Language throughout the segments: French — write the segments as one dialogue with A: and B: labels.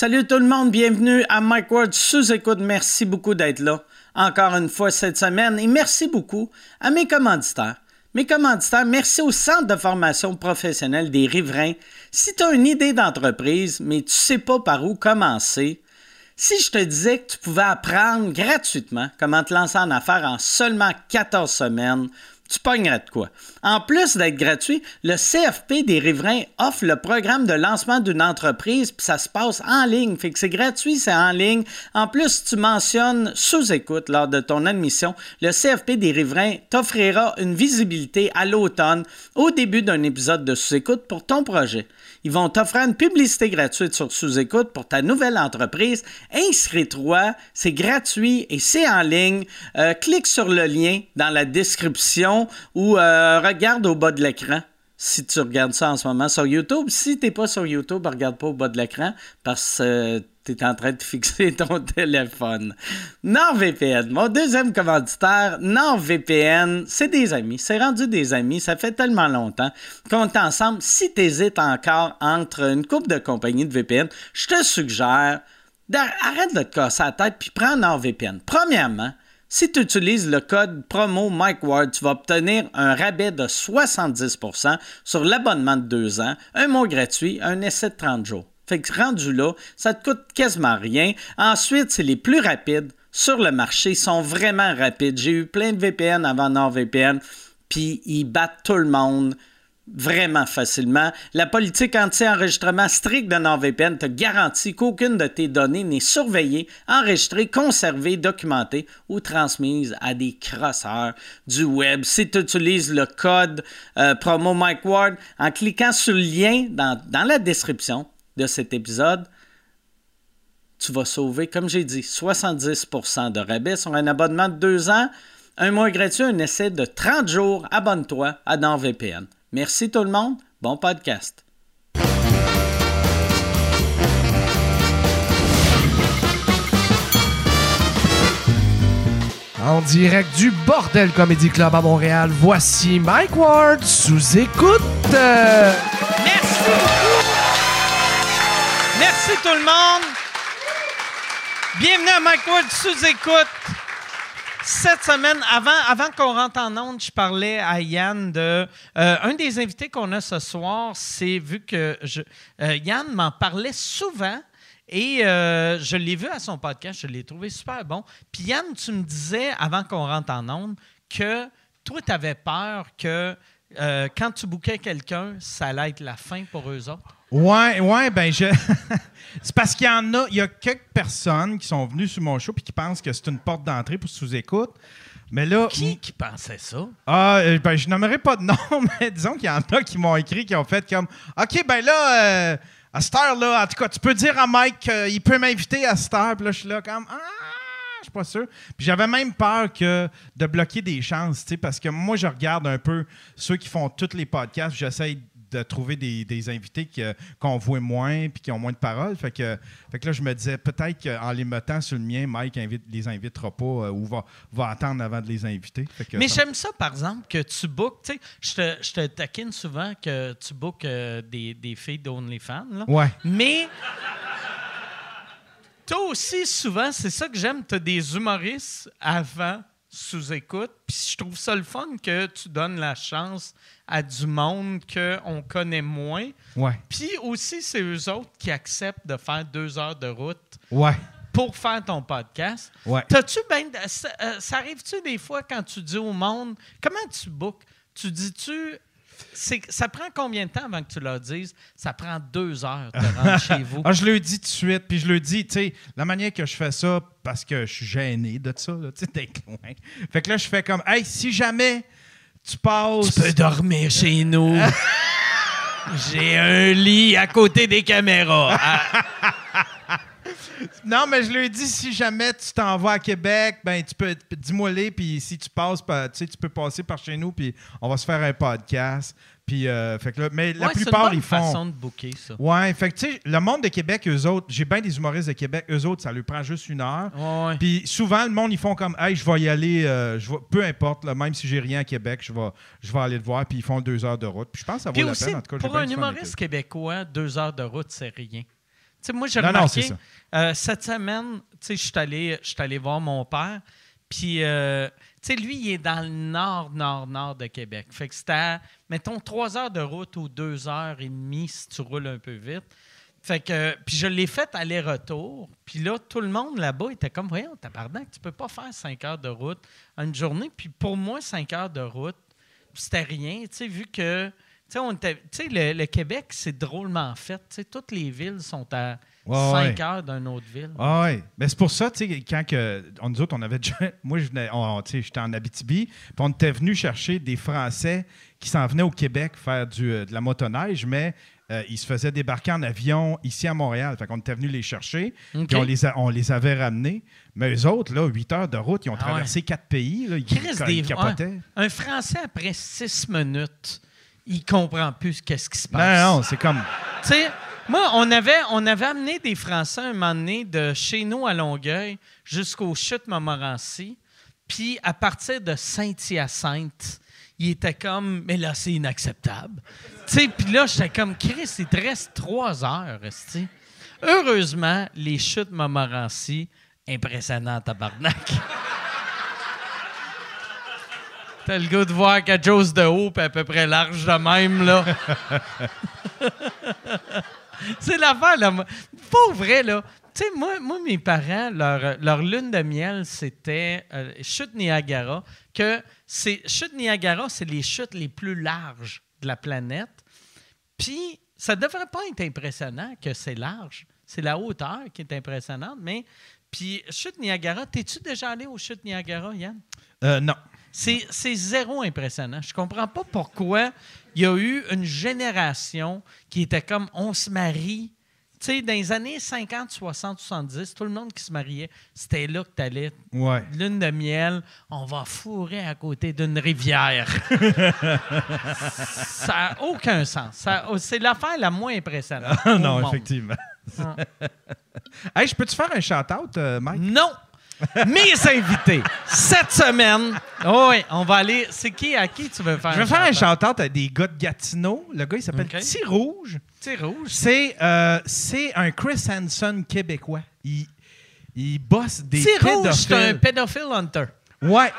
A: Salut tout le monde, bienvenue à Mike Ward sous écoute. Merci beaucoup d'être là encore une fois cette semaine et merci beaucoup à mes commanditaires. Mes commanditaires, merci au Centre de formation professionnelle des riverains. Si tu as une idée d'entreprise, mais tu sais pas par où commencer, si je te disais que tu pouvais apprendre gratuitement comment te lancer en affaires en seulement 14 semaines, tu pognerais de quoi. En plus d'être gratuit, le CFP des riverains offre le programme de lancement d'une entreprise, puis ça se passe en ligne. Fait que c'est gratuit, c'est en ligne. En plus, tu mentionnes sous écoute lors de ton admission, le CFP des riverains t'offrira une visibilité à l'automne au début d'un épisode de sous écoute pour ton projet. Ils vont t'offrir une publicité gratuite sur sous-écoute pour ta nouvelle entreprise. Inscris-toi, c'est gratuit et c'est en ligne. Euh, clique sur le lien dans la description ou euh, regarde au bas de l'écran si tu regardes ça en ce moment sur YouTube. Si tu n'es pas sur YouTube, regarde pas au bas de l'écran parce que tu es en train de fixer ton téléphone. NordVPN, mon deuxième commanditaire, NordVPN, c'est des amis. C'est rendu des amis. Ça fait tellement longtemps qu'on est ensemble. Si tu hésites encore entre une coupe de compagnies de VPN, je te suggère d'arrête de te casser la tête puis prends NordVPN. Premièrement, si tu utilises le code promo Mike Ward, tu vas obtenir un rabais de 70% sur l'abonnement de deux ans, un mois gratuit, un essai de 30 jours. Fait que rendu là, ça te coûte quasiment rien. Ensuite, c'est les plus rapides sur le marché, ils sont vraiment rapides. J'ai eu plein de VPN avant NordVPN, puis ils battent tout le monde vraiment facilement. La politique anti-enregistrement stricte de NordVPN te garantit qu'aucune de tes données n'est surveillée, enregistrée, conservée, documentée ou transmise à des crosseurs du web. Si tu utilises le code euh, promo Mike Ward, en cliquant sur le lien dans, la description de cet épisode, tu vas sauver, comme j'ai dit, 70% de rabais sur un abonnement de deux ans, un mois gratuit, un essai de 30 jours. Abonne-toi à NordVPN. Merci tout le monde. Bon podcast.
B: En direct du Bordel Comedy Club à Montréal, voici Mike Ward sous écoute.
A: Merci beaucoup. Merci tout le monde. Bienvenue à Mike Ward sous écoute. Cette semaine, avant, qu'on rentre en onde, je parlais à Yann de. euh, un des invités qu'on a ce soir, c'est vu que euh, Yann m'en parlait souvent. Et euh, je l'ai vu à son podcast, je l'ai trouvé super bon. Puis Yann, tu me disais, avant qu'on rentre en onde, que toi, tu avais peur que quand tu bouquais quelqu'un, ça allait être la fin pour eux autres.
C: Ouais, ouais, ben je. c'est parce qu'il y en a, il y a quelques personnes qui sont venues sur mon show puis qui pensent que c'est une porte d'entrée pour sous-écoute. Mais là.
A: Qui, qui pensait ça?
C: Ah, euh, ben je nommerai pas de nom, mais disons qu'il y en a qui m'ont écrit, qui ont fait comme OK, ben là, euh, à cette heure-là, en tout cas, tu peux dire à Mike qu'il peut m'inviter à cette heure. Puis là, je suis là comme Ah! Je suis pas sûr. Puis j'avais même peur que de bloquer des chances, tu sais, parce que moi, je regarde un peu ceux qui font tous les podcasts. J'essaye de trouver des, des invités qu'on voit moins puis qui ont moins de paroles. Fait que, fait que là, je me disais peut-être qu'en les mettant sur le mien, Mike invite, les invitera pas euh, ou va, va attendre avant de les inviter. Fait que
A: Mais
C: ça-
A: j'aime ça, par exemple, que tu bookes. Tu sais, je te, je te taquine souvent que tu bookes euh, des, des filles d'OnlyFans. là.
C: Ouais.
A: Mais toi aussi, souvent, c'est ça que j'aime. Tu as des humoristes avant sous-écoute. Puis je trouve ça le fun que tu donnes la chance à du monde qu'on connaît moins.
C: Ouais.
A: Puis aussi, c'est eux autres qui acceptent de faire deux heures de route
C: Ouais.
A: pour faire ton podcast.
C: Ouais.
A: T'as-tu ben, ça, euh, ça arrive-tu des fois quand tu dis au monde, comment tu bookes? Tu dis-tu, ça prend combien de temps avant que tu leur dises, ça prend deux heures de rentrer chez vous?
C: Ah, je le dis tout de suite, puis je le dis, tu sais, la manière que je fais ça, parce que je suis gêné de ça, tu sais, loin. Fait que là, je fais comme, hey, si jamais tu passes.
A: Tu peux dormir chez nous. J'ai un lit à côté des caméras. Ah,
C: Non, mais je lui dis, si jamais tu t'en vas à Québec, ben, tu peux, dis-moi les, puis si tu passes, tu sais, tu peux passer par chez nous, puis on va se faire un podcast. Puis, euh, fait que là, mais la
A: ouais, c'est une
C: plupart, ils font.
A: façon de booker ça.
C: Ouais, fait que tu sais, le monde de Québec, eux autres, j'ai bien des humoristes de Québec, eux autres, ça lui prend juste une heure.
A: Ouais.
C: Puis souvent, le monde, ils font comme, hey, je vais y aller, euh, je vais- peu importe, là, même si j'ai rien à Québec, je vais, je vais aller le voir, puis ils font deux heures de route. Puis je pense que ça vaut
A: Puis
C: la
A: aussi,
C: peine, en tout cas. j'ai
A: pour un humoriste québécois, deux heures de route, c'est rien.
D: Sais, moi, j'ai
C: non,
D: remarqué,
C: c'est ça.
D: euh, cette semaine, je suis allé, voir mon père, puis, euh, tu sais, lui, il est dans le nord, nord, nord de Québec. Fait que c'était, à, mettons, trois heures de route ou deux heures et demie si tu roules un peu vite. Fait que, puis je l'ai fait aller-retour. Puis là, tout le monde là-bas était comme, voyons, tabarnak, tu peux pas faire cinq heures de route en une journée. Puis pour moi, cinq heures de route, c'était rien, tu sais, vu que, tu sais, le, le Québec, c'est drôlement fait. Toutes les villes sont à
C: Ouais,
D: cinq
C: ouais.
D: heures d'une autre ville.
C: Ah oui. Mais c'est pour ça, tu sais, quand que, on, nous autres, on avait déjà. Moi, je venais, j'étais en Abitibi, puis on était venu chercher des Français qui s'en venaient au Québec faire du, euh, de la motoneige, mais euh, ils se faisaient débarquer en avion ici à Montréal. Fait qu'on était venu les chercher, puis on les, a- on les avait ramenés. Mais eux autres, là, 8 heures de route, ils ont
D: Ah
C: traversé quatre pays. Là, ils,
D: des-
C: capotaient.
D: ouais. Un Français, après six minutes, il comprend plus qu'est-ce qui se passe.
C: non, c'est comme.
D: Tu sais, moi, on avait, on avait amené des Français un moment donné de chez nous à Longueuil jusqu'aux chutes Montmorency. Puis à partir de Saint-Hyacinthe, il était comme, mais là, c'est inacceptable. Tu sais, puis là, j'étais comme, Chris, il te reste trois heures, esti. Heureusement, les chutes Montmorency, impressionnant, tabarnak. T'as le goût de voir quelque chose de haut puis à peu près large de même, là. C'est l'affaire, là. Pas vrai, là. Tu sais, moi, moi, mes parents, leur, leur lune de miel, c'était euh, Chute Niagara. Que c'est Chute Niagara, c'est les chutes les plus larges de la planète. Puis, ça devrait pas être impressionnant que c'est large. C'est la hauteur qui est impressionnante, mais. Puis, Chute Niagara, t'es-tu déjà allé aux Chutes Niagara, Yann?
C: Euh, non.
D: C'est zéro impressionnant. Je comprends pas pourquoi il y a eu une génération qui était comme on se marie. Tu sais, dans les années 50, 60, 70, tout le monde qui se mariait, c'était là que tu allais.
C: Ouais.
D: Lune de miel, on va fourrer à côté d'une rivière. ça n'a aucun sens. Ça- C'est l'affaire la moins impressionnante. au
C: non,
D: monde.
C: effectivement.
D: Ah.
C: hey, je peux-tu faire un shout-out, euh, Mike?
D: Non! Mes invités, cette semaine. Oh oui, on va aller. C'est qui à qui tu veux faire
C: Je vais faire un
D: shout-out
C: à des gars de Gatineau. Le gars, il s'appelle
D: OK.
C: Petit Rouge.
D: C'est rouge.
C: C'est euh, c'est un Chris Hanson québécois. Il, il bosse des
D: C'est rouge, c'est un pédophile hunter.
C: Ouais.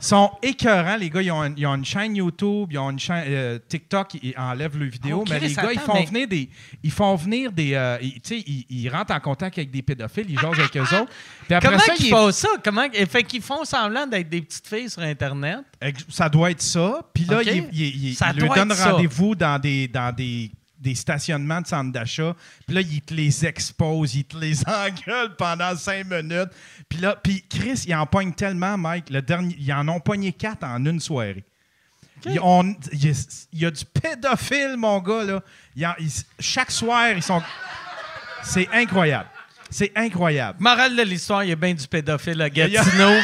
C: Ils sont écœurants, les gars. Ils ont, un- ils ont une chaîne YouTube, ils ont une chaîne euh, TikTok, ils enlèvent leurs vidéos.
D: Oh,
C: mais les gars, ils font
D: mais-
C: venir des. Ils font venir des. euh, ils- ils, ils rentrent en contact avec des pédophiles, ils jasent avec eux autres. Puis après
D: Comment
C: ça,
D: ils
C: ils-
D: font ça? Comment... Fait qu'ils font semblant d'être des petites filles sur Internet?
C: Ça doit être ça. Puis là,
D: OK.
C: il, il- il-
D: Ça
C: il lui
D: doit
C: donne
D: être ça.
C: rendez-vous dans des, dans des, des stationnements de centres d'achat. Puis là, il te les expose, il te les engueule pendant cinq minutes. Puis là, puis Chris, il en pogne tellement, Mike. Le dernier, ils en ont pogné quatre en une soirée. Ils ont- Il y, a, il y a du pédophile, mon gars. Là. Il y en- ils- chaque soir, ils sont. C'est incroyable. C'est incroyable.
D: Morale de l'histoire, il y a bien du pédophile à Gatineau.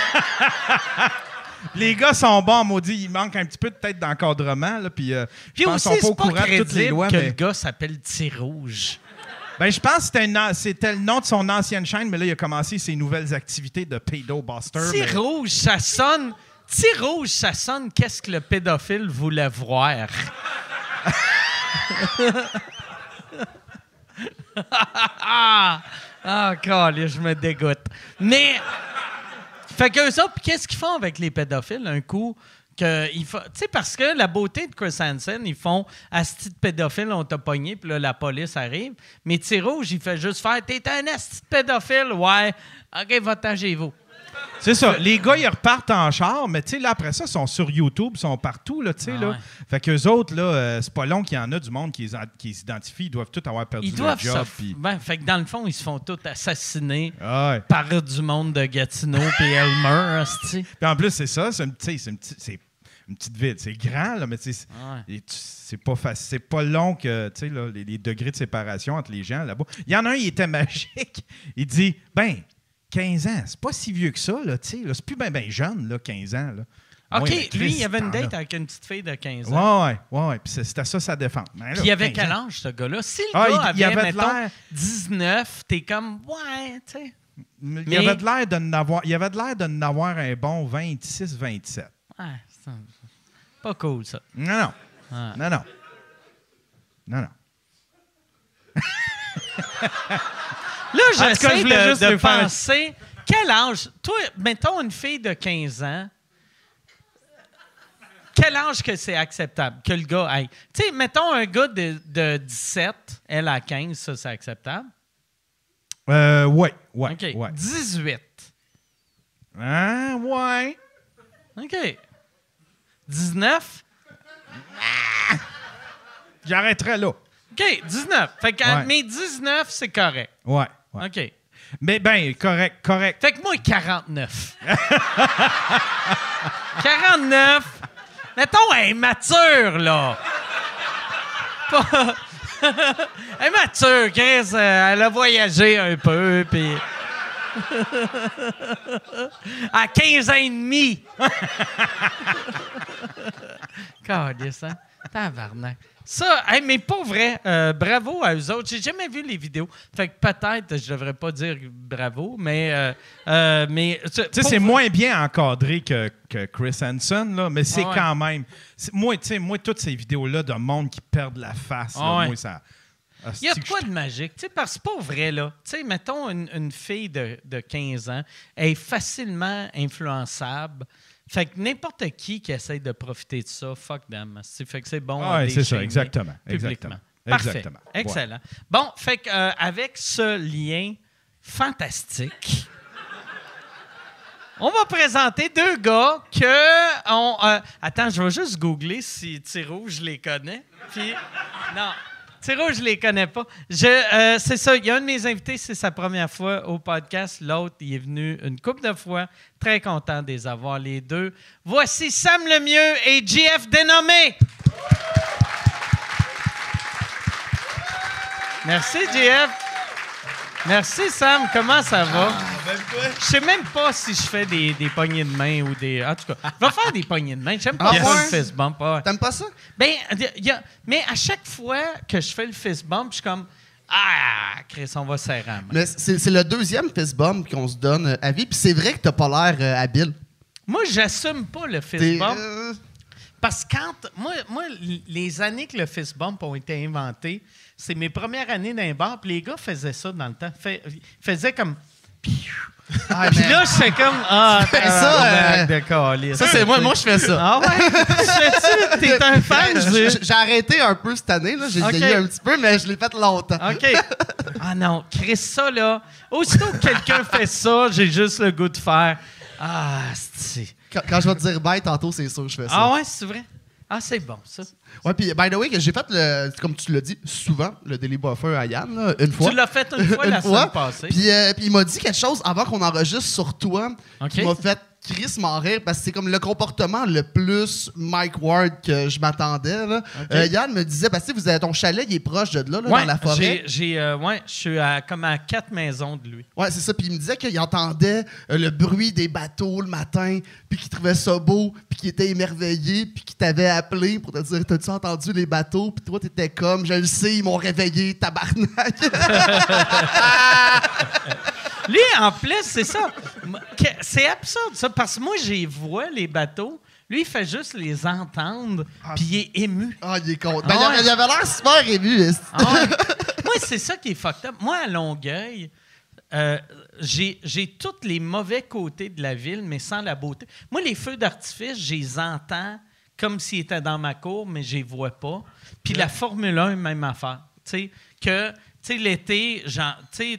C: Les gars sont bons, maudit. Il manque un petit peu peut-être d'encadrement. Là, puis, euh,
D: Puis aussi,
C: sont pas au courant de toutes les lois.
D: que
C: mais-
D: le gars s'appelle Rouge.
C: Ben, je pense que c'était, le nom de son ancienne chaîne, mais là, il a commencé ses nouvelles activités de Pedo Buster.
D: Petit
C: mais-
D: Rouge, ça sonne... Rouge, ça sonne qu'est-ce que le pédophile voulait voir? ah, ah, calé, je me dégoûte. Mais, fait que ça, qu'est-ce qu'ils font avec les pédophiles? Un coup? Que ils fa- Tu sais, parce que la beauté de Chris Hansen, ils font Asti de pédophile, on t'a pogné, puis là, la police arrive. Mais Rouge, il fait juste faire T'es un Asti de pédophile, ouais. OK, va-t'en chez vous.
C: C'est ça. Les gars, ils repartent en char, mais tu sais, là, après ça, ils sont sur YouTube, ils sont partout, là, tu sais,
D: Ah
C: là.
D: ouais.
C: Fait qu'eux autres, là, euh, c'est pas long qu'il y en a du monde qui, qui s'identifient. Ils doivent tous avoir perdu
D: Ils
C: leur job.
D: se...
C: puis-
D: Ben, fait que dans le fond, ils se font tous assassiner
C: Ah ouais.
D: par du monde de Gatineau et Elmer.
C: Puis en plus, c'est ça, c'est une, une, une petite ville. C'est grand, là, mais tu sais, c'est-
D: Ouais.
C: pas facile. C'est pas long que, tu sais, là, les, les degrés de séparation entre les gens là-bas. Il y en a un, il était magique. Il dit, ben, 15 ans, c'est pas si vieux que ça, là, tu sais. C'est plus ben, ben jeune, là, 15 ans, là.
D: OK,
C: Ouais, mais Chris,
D: lui, il avait une date avec une petite fille de 15 ans.
C: Ouais, ouais, ouais. Puis c'était ça sa défense. Ben
D: Puis il avait
C: 15
D: quel âge, ce gars-là? Si le
C: Ah,
D: gars
C: il- il
D: avait,
C: avait de
D: mettons,
C: l'air-
D: 19, t'es comme, ouais, tu sais.
C: Il
D: Mais-
C: avait de l'air de n'avoir, il avait de l'air de n'avoir un bon 26, 27.
D: Ouais, c'est pas cool, ça.
C: Non, non. Non, non. Non, non.
D: Là, j'essaie de,
C: juste
D: de penser. Quel âge? Toi, mettons une fille de 15 ans. Quel âge que c'est acceptable que le gars aille? Tu sais, mettons un gars de, de 17, elle à 15, ça, c'est acceptable?
C: Euh, ouais, ouais,
D: OK.
C: ouais.
D: 18.
C: Hein, ouais.
D: OK. 19?
C: J'arrêterai là.
D: OK, 19. Fait que,
C: Ouais.
D: mais 19, c'est correct.
C: Ouais, ouais.
D: OK.
C: Mais ben, correct, correct.
D: Fait que moi, 49. 49. Mettons, elle est mature, là. Pas- elle est mature, Chris. euh, Elle a voyagé un peu, puis... à 15 ans et demi. Calisse, hein? Tabarnak. Ça, hey, mais pas vrai. euh, bravo à eux autres. J'ai jamais vu les vidéos. Fait que peut-être, je devrais pas dire bravo, mais. euh, euh, mais
C: Tu sais, c'est moins bien encadré que, que Chris Hansen, là, mais c'est
D: Ah ouais.
C: quand même. Moi, tu sais, moi, toutes ces vidéos-là de monde qui perdent la face, là,
D: Ah ouais.
C: moi, ça.
D: Il y a quoi de magique? Tu sais, parce que c'est pas vrai, là. Tu sais, mettons une, une fille de, de 15 ans, elle est facilement influençable. Fait que n'importe qui qui essaye de profiter de ça, fuck them. Fait que c'est bon.
C: Ah c'est ça, exactement,
D: Publiquement.
C: exactement.
D: Parfait.
C: Exactement.
D: Excellent. Bon, fait que, euh, avec ce lien fantastique, on va présenter deux gars que on. euh, attends, je vais juste googler si je les connais. Puis non. Tiro, je les connais pas. Euh, c'est ça. Il y a un de mes invités, c'est sa première fois au podcast. L'autre, il est venu une couple de fois. Très content de les avoir les deux. Voici Sam Lemieux et JF Dénommé. Merci, JF. Merci, Sam. Comment ça va? Je sais même pas si je fais des, des poignées de main ou des. En tout cas, je vais faire des poignées de main. J'aime pas
E: Ah
D: ça,
E: ouais?
D: le fist bump. ouais.
E: T'aimes pas ça?
D: Ben, y a- mais à chaque fois que je fais le fist bump, je suis comme Ah, Chris, on va serrer la main.
E: Mais c'est c'est le deuxième fist bump qu'on se donne à vie. Puis c'est vrai que t'as pas l'air euh, habile.
D: Moi, j'assume pas le fist bump
E: euh,
D: parce que quand. Moi, les années que le fist bump ont été inventés, c'est mes premières années d'un bar. Puis les gars faisaient ça dans le temps. Ils faisaient comme.
E: ah,
D: Puis là, j'étais comme Ah,
E: fais ça, euh, ça, c'est moi. Moi, je fais ça.
D: Ah ouais? T'es un fan.
E: J'ai arrêté un peu cette année. là. J'ai
D: Ok.
E: vieilli un petit peu, mais je l'ai fait longtemps.
D: OK. Ah non, Chris, ça, là. Aussitôt que quelqu'un fait ça, j'ai juste le goût de faire. Ah, c'est.
E: Quand, quand je vais te dire bye tantôt, c'est sûr que je fais ça.
D: Ah ouais, c'est vrai? Ah, c'est bon, ça.
E: Ouais, puis by the way, j'ai fait, le, comme tu l'as dit, souvent, le Daily Buffer à Yann, là, une fois.
D: Tu l'as fait une fois la semaine passée.
E: Puis, euh, puis il m'a dit quelque chose avant qu'on enregistre sur toi
D: OK.
E: qui m'a fait Chris m'en rire parce que c'est comme le comportement le plus Mike Ward que je m'attendais. là. Euh, Yann me disait, parce que vous avez ton chalet, il est proche de là, là,
D: Ouais,
E: dans la forêt.
D: j'ai- euh, ouais, je suis à- comme à quatre maisons de lui.
E: Ouais, c'est ça. Puis il me disait qu'il entendait euh, le bruit des bateaux le matin, puis qu'il trouvait ça beau, puis qu'il était émerveillé, puis qu'il t'avait appelé pour te dire T'as-tu entendu les bateaux? Puis toi, t'étais comme Je le sais, ils m'ont réveillé, tabarnak.
D: Lui, en plus, c'est ça. C'est absurde, ça, parce que moi, j'y vois les bateaux. Lui, il fait juste les entendre, puis il est ému.
E: Ah, il est content.
D: Ah
E: il avait-
D: ouais.
E: il avait l'air super ému.
D: Ah ouais. Moi, c'est ça qui est fucked up. Moi, à Longueuil, euh, j'ai j'ai tous les mauvais côtés de la ville, mais sans la beauté. Moi, les feux d'artifice, je les entends comme s'ils étaient dans ma cour, mais je les vois pas. Puis la Formule 1, même affaire. Tu sais, que, tu sais, l'été, genre, tu sais,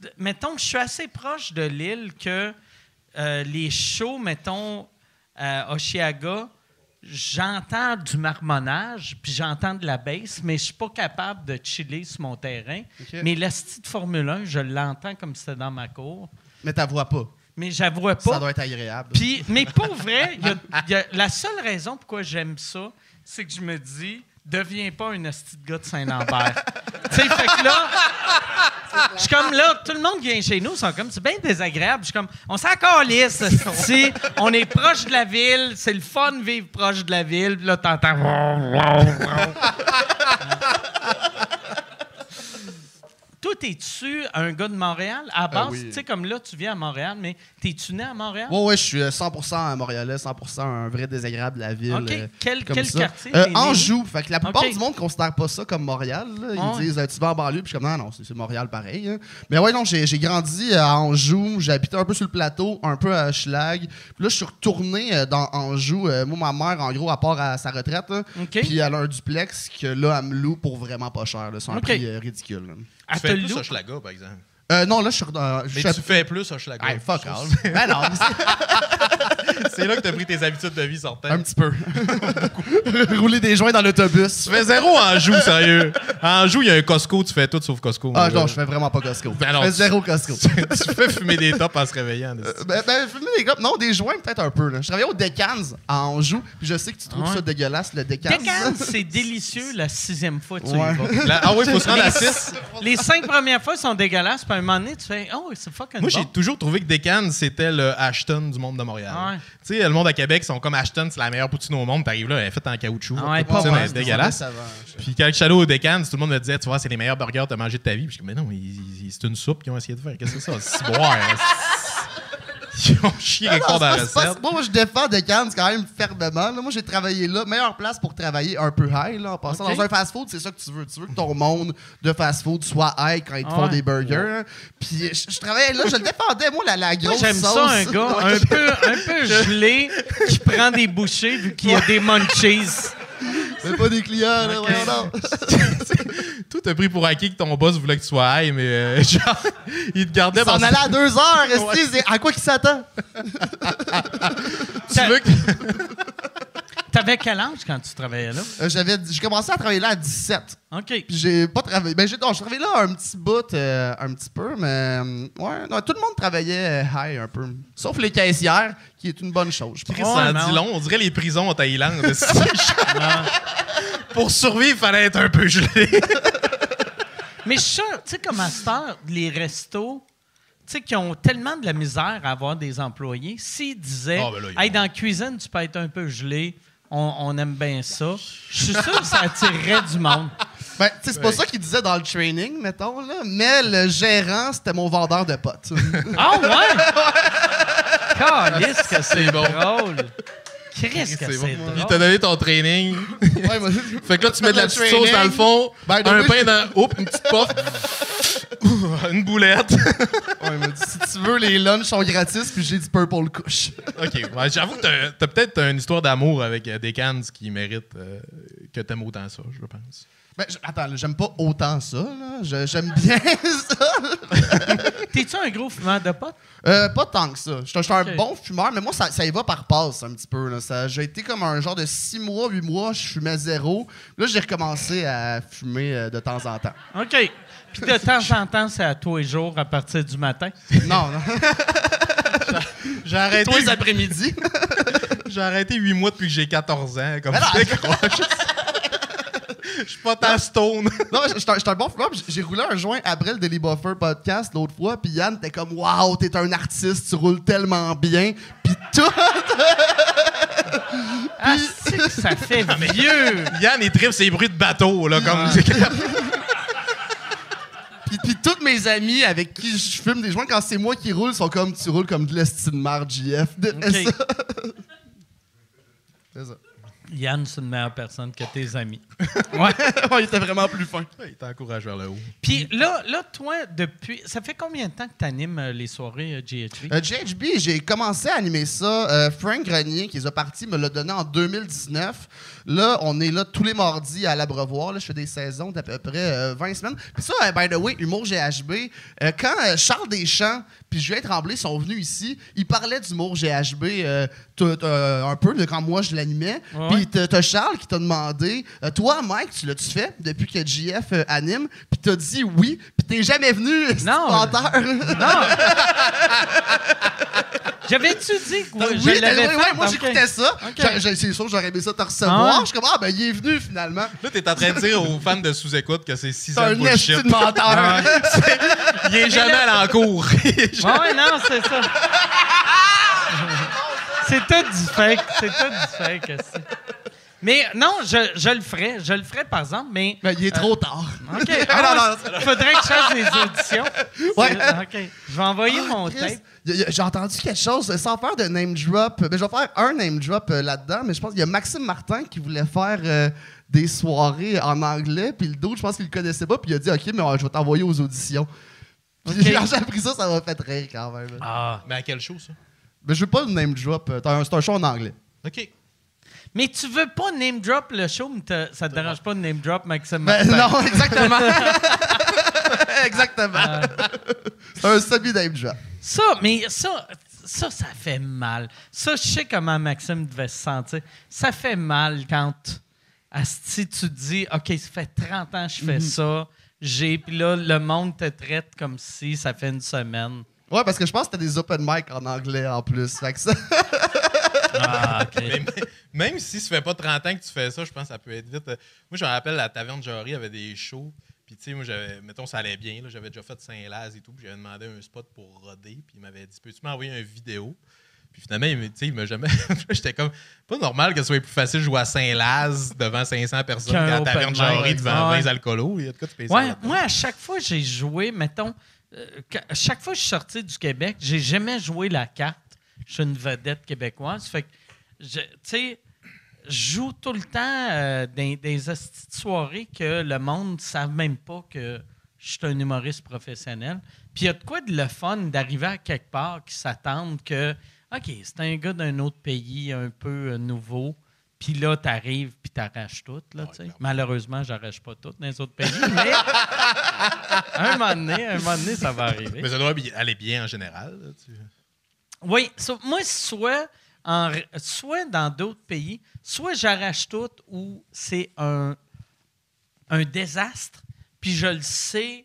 D: d- mettons que je suis assez proche de l'île que euh, les shows, mettons, à Oshiaga, j'entends du marmonnage, puis j'entends de la baisse, mais je suis pas capable de chiller sur mon terrain. Mais la de Formule 1, je l'entends comme si c'était dans ma cour.
E: Mais t'as vois pas.
D: Mais j'avouais
E: Ça
D: pas.
E: doit être agréable.
D: Puis, mais pour vrai, il y a- il y a- la seule raison pourquoi j'aime ça, c'est que je me dis, deviens pas un asti de gars de Saint-Lambert. tu sais, fait que là, je suis comme là, tout le monde vient chez nous, sont comme, c'est bien désagréable. Je suis comme, on s'en calisse, asti. on est proche de la ville, c'est le fun de vivre proche de la ville. Puis là, t'entends. Toi, t'es-tu un gars de Montréal? À
E: Ben
D: base,
E: oui.
D: tu sais, comme là, tu viens à Montréal, mais t'es-tu né à Montréal?
E: Ouais, ouais, je suis euh, 100% un Montréalais, 100% un vrai désagréable de la ville.
D: OK.
E: euh,
D: Quel,
E: comme
D: quel
E: ça.
D: quartier?
E: Euh? Anjou. Fait que la plupart du monde ne considère pas ça comme Montréal. là. Ils disent, euh, tu vas en banlieue, puis je suis comme, non, non, c'est Montréal pareil. hein. Mais ouais, non, j'ai grandi à Anjou. J'ai habité un peu sur le plateau, un peu à Schlag. Puis là, je suis retourné euh, dans Anjou. Euh, moi, ma mère, en gros, à part à sa retraite,
D: OK.
E: puis elle a un duplex que là, elle me loue pour vraiment pas cher. C'est un prix euh, ridicule. là.
D: À
F: fais plus Hochelaga, par exemple.
E: Euh, non, là, je suis. euh, je
F: Mais tu fais plus Hochelaga.
E: Hey, fuck
F: trouve
E: ben non, c'est-
F: C'est là que t'as pris tes habitudes de vie sortant.
E: un petit peu. Rouler des joints dans l'autobus.
F: Tu fais zéro en joue, sérieux. En joue, il y a un Costco, tu fais tout sauf Costco.
E: Ah non, je fais vraiment pas Costco.
F: Ben non,
E: je fais zéro Costco.
F: tu fais fumer des tops en se réveillant.
E: Euh, ben, ben, fumer des clopes, non, des joints peut-être un peu. Là. Je travaillais au Decans à Anjou, puis je sais que tu trouves
D: Ouais.
E: ça dégueulasse, le Decans.
D: Décane, c'est délicieux la sixième fois que tu
E: Ouais.
D: y vas.
F: La- ah oui, il faut se rendre à
D: Les-
F: 6.
D: Les cinq premières fois sont dégueulasses, puis moment donné, tu fais Oh, c'est fucking
F: Moi,
D: bon.
F: j'ai toujours trouvé que Decan, c'était le Ashton du monde de Montréal.
D: Ouais.
F: Tu sais, le monde à Québec, ils sont comme Ashton, c'est la meilleure poutine au monde. T'arrives là, elle est faite en caoutchouc.
D: Ah ouais, pas
F: poutine
D: bon,
F: est
D: c'est
F: dégueulasse.
E: Ça va.
F: Puis quand je suis allé au Decan, tout le monde me disait, tu vois, c'est les meilleurs burgers que t'as mangé de ta vie. Puis je dis, mais non, c'est une soupe qu'ils ont essayé de faire. Qu'est-ce que c'est ça? C'est boire. Ont chié
E: Ah
F: quelque part
E: non,
F: dans la recette.
E: moi, moi, je défends Decans quand même fermement. là. Moi, j'ai travaillé là. Meilleure place pour travailler un peu high, là, en passant. Dans un fast-food, c'est ça que tu veux. Tu veux que ton monde de fast-food soit high quand ils te
D: Ah
E: font
D: ouais.
E: des burgers. hein. Puis je, je travaillais là, je le défendais, moi, la, la
D: Moi,
E: grosse
D: j'aime
E: sauce.
D: ça, un gars
E: Ouais.
D: un peu, un peu gelé qui prend des bouchées vu qu'il y a des munchies.
E: C'est pas des clients, là, voyons donc.
F: Tout t'as pris pour acquis que ton boss voulait que tu sois high, mais euh, genre, il te gardait
E: S'en
F: parce
E: allait à deux heures, c'est- à quoi qu'il s'attend?
F: tu veux que.
D: T'avais quel âge quand tu travaillais là?
E: Euh, j'avais, j'ai commencé à travailler là à 17.
D: OK.
E: Puis j'ai pas travaillé. Ben, j'ai, non, j'ai travaillé là un petit bout, euh, un petit peu, mais euh, ouais, non, tout le monde travaillait high un peu. Sauf les caissières, qui est une bonne chose. je pense.
F: Ça en dit
D: on-
F: long. On dirait les prisons en Thaïlande. Pour survivre, il fallait être un peu gelé.
D: Mais je suis sûr, tu sais, comme à cette heure, les restos, tu sais, qui ont tellement de la misère à avoir des employés, s'ils disaient,
F: Ah, ben là, ils
D: hey,
F: vont-
D: dans la cuisine, tu peux être un peu gelé, on, on aime bien ça, je suis sûr que ça attirerait du monde.
E: Ben, tu sais, c'est pas ça qu'ils disaient dans le training, mettons, là, mais le gérant, c'était mon vendeur de potes.
D: Ah ouais? Calisse que c'est drôle. Chris que c'est
F: Il
D: drôle.
F: t'a donné ton training.
E: ouais, moi,
F: Fait que là, tu mets de la petite sauce dans le fond,
E: the
F: un pain
E: je-
F: dans. Oups, une petite puff. une boulette.
E: ouais, il m'a dit, si tu veux, les lunchs sont gratis, puis j'ai du purple couche.
F: OK. ouais, J'avoue que t'as- t'as peut-être une histoire d'amour avec euh, des cans qui mérite euh, que t'aimes autant ça, je pense.
E: Ben, je- attends, là, j'aime pas autant ça, là. Je- J'aime bien ça.
D: T'es-tu un gros fumeur de potes?
E: Euh, pas tant que ça. Je suis- un bon fumeur, mais moi, ça, ça y va par passe un petit peu. Là. Ça- J'ai été comme un genre de 6 mois, 8 mois, je fumais zéro. Là, j'ai recommencé à fumer euh, de temps en temps.
D: OK. Puis de temps en temps, c'est à tous les jours à partir du matin.
E: Non, non.
F: J'ai arrêté,
E: Tous les après-midi.
F: j'ai arrêté 8 mois depuis que j'ai 14 ans. Comme
E: non,
F: je. Je suis pas tant stone.
E: non, j'étais un- bon fumeur. J'ai roulé un joint après le Daily Buffer podcast l'autre fois. Puis Yann, t'es comme, waouh, t'es un artiste, tu roules tellement bien. Puis tout.
D: Ah, que ça fait vieux!
F: Yann, il tripe ses bruits de bateau, là, comme.
E: Puis, puis tous mes amis avec qui je fume des joints, quand c'est moi qui roule, sont comme, tu roules comme de l'estime marre, JF. C'est ça.
D: Yann, c'est une meilleure personne que tes amis.
E: Ouais, il était vraiment plus fin.
F: il t'encourage vers le haut.
D: Puis là, là, toi, depuis. Ça fait combien de temps que tu animes les soirées euh, GHB?
E: Euh, GHB, j'ai commencé à animer ça. Euh, Frank Grenier, qui les a partis, me l'a donné en 2019. Là, on est là tous les mardis à l'Abreuvoir. Là, je fais des saisons d'à peu près euh, 20 semaines. Puis ça, euh, by the way, Humour GHB, euh, quand euh, Charles Deschamps puis Julien Tremblay sont venus ici, ils parlaient d'humour GHB euh, euh, un peu de quand moi je l'animais.
D: Ouais.
E: Puis t'as t'as Charles qui t'a demandé euh, Toi, Mike, tu l'as-tu fait depuis que JF euh, anime? Puis t'as dit oui. Puis t'es jamais venu,
D: Non.
E: menteur.
D: Non! J'avais-tu dit que
E: Oui,
D: je
E: t'as-
D: l'avais
E: oui,
D: fait?
E: ouais, moi
D: Ok.
E: j'écoutais ça.
D: Ok.
E: J'ai- j'ai- C'est sûr, j'aurais aimé ça te
D: Ah
E: recevoir.
D: ouais?
E: Je suis comme, ah, ben il est venu finalement.
F: Là, t'es en train de dire aux fans de sous-écoute que c'est 6
E: C'est
F: ans de
E: un
F: bullshit.
E: de menteur.
F: Il est jamais allé en cours.
D: Ouais, ouais, non, c'est ça. C'est tout du fake. C'est tout du fake. aussi. Mais non, je, je le ferais. Je le ferais, par exemple, mais...
E: Mais il est trop tard.
D: OK. Ah, ouais, faudrait que je fasse des auditions.
E: Ouais.
D: OK. Je vais envoyer mon
E: Chris,
D: tape.
E: J'ai entendu quelque chose, euh, sans faire de name drop. Ben, je vais faire un name drop euh, là-dedans, mais je pense qu'il y a Maxime Martin qui voulait faire euh, des soirées en anglais, puis le dos, je pense qu'il le connaissait pas, puis il a dit OK, mais euh, je vais t'envoyer aux auditions. Puis j'ai appris ça, ça m'a fait rire quand même.
D: Ah.
F: Mais à quelle chose, ça?
E: Mais je veux pas le name drop. euh, t'as un- C'est un show en anglais.
F: OK.
D: Mais tu veux pas name drop le show, mais te- ça te dérange pas de name drop Maxime
E: Ben,
D: Martin?
E: non, exactement. exactement. C'est un semi-name drop.
D: Ça, mais ça, ça, ça fait mal. Ça, je sais comment Maxime devait se sentir. Ça fait mal quand, asti, tu te dis, OK, ça fait 30 ans que je fais ça, j'ai, puis là, le monde te traite comme si ça fait une semaine.
E: Ouais, parce que je pense que t'as des open mic en anglais en plus. Fait que ça.
D: Ah.
F: Mais même si ça fait pas 30 ans que tu fais ça, je pense que ça peut être vite. Euh, Moi, je me rappelle, la Taverne Jory avait des shows. Puis, tu sais, moi, j'avais, mettons, ça allait bien. là, J'avais déjà fait Saint-Laz et tout. Puis, j'avais demandé un spot pour roder. Puis, il m'avait dit Peux-tu m'envoyer une vidéo? Puis, finalement, il, me- tu sais, il m'a jamais. J'étais comme Pas normal que ce soit plus facile de jouer à Saint-Laz devant 500 personnes qu'à la Taverne Jory devant
D: ouais.
F: 20 alcoolos. Il y a de quoi de spécial.
D: Ouais,
F: là-dedans.
D: moi, à chaque fois que j'ai joué, mettons, chaque fois que je suis sorti du Québec, j'ai jamais joué la carte. Je suis une vedette québécoise. Fait que, je- joue tout le temps euh, dans des soirées que le monde ne savent même pas que je suis un humoriste professionnel. Puis il y a de quoi de le fun d'arriver à quelque part qui s'attendent que, OK, c'est un gars d'un autre pays un peu euh, nouveau. Puis là, t'arrives puis t'arraches tout. Là, tu sais. Malheureusement, j'arrache pas tout dans les autres pays, mais un moment donné, un moment donné, ça va arriver.
F: Mais ça doit aller bien en général. là, tu-
D: Oui, so- moi, soit, en soit dans d'autres pays, soit j'arrache tout ou c'est un, un désastre, puis je le sais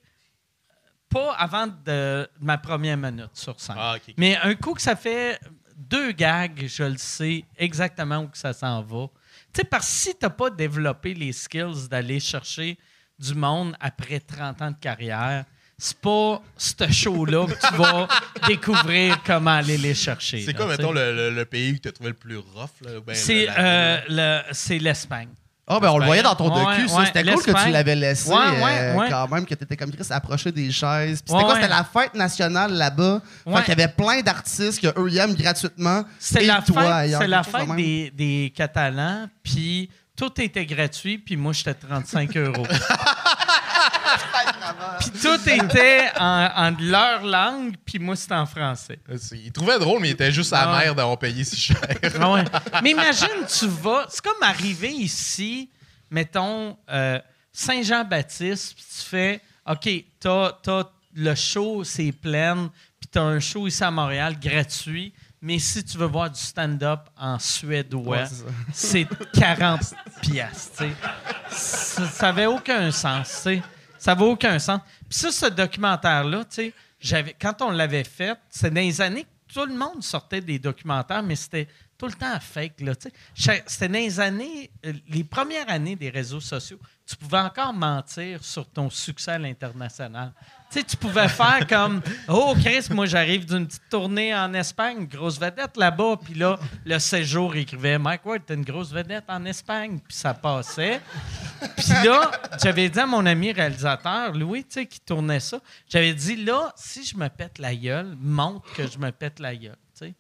D: pas avant de, ma première minute sur scène.
F: Ah, ok, ok.
D: Mais un coup que ça fait deux gags, je le sais exactement où que ça s'en va. Tu sais, parce que si tu n'as pas développé les skills d'aller chercher du monde après 30 ans de carrière, c'est pas ce show-là que tu vas découvrir comment aller les chercher.
F: C'est quoi, mettons, le, le- le pays que tu as trouvé le plus rough? Ben,
D: C'est euh, le- c'est l'Espagne.
E: Ah, ben on le voyait dans ton
D: Ouais,
E: docu, ça. C'était cool que tu l'avais laissé euh, quand même, que t'étais comme Chris approché des chaises. Puis c'était quoi? C'était la fête nationale là-bas. Fait qu'il y avait plein d'artistes que eux ils aiment gratuitement.
D: C'est
E: Et
D: la la fête des, des Catalans, puis tout était gratuit, puis moi, j'étais 35 euros. puis tout était en, en leur langue, puis moi, c'était en français.
F: C'est- Il trouvait drôle, mais il était juste
D: Ah ouais.
F: amer d'avoir payé si cher.
D: Ah ouais. Mais imagine, tu vas. C'est comme arriver ici, mettons, euh, Saint-Jean-Baptiste, puis tu fais OK, t'as, t'as le show, c'est plein, puis t'as un show ici à Montréal gratuit. Mais si tu veux voir du stand-up en suédois,
E: Ouais, c'est ça.
D: c'est 40 piastres. Ça ça avait aucun sens. tu sais. Ça n'avait aucun sens. Puis ça, ce documentaire-là, tu sais, quand on l'avait fait, c'est dans les années que tout le monde sortait des documentaires, mais c'était tout le temps fake. Là, c'était dans les années, euh, les premières années des réseaux sociaux. Tu pouvais encore mentir sur ton succès à l'international. Tu pouvais faire comme Oh, Chris, moi, j'arrive d'une petite tournée en Espagne, grosse vedette là-bas. Puis là, le séjour écrivait Mike Ward, t'es une grosse vedette en Espagne. Puis ça passait. Puis là, j'avais dit à mon ami réalisateur, Louis, tu sais, qui tournait ça, j'avais dit là, si je me pète la gueule, montre que je me pète la gueule. Tu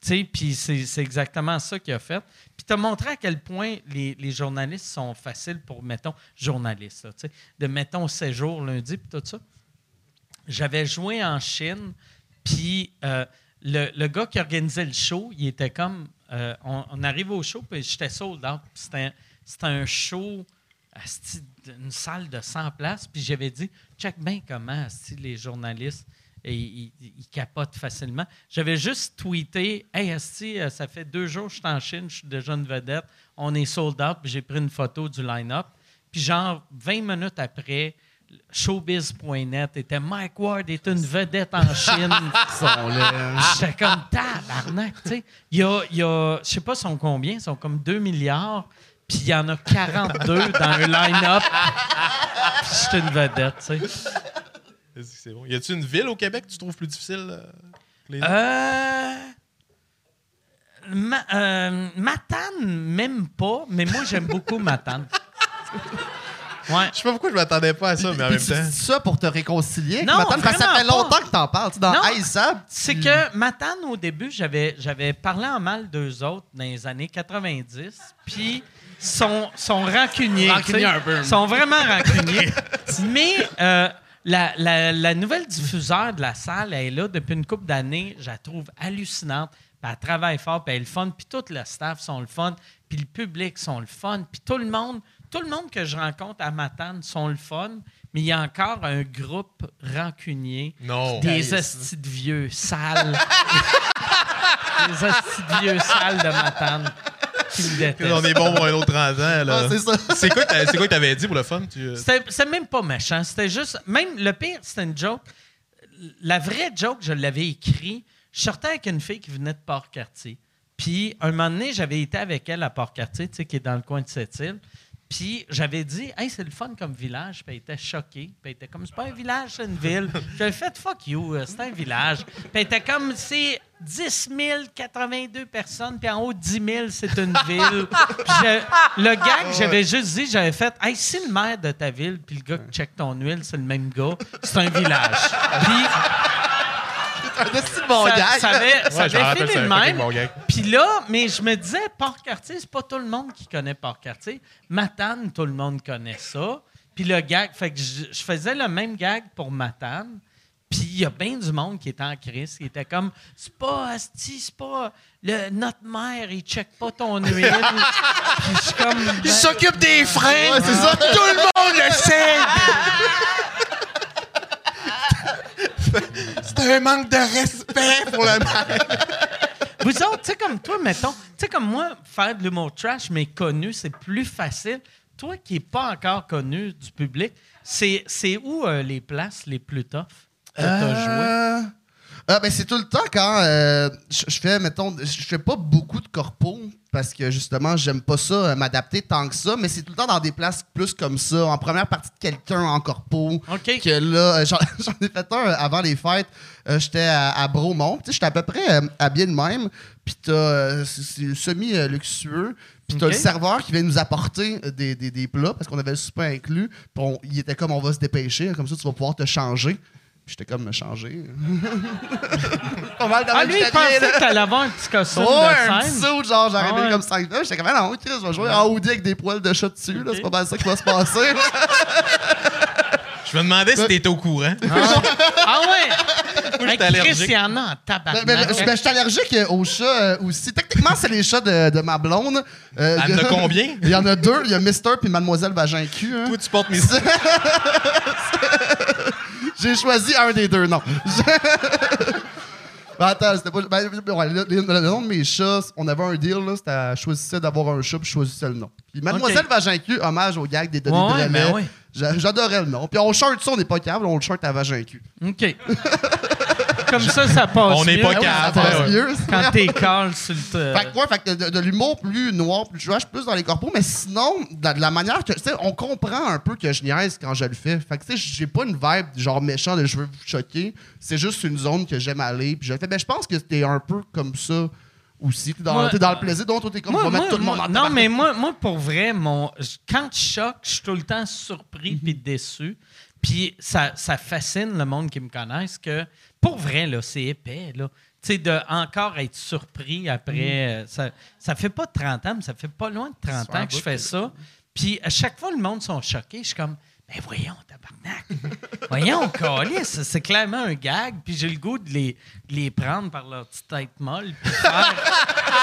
D: sais. Puis c'est exactement ça qu'il a fait. Puis tu as montré à quel point les, les journalistes sont faciles pour, mettons, journalistes, de, mettons, séjour lundi, puis tout ça. J'avais joué en Chine, puis euh, le, gars qui organisait le show, il était comme. euh, on, arrive au show, puis j'étais sold out. C'était un show, une salle de 100 places, puis j'avais dit check bien comment les journalistes. Ils capotent facilement. J'avais juste tweeté Hey, Asti, euh, ça fait deux jours que je suis en Chine, je suis déjà une vedette. On est sold out, puis j'ai pris une photo du line-up. Puis, genre, 20 minutes après, showbiz.net était Mike Ward est une vedette en Chine. J'étais comme tabarnak, tu sais. Il y a, il y a je sais pas, sont combien, ils sont comme 2 milliards, puis il y en a 42 dans un line-up. Puis j'étais une vedette, tu sais.
F: C'est bon? Y a-tu une ville au Québec que tu trouves plus difficile euh, que les autres?
D: Euh. Ma- euh, Matane, même pas, mais moi, j'aime beaucoup Matane. Ouais.
F: Je sais pas pourquoi je m'attendais pas à ça, mais en même temps.
E: dis ça pour te réconcilier avec
D: Non,
E: Matane, parce que ça fait longtemps que t'en parles. Tu sais, dans
D: C'est
E: tu-
D: que Matane, au début, j'avais, j'avais parlé en mal d'eux autres dans les années 90, puis sont, sont rancuniers.
B: Rancuniers un peu.
D: sont vraiment rancuniers. Mais euh, la, la- la nouvelle diffuseur de la salle, elle est là depuis une couple d'années. Je la trouve hallucinante. Puis elle travaille fort, puis elle est le fun. Puis tout le staff sont le fun. Puis le public sont le fun. Puis tout le monde, tout le monde que je rencontre à Matane sont le fun. Mais il y a encore un groupe rancunier.
F: Non.
D: Des hosties de vieux sales. des hosties de vieux sales de Matane. Qui me détestent.
F: On est bon pour un autre 30 ans, là.
E: Ah, c'est ça.
F: C'est quoi que t'avais dit pour le fun? Tu... euh,
D: C'était c'était même pas méchant. C'était juste. Même le pire, c'était une joke. La vraie joke, je l'avais écrit. Je sortais avec une fille qui venait de Port-Cartier. Puis, un moment donné, j'avais été avec elle à Port-Cartier, tu sais, qui est dans le coin de cette île. Puis, j'avais dit, hey, c'est le fun comme village. Puis, elle était choquée. Puis, elle était comme, c'est pas un village, c'est une ville. J'avais fait, fuck you, euh, c'est un village. Puis, elle était comme, c'est 10 082 personnes. Puis, en haut, 10 000, c'est une ville. Puis, je- le gag, j'avais juste dit, j'avais fait, hey, si le maire de ta ville, puis le gars qui check ton huile, c'est le même gars, c'est un village. Puis,
E: De bon
D: ça,
E: gag.
D: ça avait,
F: Ouais,
D: fini
F: c'est
D: de même.
F: bon.
D: Puis là, mais je me disais, Port-Cartier, c'est pas tout le monde qui connaît Port-Cartier. Matane, tout le monde connaît ça. Puis le gag, fait que je, je faisais le même gag pour Matane. Puis il y a bien du monde qui était en crise, qui était comme, c'est pas Asti, c'est pas le, notre mère, il check pas ton huile. Puis je suis comme, ben,
B: Il s'occupe des freins.
E: Ouais, c'est ça.
B: Tout le monde le sait.
F: C'est un manque de respect pour le
D: Vous autres, tu sais, comme toi, mettons, tu sais, comme moi, faire de l'humour trash, mais connu, c'est plus facile. Toi qui n'es pas encore connu du public, c'est, c'est où euh, les places les plus tough que t'as joué?
E: Euh, ah, ben c'est tout le temps quand euh, je fais, mettons, je fais pas beaucoup de corpos parce que justement, j'aime pas ça, euh, m'adapter tant que ça, mais c'est tout le temps dans des places plus comme ça, en première partie de quelqu'un en corpo.
D: OK.
E: Que là, euh, j'en ai fait un euh, avant les fêtes, euh, j'étais à, à Bromont, j'étais à peu près habillé de même, puis t'as, semi-luxueux, puis t'as le serveur qui vient nous apporter des, des, des plats parce qu'on avait le souper inclus, puis il était comme on va se dépêcher, comme ça tu vas pouvoir te changer. J'étais comme me changer. Pas mal de
D: Ah, lui, il pensait
E: là.
D: que t'allais avoir un petit costume
E: Ouais, un
D: de
E: petit
D: scène.
E: saut, genre, j'arrivais
D: Ah ouais.
E: comme 5 J'étais comme, ah non, Chris, je vais jouer en Audi avec des poils de chat dessus, là. C'est pas mal ça qui va se passer.
F: Je me demandais si t'étais au courant.
D: Ah ouais!
F: j'étais
D: Hey, Chris,
F: allergique.
D: il y en a en
E: Ben, ben, ben, je suis allergique euh, aux chats euh, aussi. Techniquement, c'est les chats de, de ma blonde. Euh,
F: Elle en a combien?
E: Il y en a deux. Il y a Mister puis Mademoiselle Vagin Cul. hein.
F: Toi, tu portes mes.
E: J'ai choisi un des deux, non. Ben, attends, c'était pas. Ben, ouais, le, le- le nom de mes chats, on avait un deal, là. C'était je choisissais d'avoir un chat, puis choisissais le nom. Puis Mademoiselle
D: Ok.
E: Vagin Cul, hommage au gag des Denis
D: Ouais, ouais,
E: Brelet.
D: ben.
E: J'a- J'adorais le nom. Puis on chante ça, on n'est pas câble, on le chante à Vagin Cul.
D: OK. Comme ça, ça passe
F: On n'est
D: mieux.
F: pas capable.
E: c'est
D: Quand t'es calme sur le...
E: Fait que, ouais, fait que de, de- de l'humour plus noir, plus trash, plus dans les corpos, mais sinon, de, de la manière que, tu sais, on comprend un peu que je niaise quand je le fais. Fait que, tu sais, j'ai pas une vibe genre méchant de je veux vous choquer. C'est juste une zone que j'aime aller, puis je le fais. Ben, je pense que t'es un peu comme ça aussi. T'es dans,
D: Moi,
E: dans le plaisir, donc t'es comme, on va mettre tout le monde en
D: non, mais moi, moi, pour vrai, mon, quand je choque, je suis tout le temps surpris
E: Mhm.
D: puis déçu. Puis ça, ça fascine le monde qui me connaisse que, pour vrai, là, c'est épais, là. Tu sais, de encore être surpris après...
E: Mhm.
D: euh, ça, ça fait pas 30 ans, mais ça fait pas loin de 30
E: Ça fait un
D: ans que je fais ça. Puis à chaque fois, le monde sont choqués. Je suis comme, mais voyons, tabarnak. voyons, câlisse, c'est clairement un gag. Puis j'ai le goût de les, de les prendre par leur petite tête molle.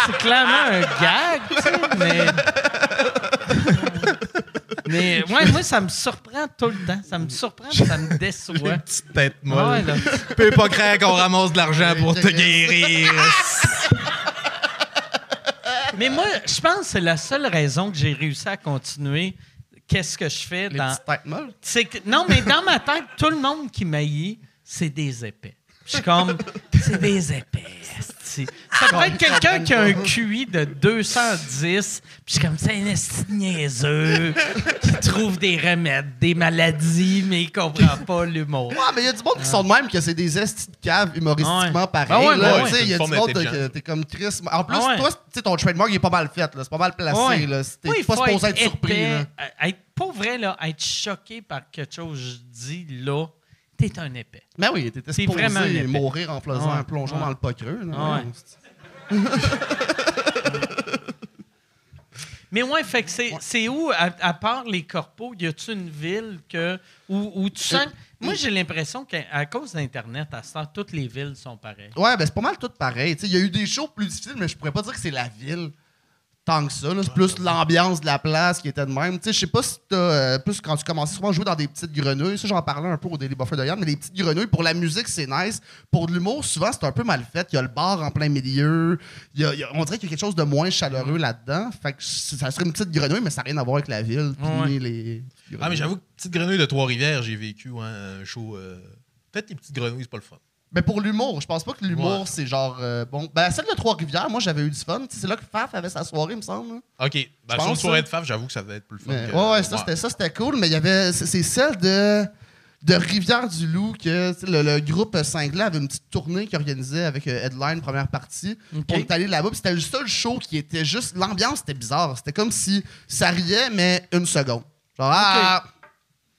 D: c'est clairement un gag, tu sais, mais. Mais ouais, moi, ça me surprend tout le temps. Ça me surprend, ça me déçoit.
F: Petite tête molle.
D: ouais, là.
F: Tu peux pas croire qu'on ramasse de l'argent pour te guérir.
D: Mais moi, je pense que c'est la seule raison que j'ai réussi à continuer. Qu'est-ce que je fais
E: Les
D: dans.
E: petites têtes molles.
D: Que, non, mais dans ma tête, tout le monde qui m'haït, c'est des épais. Je suis comme, c'est des épais. esti. esti. Ça pourrait être quelqu'un qui a un QI de 210, puis je suis comme, c'est un esti niaiseux, qui trouve des remèdes, des maladies, mais il comprend pas l'humour.
E: Ouais, mais il y a du monde qui sont de même que c'est des estis de cave humoristiquement
D: Ouais.
E: pareil.
D: Ben ouais,
E: là.
D: ben
E: Tu sais,
F: ouais,
E: il y a du monde que t'es comme Chris. En plus,
D: Ah ouais.
E: toi, tu sais, ton trademark il est pas mal fait, là. C'est pas mal placé,
D: Ouais.
E: là.
D: Il
E: pas
D: faut
E: supposé être surpris,
D: épais,
E: là.
D: euh, Être, pas vrai, là, être choqué par quelque chose que je dis là, t'es un épais.
E: Mais oui, t'étais supposé mourir en faisant
D: Ouais.
E: un plongeon
D: Ouais.
E: dans le pas creux. là.
D: Ouais.
E: Ouais.
D: Mais ouais, fait que c'est, où, à, à part les corpos, y a-tu une ville que, où, où tu sens? Moi, j'ai l'impression qu'à cause d'Internet, à ce temps, toutes les villes sont pareilles.
E: Ouais, ben c'est pas mal tout pareil. Tu sais, Il y a eu des shows plus difficiles, mais je pourrais pas dire que c'est la ville tant que ça. C'est plus l'ambiance de la place qui était de même. Tu Je sais pas si t'as. euh, plus quand tu commençais souvent à jouer dans des petites grenouilles. Ça, j'en parlais un peu au Daily Buffer de Yann, mais les petites grenouilles, pour la musique, c'est nice. Pour de l'humour, souvent, c'est un peu mal fait. Il y a le bar en plein milieu. Il y a- il y a- on dirait qu'il y a quelque chose de moins chaleureux là-dedans. Fait que ça serait une petite grenouille, mais ça n'a rien à voir avec la ville.
D: Ouais.
E: les.
F: Ah, mais j'avoue que Petite Grenouille de Trois-Rivières, j'ai vécu ouais, un show. euh, Peut-être les petites grenouilles, c'est pas le fun.
E: Mais pour l'humour, je pense pas que l'humour,
F: Ouais.
E: c'est genre. euh, bon, ben, celle de Trois-Rivières, moi, j'avais eu du fun. C'est là que Faf avait sa soirée, il me semble. hein.
F: Ok, ben, de soirée de faf, j'avoue que ça devait être plus le fun.
E: Mais-
F: que-
E: ouais, ouais, ça, c'était ça, c'était cool. Mais il y avait. C'est celle de. De Rivière-du-Loup, que le, le groupe Cinglet avait une petite tournée qu'il organisait avec euh, Headline, première partie.
D: Ok.
E: On est allé là-bas, puis c'était le seul show qui était juste. L'ambiance était bizarre. C'était comme si ça riait, mais une seconde. Genre, ah!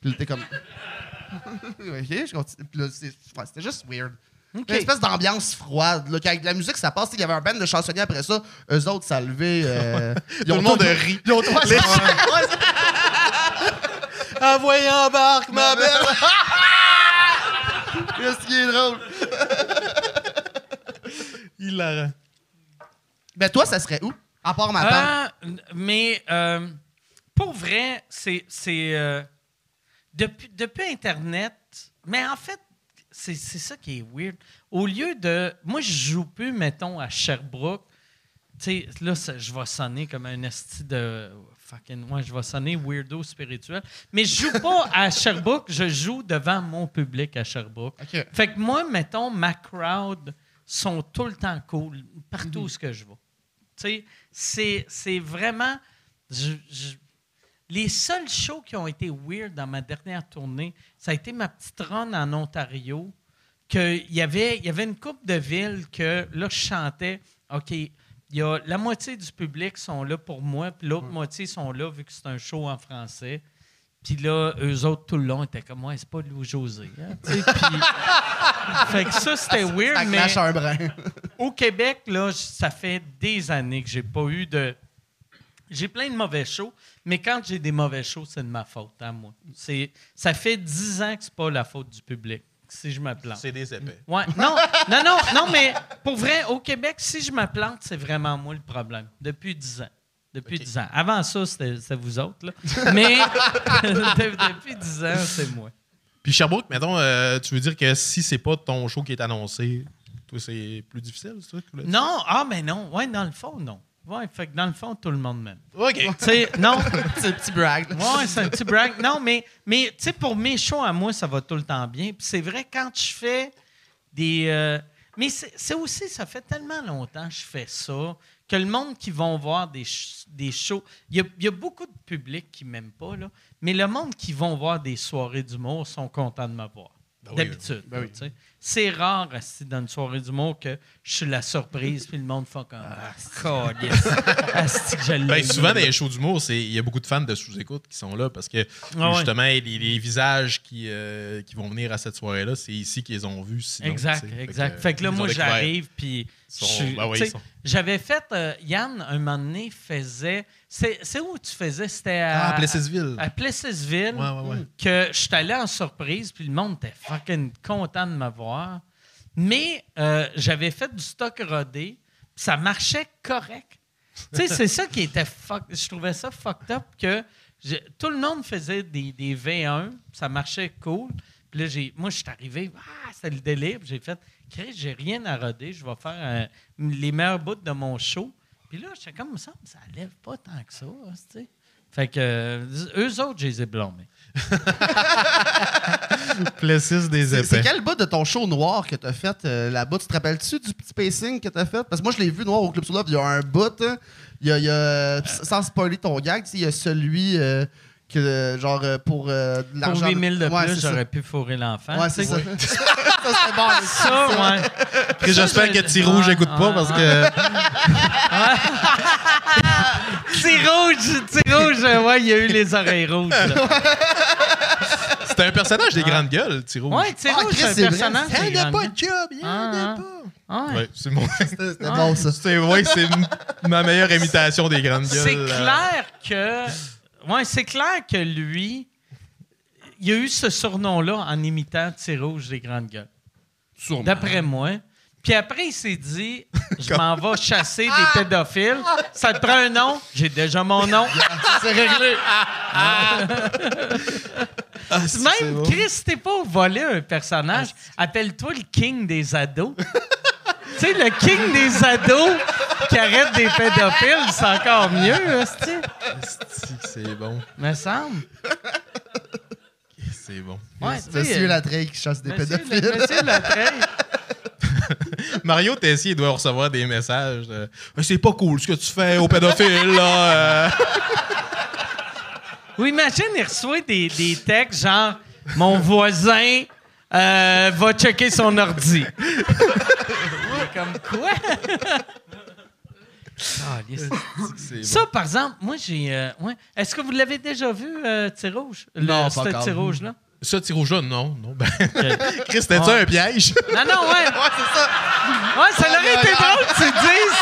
E: Puis là, t'es comme. ok, je continue. Puis là, ouais, c'était juste weird. Une espèce d'ambiance froide. Là, qu'avec la musique, ça passe. Il y avait un band de chansonniers après ça. Eux autres, ça a levé. euh, ils
F: Tout
E: ont
F: le monde rit.
E: Ils ont ouais, c'est-
F: Envoyez en barque, ma belle!
E: Qu'est-ce qui est drôle?
F: Hilarant.
E: Ben, toi, ça serait où? À part ma.
D: Ah, n- mais euh, pour vrai, c'est. c'est euh, depuis, depuis Internet, mais en fait, c'est c'est ça qui est weird. Au lieu de. Moi, je joue plus, mettons, à Sherbrooke. Tu sais, là, ça- je vais sonner comme un esti de. Fucking. Ouais, je vais sonner weirdo spirituel. Mais je joue pas à Sherbrooke, je joue devant mon public à Sherbrooke.
E: OK.
D: Fait que moi, mettons, ma crowd sont tout le temps cool partout où ce que je vais. Tu sais, c'est, c'est vraiment. je- je- les seuls shows qui ont été weird dans ma dernière tournée, ça a été ma petite run en Ontario. Que il y avait, y avait une coupe de villes que là, je chantais. OK, y a la moitié du public sont là pour moi, puis l'autre moitié sont là vu que c'est un show en français. Puis là, eux autres, tout le long, étaient comme, ouais, c'est pas Louis José. hein, fait que ça, c'était weird,
E: Ça
D: mais
E: un brin.
D: au Québec, là, ça fait des années que j'ai pas eu de. J'ai plein de mauvais shows, mais quand j'ai des mauvais shows, c'est de ma faute, à moi. C'est, ça fait dix ans que c'est pas la faute du public, si je me plante.
F: C'est des épais.
D: Ouais, non, non, non, non, mais pour vrai, au Québec, si je me plante, c'est vraiment moi le problème. Depuis dix ans. Depuis dix ans. Avant ça, c'était, c'était vous autres, là. Mais de- depuis dix ans, c'est moi.
F: Puis Sherbrooke, mettons, euh, tu veux dire que si c'est pas ton show qui est annoncé, toi, c'est plus difficile, c'est ça? que tu voulais dire?
D: Non, ah, mais non. Ouais, dans le fond, non. Ouais, fait que dans le fond, tout le monde m'aime.
F: OK.
D: Non.
E: C'est un petit brag. là.
D: Ouais, c'est un petit brag. Non, mais, mais tu sais, pour mes shows à moi, ça va tout le temps bien. Puis c'est vrai, quand je fais des. euh, mais c'est aussi, ça fait tellement longtemps que je fais ça que le monde qui vont voir des, des shows. Il y y a beaucoup de public qui m'aiment pas, là. Mais le monde qui vont voir des soirées d'humour sont contents de me voir.
F: Ben oui,
D: D'habitude. tu sais. C'est rare, dans une soirée d'humour, que je suis la surprise, puis le monde fait comme. Ah, que je l'ai
F: Ben, souvent, dans les shows d'humour, c'est- il y a beaucoup de fans de sous-écoute qui sont là parce que
D: Ah ouais.
F: justement, les, les visages qui, euh, qui vont venir à cette soirée-là, c'est ici qu'ils ont vu. Sinon,
D: Exact, exact. Fait que, là,
F: ils ont
D: moi, j'arrive, puis.
F: Ben
D: J'avais fait. euh, Yann, un moment donné, faisait. C'est où tu faisais? C'était
F: Ah,
D: à.
F: à Plessisville.
D: À Plessisville.
F: Ouais, ouais, ouais.
D: Que je suis allé en surprise, puis le monde était fucking content de me voir. Mais euh, j'avais fait du stock rodé, ça marchait correct. tu sais, c'est ça qui était fuck. Je trouvais ça fucked up que tout le monde faisait des, des V1, ça marchait cool. Puis là, j'ai, moi, je suis arrivé, ah, c'était le délire. J'ai fait, j'ai rien à roder, je vais faire euh, les meilleurs bouts de mon show. Puis là, j'étais comme ça, ça lève pas tant que ça. Fait que euh, eux autres, je les ai blâmés.
F: Plessis des
E: C'est c'est quel bout de ton show noir que t'as fait euh, là-bas? Tu te rappelles-tu du petit pacing que t'as fait? Parce que moi, je l'ai vu noir au Club Soulove. Il y a un bout, hein. il y a, il y a- sans spoiler ton gag, il y a celui euh, que, genre, euh, pour euh, de
D: Pour
E: l'argent.
D: 8 000 de
E: Ouais,
D: plus, j'aurais pu fourrer l'enfant.
E: Ouais, c'est ça. ça, c'est bon.
D: Ça, ouais.
F: Et J'espère que Petit Rouge écoute pas parce que
D: Petit rouge, petit rouge, euh, ouais, il y a eu les oreilles rouges.
F: C'était un personnage des grandes gueules, Rouge.
D: Ouais, petit
E: Ah, Chris,
D: c'est un
E: c'est vrai.
D: personnage.
F: Il
D: des
F: n'y a
D: grandes
F: pas de job, il
D: Ah,
F: a pas.
D: Ah, ouais.
F: Ouais, c'est mon.
E: C'était bon, ça.
F: C'est ouais, c'est m- ma meilleure imitation des grandes gueules.
D: C'est
F: euh.
D: clair que. Ouais, c'est clair que lui, il a eu ce surnom-là en imitant Petit Rouge des Grandes Gueules. D'après moi. Puis après, il s'est dit Je m'en vais chasser des pédophiles. Ça te prend un nom? J'ai déjà mon nom.
E: C'est réglé.
F: Ah, c'est
D: Même
F: bon.
D: Chris, t'es pas volé un personnage, appelle-toi le king des ados. tu sais, le king des ados qui arrête des pédophiles, c'est encore mieux,
F: C'est bon.
D: Me semble.
F: C'est bon.
D: Ouais,
E: Monsieur
D: euh,
E: Latreille qui chasse des
D: Monsieur,
E: pédophiles.
D: le- monsieur Latreille.
F: Mario Tessier doit recevoir des messages de Mais C'est pas cool ce que tu fais aux pédophiles, là. euh.
D: Ou imagine, il reçoit des, des textes genre Mon voisin euh, va checker son ordi. Comme quoi? Ah, yes. Ça, par exemple, moi, j'ai. euh, ouais. Est-ce que vous l'avez déjà vu, euh, Rouge? Le,
E: Non, pas
D: ce
E: encore.
D: Petit Rouge-là?
F: Ça, Petit Rouge, là, non? non ben...
D: Ok.
F: Chris, c'était-tu
D: Ouais.
F: un piège?
D: Non, non, ouais.
E: Ouais, c'est ça.
D: Ouais, ça aurait été drôle que tu le dises.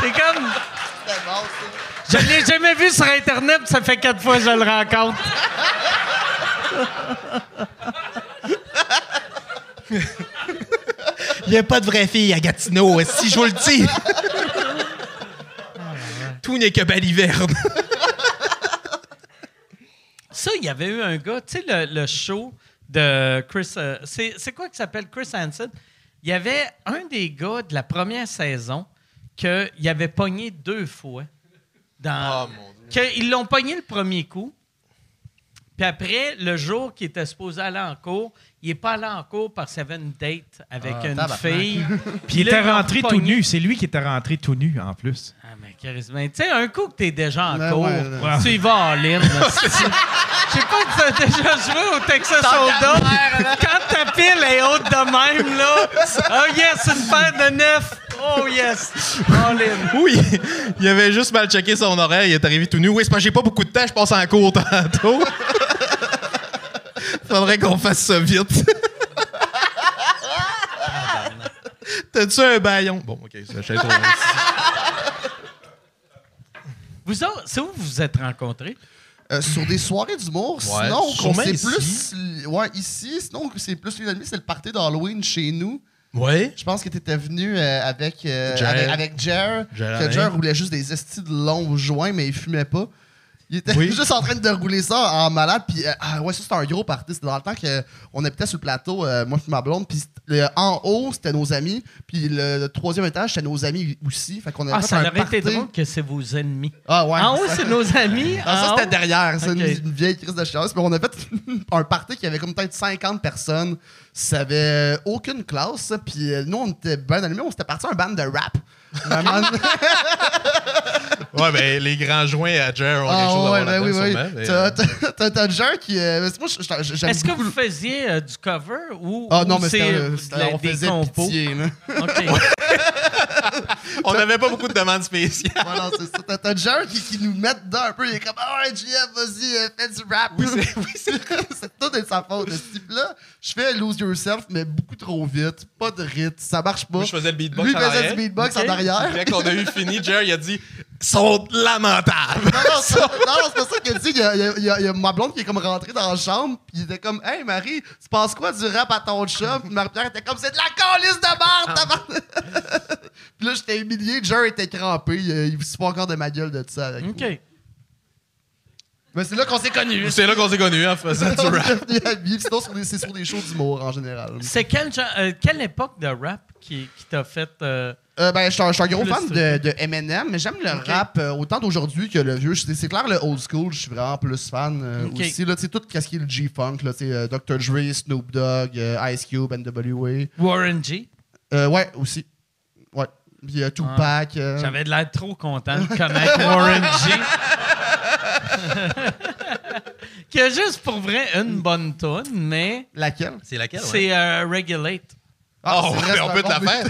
D: C'est comme.
E: C'était bon, ça.
D: Je l'ai jamais vu sur Internet, ça fait quatre fois que je le rencontre.
F: Il n'y a pas de vraie fille à Gatineau, si je vous le dis. Tout n'est que baliverne.
D: Ça, il y avait eu un gars, tu sais, le, le show de Chris. euh, c'est quoi qui s'appelle Chris Hansen? Il y avait un des gars de la première saison qu'il avait pogné deux fois. Dans,
F: Oh, mon Dieu.
D: qu'ils l'ont pogné le premier coup. Puis après, le jour qu'il était supposé aller en cours, il n'est pas allé en cours parce qu'il avait une date avec
E: Ah,
D: une
E: tabarnak.
D: fille.
C: Puis il était rentré tout nu. C'est lui qui était rentré tout nu, en plus.
D: Ah, mais charisme. Tu sais, un coup que t'es déjà en cours,
E: ouais,
C: ouais.
D: tu y vas en ligne. Je sais pas si t'as déjà joué au Texas Hold'em. Quand ta pile est haute de même, là. Oh yes, une paire de neuf. Oh yes. All in.
F: Oui, il avait juste mal checké son horaire, il est arrivé tout nu. Oui, c'est parce que j'ai pas beaucoup de temps, je passe en cours tantôt. Faudrait qu'on fasse ça vite. T'as-tu un baillon? Bon, OK, ça, je sais trop.
D: Vous autres, c'est où vous vous êtes rencontrés?
E: Euh, sur des soirées d'humour,
F: Ouais,
E: sinon, sait
F: ici.
E: plus. Ouais, ici. Sinon, c'est plus une c'est le party d'Halloween chez nous.
F: Ouais?
E: Je pense que tu étais venu euh, avec, euh,
F: Jer.
E: avec, avec Jer.
F: Jer
E: Que. Jer roulait juste des estis de longs joints, mais il fumait pas. Il était
F: Oui.
E: juste en train de rouler ça en malade. Puis, euh, ah ouais, ça, c'était un gros party. C'était dans le temps qu'on habitait sur le plateau, euh, moi et ma blonde. Puis, le- en haut, c'était nos amis. Puis, le, le troisième étage, c'était nos amis aussi. Fait qu'on a
D: Ah,
E: fait
D: ça
E: un
D: aurait été drôle que c'est vos ennemis.
E: Ah ouais.
D: en haut, c'est nos amis.
E: Ah, ça, c'était derrière. C'est une, une vieille crise de chiasse. Mais on a fait un party qui avait comme peut-être 50 personnes. Ça avait aucune classe. Puis euh, nous, on était bien allumés. On s'était parti un band de rap.
F: Ouais, ben, les grands joints à Jer ont quelque
E: ah
F: chose à voir
E: ben oui,
F: là-dedans,
E: oui. T'as-
F: euh,
E: Jer qui. euh, moi,
D: Est-ce que vous
E: le-
D: faisiez euh, du cover ou,
E: Ah non,
D: ou
E: mais
D: c'est
E: c'était,
D: euh,
E: on
D: des
E: faisait
D: compos?
E: pitié. là.
D: OK.
F: On n'avait pas beaucoup de demandes spéciales.
E: Voilà, c'est ça. T'as- Jer qui, qui nous met dedans un peu. Il est comme, ah ouais, JF, vas-y, euh, fais du rap. Oui, c'est oui, c'est tout de sa faute. Ce type-là, je fais Lose Yourself, mais beaucoup trop vite. Pas de rythme. Ça marche pas.
F: Moi, je faisais le beatbox
E: Lui faisait du beatbox en arrière.
F: Après qu'on a eu fini, Jer, il a dit « sont lamentables ».
E: Non, non, c'est pas ça qu'il dit. Il y a, il y a- il y ma blonde qui est comme rentrée dans la chambre, puis il était comme Hey Marie, tu penses quoi du rap à ton chat? Puis Marie-Pierre était comme C'est de la calice de merde! Puis là, j'étais humilié, Jer était crampé, il, il se fout encore de ma gueule de ça avec
D: OK.
E: Mais c'est là qu'on s'est connus.
F: C'est là qu'on s'est connus en faisant du rap.
E: Sinon, c'est sur des shows d'humour en général.
D: C'est quel euh, quelle époque de rap qui, qui t'a fait. euh,
E: Euh, ben, je suis un, je suis un gros fan de, de Eminem, mais j'aime le rap euh, autant d'aujourd'hui que le vieux. C'est clair, le old school, je suis vraiment plus fan euh,
D: Ok.
E: aussi. Là, tout ce qui est le G-Funk, euh, Dr. Dre, Snoop Dogg, euh, Ice Cube, NWA.
D: Warren G?
E: Euh, ouais, aussi. Ouais. Puis euh, Tupac. euh,
D: J'avais de l'air trop content de connaître Warren G. qui a juste pour vrai une bonne tonne, mais
E: Laquelle?
F: C'est laquelle? ouais?
D: c'est euh, Regulate.
E: Ah,
F: Oh,
E: c'est vrai,
F: on peut te
E: un
F: la faire.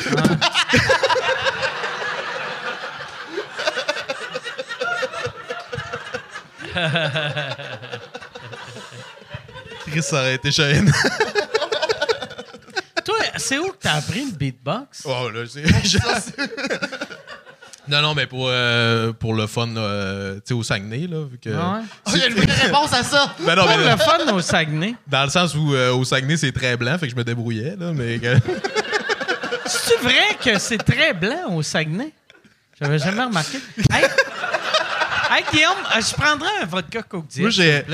F: Chris, ça aurait été Cheyenne.
D: Toi, c'est où que t'as appris le beatbox?
F: Oh, là, c'est. non, non, mais pour, euh, pour le fun, euh, tu sais, au Saguenay, là, vu que.
D: Ah ouais?
E: Oh, il y a une vraie réponse à ça!
F: Ben non, mais
D: le fun au Saguenay.
F: dans le sens où euh, au Saguenay, c'est très blanc, fait que je me débrouillais, là, mais.
D: C'est vrai que c'est très blanc au Saguenay? J'avais jamais remarqué. Hey, hey, Guillaume, euh, je prendrais un vodka Coke Diet,
F: Moi, j'ai-.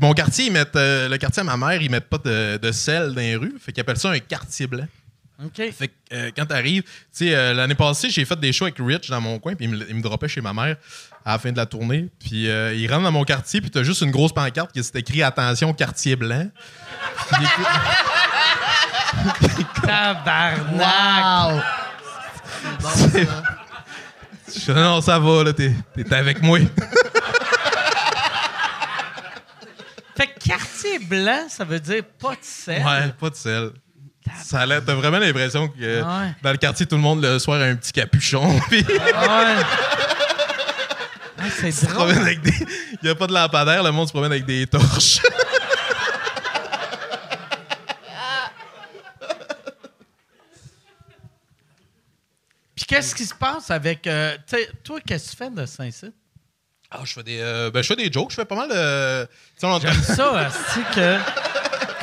F: Mon quartier, ils mettent, euh, le quartier à ma mère, ils mettent pas de, de sel dans les rues, fait qu'ils appellent ça un quartier blanc.
D: OK.
F: Fait que euh, quand t'arrives, tu sais, euh, l'année passée, j'ai fait des shows avec Rich dans mon coin, puis il me, il me droppait chez ma mère à la fin de la tournée. Puis euh, il rentre dans mon quartier, puis t'as juste une grosse pancarte qui s'est écrit Attention, quartier blanc. Puis il écoute-
D: Tabarnak!
E: Wow!
F: C'est-. Je non, ça va, là, t'es t'es avec moi.
D: Fait que quartier blanc, ça veut dire pas de sel.
F: Ouais, pas de sel. Ça a l'air- t'as vraiment l'impression que
D: Ah ouais.
F: dans le quartier, tout le monde le soir a un petit capuchon. Puis
D: Ouais. Ah, c'est drôle.
F: des. Il n'y a pas de lampadaire, le monde se promène avec des torches.
D: Puis qu'est-ce qui se passe avec. euh, toi, qu'est-ce que tu fais de Saint-Cyr?
F: Ah, je fais des. euh, ben, je fais des jokes, je fais pas mal de. Tu sais, on-
D: J'aime ça, c'est que.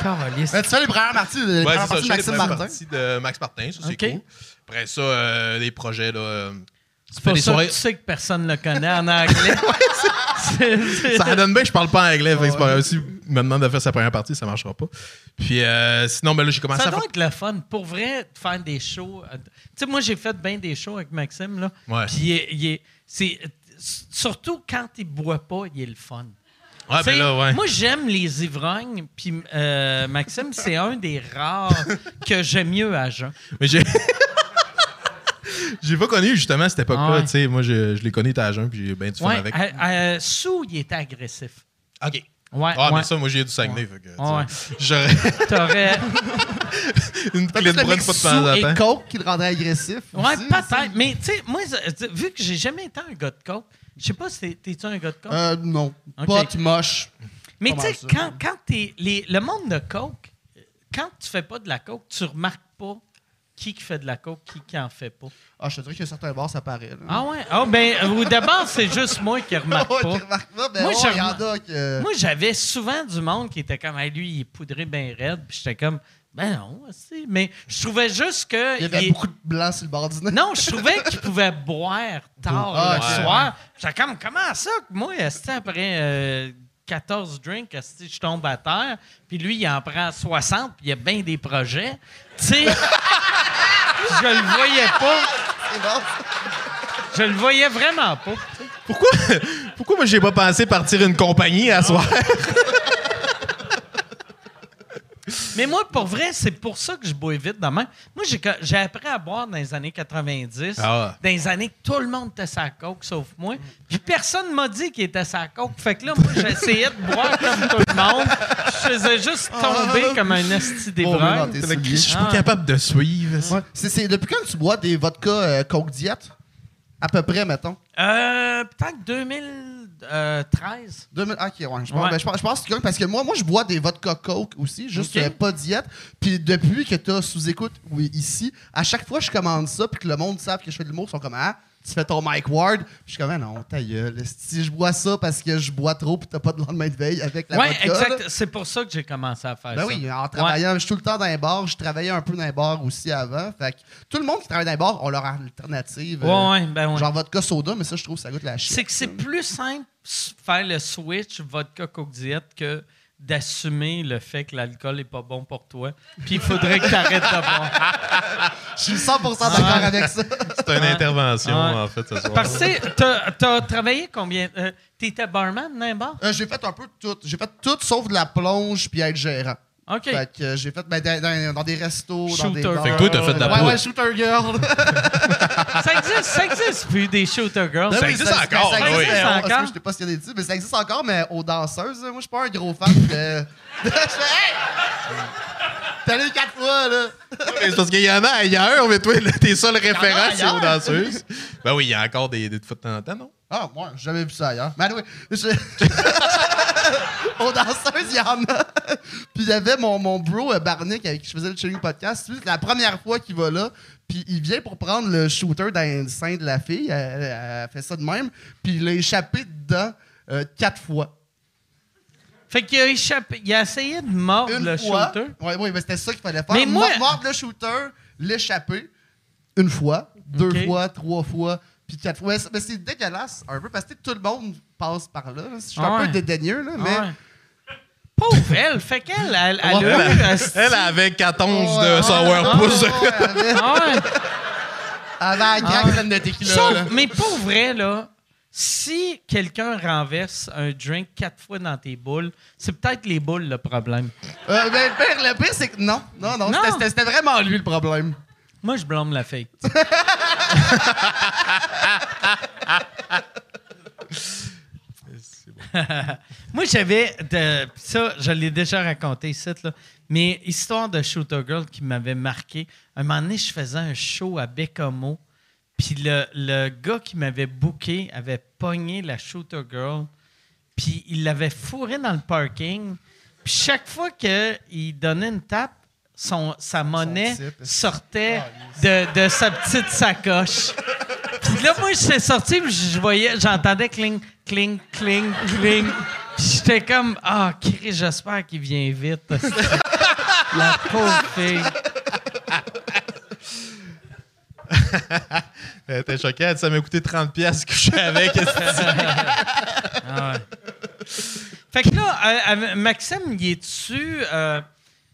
E: Ben, tu fais les premières parties, les premières de
F: les
E: Maxime Martin.
F: de Max Martin, ça, c'est
D: Ok.
F: cool. Après ça, euh, des projets, là. euh,
D: C'est pour
F: des
D: ça
F: soirées-
D: que tu sais que personne ne le connaît en anglais. C'est- c'est-
F: Ça donne bien que je parle pas anglais. fait que c'est pas grave. Si il me demande de faire sa première partie, ça marchera pas. Puis euh, sinon, ben là, j'ai commencé
D: Ça
F: à
D: doit
F: faire.
D: être le fun. Pour vrai, de faire des shows. euh, Tu sais, moi, j'ai fait bien des shows avec Maxime, là.
F: Ouais.
D: Puis il est- il est- c'est. Surtout quand il boit pas, il est le fun.
F: Ouais, ben là, ouais.
D: Moi, j'aime les ivrognes, puis euh, Maxime, c'est un des rares que j'aime mieux à jeun.
F: Mais j'ai. j'ai pas connu justement cette époque-là.
D: Ah ouais.
F: Tu sais, moi, je, je l'ai connu à jeun, puis j'ai bien du fun avec.
D: euh, euh, Sous, il était agressif.
F: OK.
D: Ouais,
F: Ah,
D: ouais.
F: mais ça, moi, j'ai du Saguenay. fait que. J'aurais
D: T'aurais.
F: une clé de bras
E: mix
F: de temps en temps.
E: coke qui le rendrait agressif.
D: Ouais,
E: aussi,
D: peut-être. Mais tu sais, moi, euh, vu que j'ai jamais été un gars de coke, je sais pas si t'es- t'es-tu un gars de coke?
E: Euh, non.
D: Ok.
E: Pote moche.
D: Mais tu sais, quand, quand t'es. les- Le monde de coke, quand tu fais pas de la coke, tu remarques pas qui qui fait de la coke, qui qui en fait pas.
E: Ah, je te dirais a certains bars, ça paraît. Là.
D: Ah ouais? Ah ben, euh, au départ, c'est juste moi qui remarque pas.
E: tu remarques pas, mais
D: Moi,
E: que...
D: Moi, j'avais souvent du monde qui était comme, Hey, lui, il est poudré bien raide. Puis j'étais comme, ben non, aussi. Mais je trouvais juste que.
E: Il y avait
D: il-
E: beaucoup de blancs sur le bord du nez.
D: Non, je trouvais qu'il pouvait boire tard
E: Ah,
D: le soir. J'étais comme, comment ça? que Moi, après euh, 14 drinks, je tombe à terre? Puis lui, il en prend 60, puis il y a bien des projets. Tu sais, je le voyais pas.
E: C'est bon.
D: Je le voyais vraiment pas.
F: Pourquoi, pourquoi moi, j'ai pas pensé partir une compagnie à soir?
D: Mais moi, pour vrai, c'est pour ça que je bois vite demain. Moi, j'ai, j'ai appris à boire dans les années 90,
F: Ah.
D: dans les années que tout le monde était sa coke, sauf moi. Puis personne m'a dit qu'il était sa coke. Fait que là, moi, j'essayais de boire comme tout le monde. Je faisais juste tomber comme un d'ivrogne.
E: tes
F: Je suis pas
D: Ah.
F: capable de suivre.
E: Ouais. C'est, c'est- depuis quand tu bois des vodka euh, Coke Diet? À peu près, mettons.
D: Euh, peut-être 2013.
E: 2000, ok, ouais. Je pense,
D: Ouais.
E: ben, je pense, je pense que parce que moi, moi, je bois des vodka Coke aussi, juste
D: Ok.
E: euh, pas diète. Puis depuis que t'as sous-écoute, oui, ici, à chaque fois que je commande ça, puis que le monde savent que je fais de l'humour, ils sont comme, ah, tu fais ton Mike Ward. Je suis comme, Ah non, ta gueule. Si je bois ça parce que je bois trop puis t'as pas de lendemain de veille avec la
D: Ouais,
E: vodka,
D: exact. C'est pour ça que j'ai commencé à faire
E: Ben
D: ça.
E: oui, en travaillant, je suis tout le temps dans les bars. Je travaillais un peu dans les bars aussi avant. Fait que tout le monde qui travaille dans les bars ont leur alternative.
D: Ouais,
E: euh,
D: ouais, ben ouais.
E: Genre vodka soda, mais ça, je trouve que ça goûte la shit.
D: C'est que c'est plus simple faire le switch vodka coke diète que d'assumer le fait que l'alcool est pas bon pour toi. Puis il faudrait que tu arrêtes de boire.
E: Je suis 100% d'accord avec ça.
F: C'est une
D: Ouais.
F: intervention,
D: Ouais.
F: en fait, ce soir.
D: Parce que t'as- t'as travaillé combien? Euh, T'étais barman, dans un bar?
E: Euh, j'ai fait un peu tout. J'ai fait tout sauf de la plonge puis être gérant.
D: OK.
E: Fait que euh, j'ai fait ben, dans, des restos, dans des
D: Shooter.
E: bars.
F: Fait que toi, t'as fait de la
E: Ouais,
F: poudre.
E: ouais, shooter girl.
D: Ça existe, ça existe plus des shooter girls.
F: Ça
E: Oui,
F: existe encore,
E: Ça
F: oui.
E: existe encore.
D: existe encore?
E: Je sais pas ce qu'il y a des mais ça existe encore, mais aux danseuses, moi, je suis pas un gros fan de. je fais, hey! T'es allé quatre fois, là.
F: C'est parce qu'il y en a ailleurs, mais toi, tes c'est
E: ailleurs.
F: aux danseuses. Ben oui, il y a encore des, des fois de temps en temps, non?
E: Ah, moi, j'ai jamais vu ça ailleurs. Mais anyway, je... aux danseuses, il y en a. Puis il y avait mon, mon bro euh, Barnick avec qui je faisais le chilling podcast. C'est la première fois qu'il va là. Puis il vient pour prendre le shooter dans le sein de la fille. Elle, elle- fait ça de même. Puis il a échappé dedans euh, quatre fois.
D: Fait qu'il a échappé. Il a essayé de mordre
E: Une
D: le
E: fois.
D: shooter.
E: Oui, oui, mais c'était ça qu'il fallait faire.
D: Mais moi-
E: Mor- Mordre le shooter, l'échapper. Une fois, deux
D: Ok.
E: fois, trois fois, puis quatre fois. Mais c'est- Mais c'est dégueulasse un peu parce que tout le monde passe par là. Je suis un
D: Ouais.
E: peu dédaigneux, là, mais.
D: Ouais. Pauvre elle, fait qu'elle, elle, elle a eu...
F: Elle, avait 14
E: Ouais,
F: de
E: ouais,
F: sourpuss.
E: ouais, ouais, elle avait-
D: Ah ouais.
E: La craque
D: Ah.
E: pleine de tequila.
D: Sauf-
E: là.
D: mais pour vrai, là, si quelqu'un renverse un drink quatre fois dans tes boules, c'est peut-être les boules le problème.
E: Euh, ben, le pire, le pire, c'est que non. Non, non,
D: Non.
E: c'était- vraiment lui le problème.
D: Moi, je blâme la fille. Moi, j'avais ça, je l'ai déjà raconté ici, là, mais histoire de Shooter Girl qui m'avait marqué. Un moment donné, je faisais un show à Bécamo, puis le, le gars qui m'avait booké avait pogné la Shooter Girl, puis il l'avait fourré dans le parking. Puis chaque fois qu'il donnait une tape, son, sa monnaie sortait de, de sa petite sacoche. Puis là, moi, j'étais sorti, puis je voyais, j'entendais cling, cling, cling, cling. Puis j'étais comme, ah, Chris, j'espère qu'il vient vite. La pauvre fille.
F: Elle était choquée. Elle dit, Ça m'a coûté 30$ pièces que je suis avec.
D: Ah ouais. Fait que là, euh, euh, Maxime, il est dessus. Euh,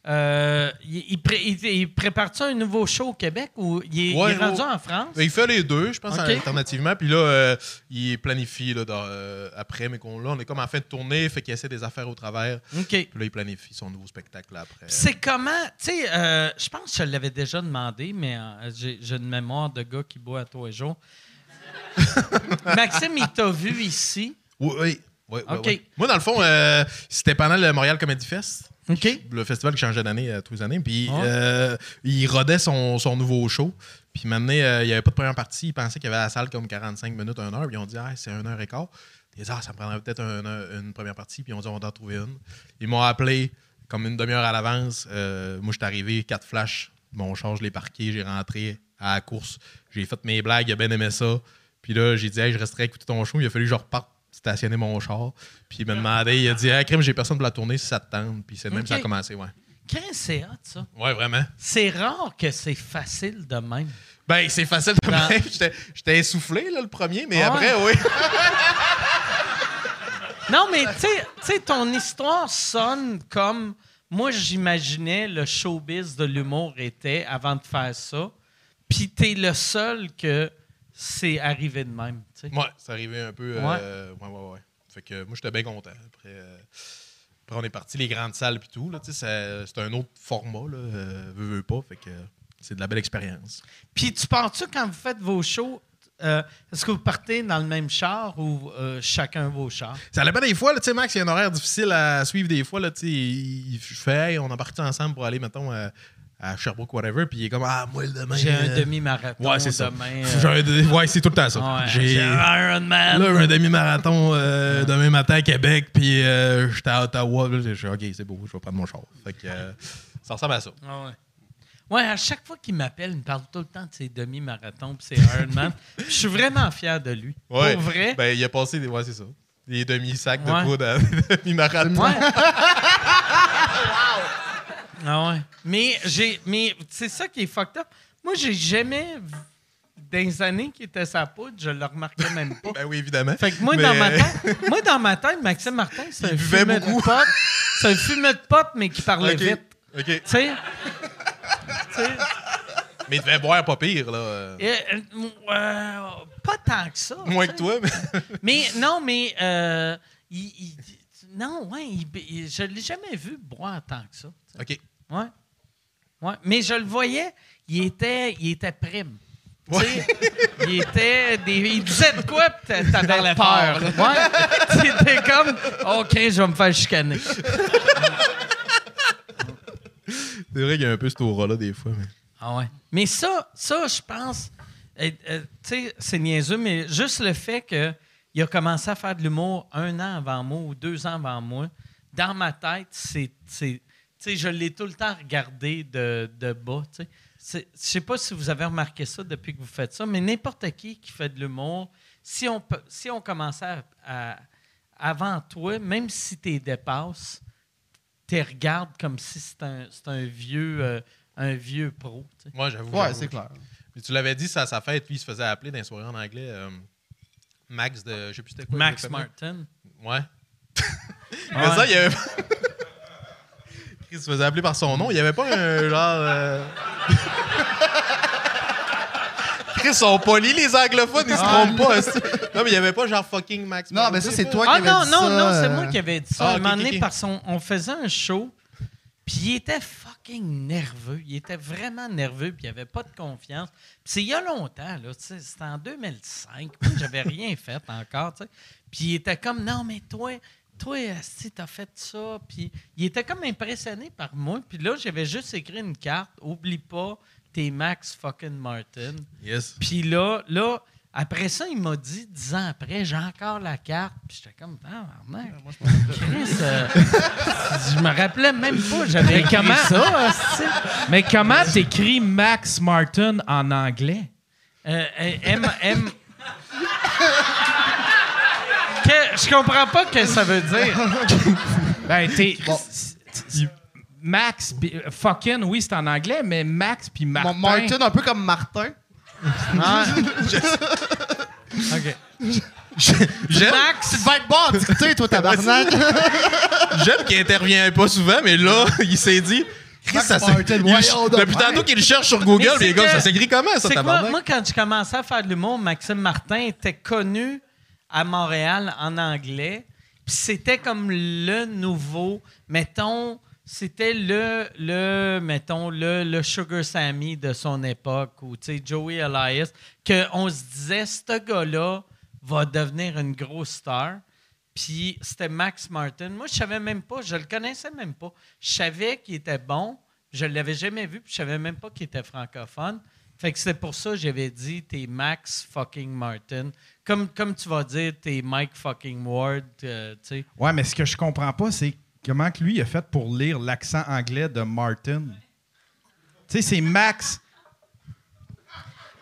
D: euh, il, il pré- il- il prépare-tu un nouveau show au Québec ou il est,
F: Ouais,
D: est rendu en France?
F: Il fait les deux, je pense, alternativement. Puis là, euh, il planifie là, dans, euh, après, mais qu'on, là, on est comme en fin de tournée, fait qu'il essaie des affaires au travers. Puis là, il planifie son nouveau spectacle là, après.
D: C'est comment, tu sais, euh, je pense que je l'avais déjà demandé, mais j'ai une mémoire de gars qui boit à tous les jours. Maxime, il t'a vu ici?
F: Oui, oui. oui, oui,
D: Ok.
F: oui. Moi, dans le fond, c'était pendant le Montréal Comedy Fest. Le festival qui changeait d'année euh, tous les années. Puis
D: Ouais.
F: euh, il rodait son, son nouveau show. Puis maintenant, euh, il n'y avait pas de première partie. Il pensait qu'il y avait la salle comme 45 minutes, 1 heure. Puis ils ont dit, ah, c'est 1 heure et quart. Ils ont dit, ah, ça me prendrait peut-être un une première partie. Puis ils ont dit, on va en trouver une. Ils m'ont appelé comme une demi-heure à l'avance. Euh, moi, je suis arrivé, quatre flashs. Mon char, je l'ai parqué. J'ai rentré à la course. J'ai fait mes blagues. Il a bien aimé ça. Puis là, j'ai dit, hey, je resterai à écouter ton show. Il a fallu que je reparte stationner mon char. Puis il m'a demandé, il a dit, hey, crime, j'ai personne pour la tourner si ça te tente. Puis c'est même ça a commencé, ouais.
D: Chris, c'est hot, ça.
F: Ouais, vraiment.
D: C'est rare que c'est facile de même.
F: Ben, c'est facile de
D: Dans-
F: même. J'étais- essoufflé, là, le premier, mais
D: Ouais.
F: après, oui.
D: Non, mais tu sais- tu sais, ton histoire sonne comme moi, j'imaginais le showbiz de l'humour était avant de faire ça. Puis t'es le seul que c'est arrivé de même. tu sais.
F: Ouais, c'est arrivé un peu. euh, ouais, ouais, ouais. Fait que moi, j'étais bien content. Après, euh, après, on est parti les grandes salles puis tout. là, C'est un autre format, là. euh, veux, veux pas. Fait que c'est de la belle expérience.
D: Puis tu penses-tu quand vous faites vos shows, euh, est-ce que vous partez dans le même char ou euh, chacun vos chars?
F: Ça dépend des fois, tu sais, Max, il y a un horaire difficile à suivre des fois. Là, il, il fait, hey, on est parti ensemble pour aller, mettons, à, à Sherbrooke, whatever. Puis il est comme, ah, moi, le demain.
D: J'ai un
F: euh,
D: demi-marathon
F: Ouais, c'est ça.
D: demain. Euh,
F: un Ouais, c'est tout le temps ça.
D: ouais,
F: J'ai
D: un Ironman.
F: là, un demi-marathon euh, demain matin à Québec, puis euh, j'étais à Ottawa. Je suis OK, c'est beau, je vais prendre mon char. Fait que ça ressemble à ça.
D: Ah ouais. Ouais, à chaque fois qu'il m'appelle, il me parle tout le temps de ses demi-marathons et ses Ironman. Je suis vraiment fier de lui.
F: Ouais.
D: Pour vrai.
F: Ben, il a passé des. Ouais, c'est ça. Des demi-sacs de poudre à demi-marathon.
D: Ouais. Ah ouais. Mais j'ai mais c'est ça qui est fucked up. Moi, j'ai jamais dans les années qu'il était sa poudre, je le remarquais même pas.
F: Ben oui, évidemment.
D: Fait que moi,
F: Mais-
D: dans ma tête, moi, dans ma tête, Maxime Martin, c'est un fumeur de pote. C'est un fumeur de pote, mais qui parlait vite.
F: OK.
D: Tu sais?
F: Mais il devait boire pas pire, là.
D: Euh, euh, euh, pas tant que ça.
F: Moins que toi, mais.
D: Mais non, mais euh, il, il- non, ouais, il- je l'ai jamais vu boire tant que ça.
F: OK.
D: Ouais. Ouais. Mais je le voyais, il était, il était prime. Tu sais, il était des, il disait de quoi t'avais peur. Ouais. C'était comme OK, je vais me faire chicaner.
F: C'est vrai qu'il y a un peu cet aura-là, des fois. Mais...
D: Ah ouais. Mais ça, ça je pense, euh, euh, tu sais, c'est niaiseux, mais juste le fait qu'il a commencé à faire de l'humour un an avant moi ou deux ans avant moi, dans ma tête, c'est. C'est- Tu sais, je l'ai tout le temps regardé de, de bas. tu sais. C'est- Je sais pas si vous avez remarqué ça depuis que vous faites ça, mais n'importe qui qui fait de l'humour, si on, peut- si on commençait à, à- avant toi, même si tu dépasses, tu regardes comme si c'était un, vieux, euh, un vieux pro.
F: Moi, j'avoue.
E: Ouais, c'est clair.
F: Puis tu l'avais dit, ça à sa fête, lui, il se faisait appeler dans les soirées en anglais euh, Max de. Je sais plus c'était quoi.
D: Max. Martin.
F: Ouais. Mais ça, il y avait. Il se faisait appeler par son nom. Il n'y avait pas un genre. euh, Chris, ils sont polis, les anglophones, ils se trompent pas. est-ce que- Non, mais il n'y avait pas genre fucking Max.
E: Non, mais ça, c'est toi
D: Ah
E: qui avais
D: non,
E: dit
D: non,
E: ça,
D: non, c'est
E: euh,
D: moi qui avais dit ça.
F: Ah,
D: à un
F: ok,
D: moment
F: ok,
D: donné,
F: ok.
D: parce qu'on on faisait un show, puis il était fucking nerveux. Il était vraiment nerveux, puis il avait pas de confiance. Puis c'est il y a longtemps, là, tu sais, c'était en 2005. Moi, j'avais rien fait encore, tu sais. Puis il était comme, non, mais toi, toi, si t'as fait ça. Puis il était comme impressionné par moi. Puis là, j'avais juste écrit une carte. Oublie pas, t'es Max fucking Martin.
F: Yes.
D: Puis là, là, après ça, il m'a dit, dix ans après, j'ai encore la carte. Puis j'étais comme, ah, mec, Chris, euh, je me rappelais même pas, j'avais écrit
B: comment-
D: ça? hostie.
B: Mais comment t'écris Max Martin en anglais?
D: Euh, euh, M, M... Je comprends pas ce que ça veut dire.
B: Ben, t'es. Max, pis- euh, fucking, oui, c'est en anglais, mais Max puis Martin.
E: Mon Martin, un peu comme Martin.
D: OK.
F: J'aime
D: Max,
E: Tu vas être bon en dictée, toi, tabarnak.
F: j'aime qu'il intervient pas souvent, mais là, il s'est dit. Ça
E: Martin,
F: il- depuis tantôt qu'il cherche sur Google, les gars,
D: que-
F: ça s'écrit comment, ça,
D: C'est que moi,
F: tabarnak?
D: moi, quand je commençais à faire de l'humour, Maxime Martin était connu à Montréal en anglais. Puis c'était comme le nouveau, mettons, c'était le, le, mettons, le, le Sugar Sammy de son époque, ou, tu sais, Joey Elias, qu'on se disait, ce gars-là va devenir une grosse star. Puis c'était Max Martin. Moi, je savais même pas, je le connaissais même pas. Je savais qu'il était bon, je l'avais jamais vu, puis je savais même pas qu'il était francophone. Fait que c'est pour ça que j'avais dit t'es Max fucking Martin. Comme, comme tu vas dire, t'es Mike fucking Ward, euh, tu sais.
C: Ouais, mais ce que je comprends pas, c'est comment que lui il a fait pour lire l'accent anglais de Martin. Tu sais, c'est Max.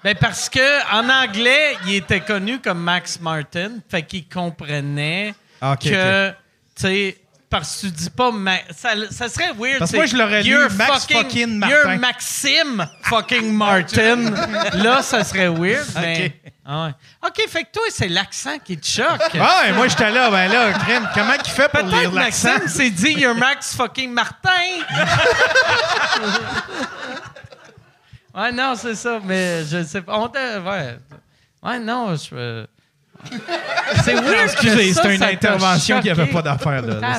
D: Ben parce que en anglais, il était connu comme Max Martin, fait qu'il comprenait
C: Ah,
D: que, tu sais, parce que tu dis pas Ma- ça, ça serait weird.
C: Parce que moi, je l'aurais lu Max fucking Martin.
D: You're Maxime fucking Martin. Là, ça serait weird, mais. Ah ouais. OK, fait que toi, c'est l'accent qui te choque.
C: Ouais, moi j'étais là, ben là, crème, comment qu'il fait pour lire l'accent?
D: Maxime s'est dit You're Max fucking Martin. ouais, non, c'est ça, mais je sais pas. On ouais. ouais, non, je. C'est weird.
C: Excusez, c'était une intervention qui avait pas d'affaire là.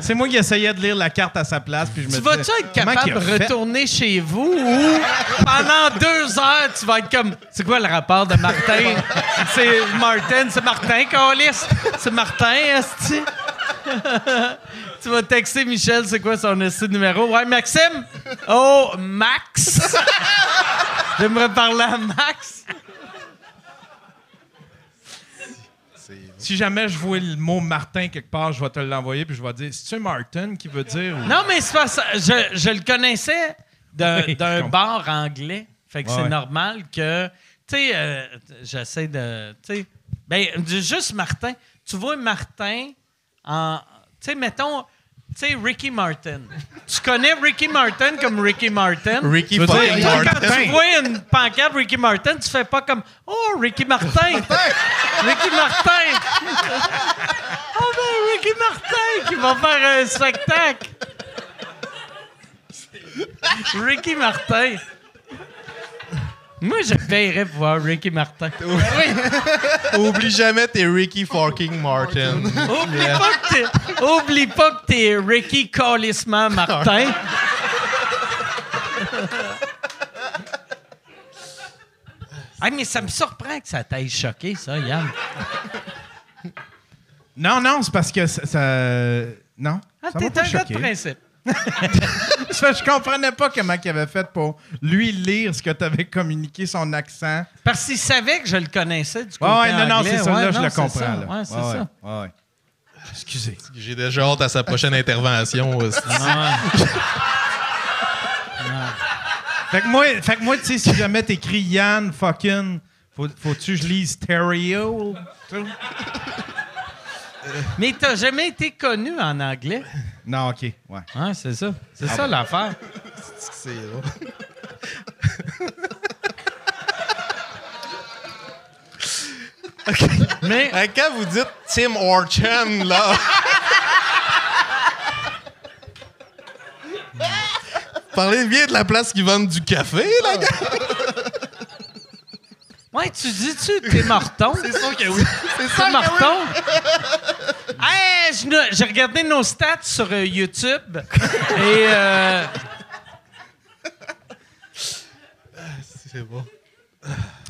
C: C'est moi qui essayais de lire la carte à sa place, puis je me
D: Tu vas-tu être capable de retourner chez vous ou pendant deux heures, tu vas être comme. C'est quoi le rapport de Martin? c'est Martin, c'est Martin, Calis. C'est Martin, esti. tu vas texter Michel, c'est quoi son esti de numéro? Ouais, Maxime? Oh, Max? J'aimerais parler à Max.
C: Si jamais je vois le mot Martin quelque part, je vais te l'envoyer, puis je vais dire, c'est-tu Martin qui veut dire? ou-
D: Non, mais c'est pas ça. Je, je le connaissais d'un
C: Oui,
D: bar anglais. Fait que
C: Ouais,
D: c'est
C: ouais.
D: normal que. Tu sais, euh, j'essaie de. Tu sais. Ben, juste Martin. Tu vois Martin en. Tu sais, mettons. Tu sais, Ricky Martin. Tu connais Ricky Martin comme Ricky Martin?
F: Ricky
C: dire,
F: Martin.
C: Martin.
D: Tu vois une pancarte Ricky Martin, tu fais pas comme Oh, Ricky Martin! Ricky Martin! oh ben, Ricky Martin qui va faire un spectacle! Ricky Martin! Moi, je paierais pour voir Ricky Martin.
F: Oublie jamais t'es Ricky fucking Martin.
D: Oublie, pas que t'es, oublie pas que t'es Ricky Calissement Martin. Ah, mais ça me surprend que ça t'aille choqué, ça, Yann.
C: Non, non, c'est parce que ça. ça- Non?
D: Ah,
C: ça
D: t'es
C: m'a pas
D: un gars de
C: choqué.
D: principe.
C: Je comprenais pas comment il avait fait pour lui lire ce que tu avais communiqué, son accent.
D: Parce qu'il savait que je le connaissais du côté
C: Ouais, ouais, non, non, c'est ça.
D: Ouais,
C: là, je le comprends.
D: ça.
C: là.
D: Ouais, c'est
C: Ouais,
D: ça.
C: ouais, ouais, ouais. Excusez.
F: J'ai déjà hâte à sa prochaine intervention. aussi.
C: Fait que moi, fait que moi tu sais, si jamais t'écris Yann fucking, faut, faut-tu que je lise stereo?
D: Mais t'as jamais été connu en anglais?
C: Non, OK, ouais.
D: Ouais, c'est ça. C'est ça l'affaire.
F: C'est drôle.
D: Mais
F: Hein, Quand vous dites Tim Orchan, là. Parlez bien de la place qui vendent du café, là, gars.
D: ouais, tu dis-tu t'es morton?
E: C'est sûr que oui. C'est sûr que oui.
D: morton? Hey, je ne- j'ai regardé nos stats sur euh, YouTube et euh,
F: C'est bon.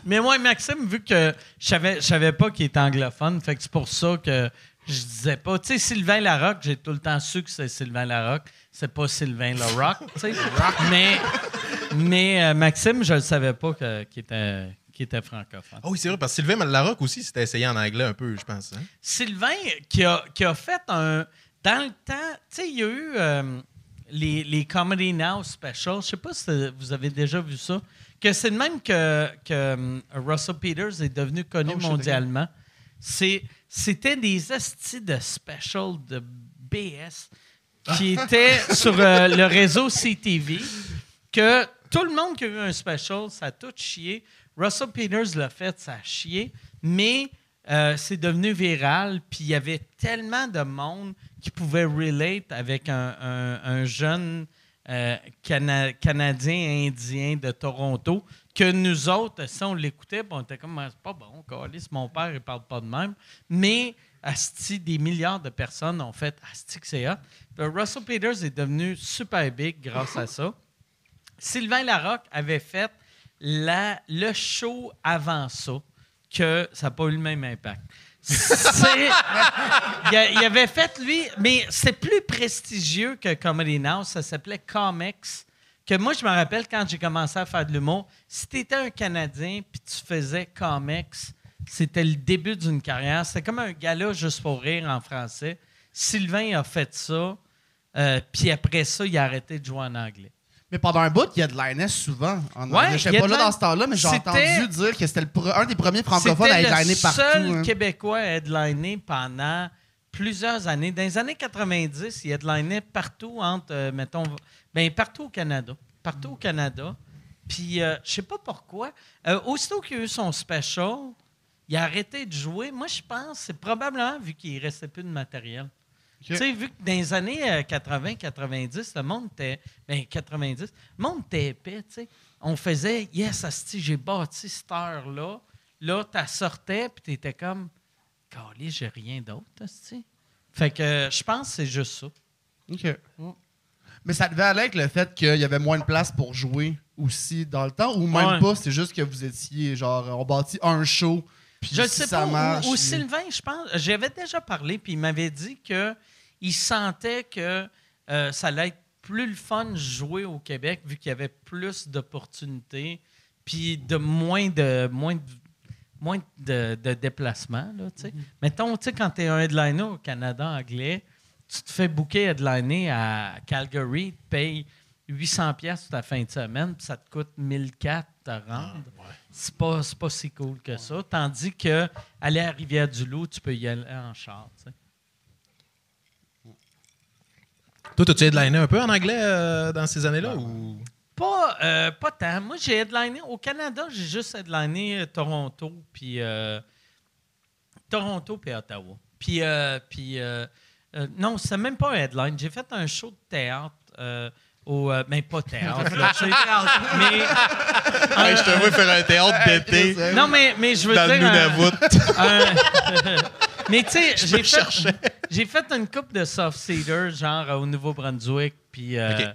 D: mais moi Maxime vu que je savais je savais pas qu'il était anglophone, fait que c'est pour ça que je disais pas. Tu sais Sylvain Larocque, j'ai tout le temps su que c'est Sylvain Larocque, c'est pas Sylvain Larocque, tu sais. mais mais euh, Maxime, je le savais pas que- qu'il était qu'il était francophone.
F: Ah oui, c'est vrai, parce que Sylvain Larocque aussi s'était essayé en anglais un peu, je pense. hein.
D: Sylvain qui a, qui a fait un. Dans le temps, tu sais, il y a eu euh, les, les Comedy Now Specials. Je sais pas si vous avez déjà vu ça. Que c'est le même que, que euh, Russell Peters est devenu connu
E: Oh,
D: mondialement. C'est, c'était des astis de special de BS qui étaient sur euh, le réseau CTV. Que tout le monde qui a eu un special, ça a tout chié. Russell Peters l'a fait, ça a. Mais euh, c'est devenu viral, puis il y avait tellement de monde qui pouvait relate avec un, un- un jeune euh, Cana- Canadien indien de Toronto que nous autres, si on l'écoutait, puis on était comme, Ah, c'est pas bon, mon père, il parle pas de même. Mais, asti, des milliards de personnes ont fait, asti c'est. Puis Russell Peters est devenu super big grâce à ça. Sylvain Larocque avait fait le show avant ça, que ça n'a pas eu le même impact. Il, avait fait, lui, mais c'est plus prestigieux que Comedy Now. Ça s'appelait Comics. Que moi, je me rappelle quand j'ai commencé à faire de l'humour, si tu étais un Canadien puis tu faisais Comics, c'était le début d'une carrière. C'était comme un gala juste pour rire en français. Sylvain a fait ça, euh, puis après ça, il a arrêté de jouer en anglais.
E: Mais pendant un bout, il y a de l'ANS souvent. En
D: Ouais.
E: Je sais pas là dans ce temps-là, mais j'ai entendu dire que c'était le un des premiers francophones à
D: C'était
E: headliner
D: le
E: partout.
D: seul
E: hein.
D: Québécois à headliner pendant plusieurs années. Dans les années 90, il headlinait partout entre, euh, mettons, ben, partout au Canada. Partout au Canada. Puis, euh, je sais pas pourquoi. Euh, aussitôt qu'il a eu son special, il a arrêté de jouer. Moi, je pense c'est probablement vu qu'il restait plus de matériel. Tu sais, vu que dans les années 80-90, le monde était. Ben, 90, le monde était épais, tu sais. On faisait, yes, asti, j'ai bâti cette heure-là. Là, tu sortais, puis tu étais comme, calé, j'ai rien d'autre, asti. Fait que euh, je pense que c'est juste ça.
E: OK. Mais ça devait aller avec le fait qu'il y avait moins de place pour jouer aussi dans le temps, ou même
D: Ouais.
E: pas, c'est juste que vous étiez genre, on bâtit un show, puis
D: Je ne
E: si
D: sais
E: ça
D: pas.
E: marche.
D: Ou, Sylvain, je pense, j'avais déjà parlé, puis il m'avait dit que il sentait que euh, ça allait être plus le fun de jouer au Québec, vu qu'il y avait plus d'opportunités, puis de moins de moins de, moins de, de déplacements. Là, sais. Mettons, tu sais, quand tu es un headliner au Canada anglais, tu te fais booker headliner à Calgary, tu payes 800 pièces ta fin de semaine, puis ça te coûte 1004 te rendre. C'est pas, c'est pas si cool que ça. Tandis que aller à Rivière-du-Loup, tu peux y aller en char sais.
F: Toi, t'as-tu headliné un peu en anglais euh, dans ces années-là? Ou...
D: Pas, euh, pas tant. Moi, j'ai headliné. Au Canada, j'ai juste headliné euh, Toronto, puis euh, Toronto, puis Ottawa. Puis, euh, puis euh, euh, non, c'est même pas un headline. J'ai fait un show de théâtre euh, au. euh, mais pas théâtre, là, mais.
F: Je te vois faire un théâtre d'été
D: Non, mais, mais je veux
F: dans le
D: dire.
F: Nunavut.
D: un- mais tu sais, j'ai fait,
F: cherchais.
D: J'ai fait une coupe de soft cedar, genre au Nouveau-Brunswick, puis euh,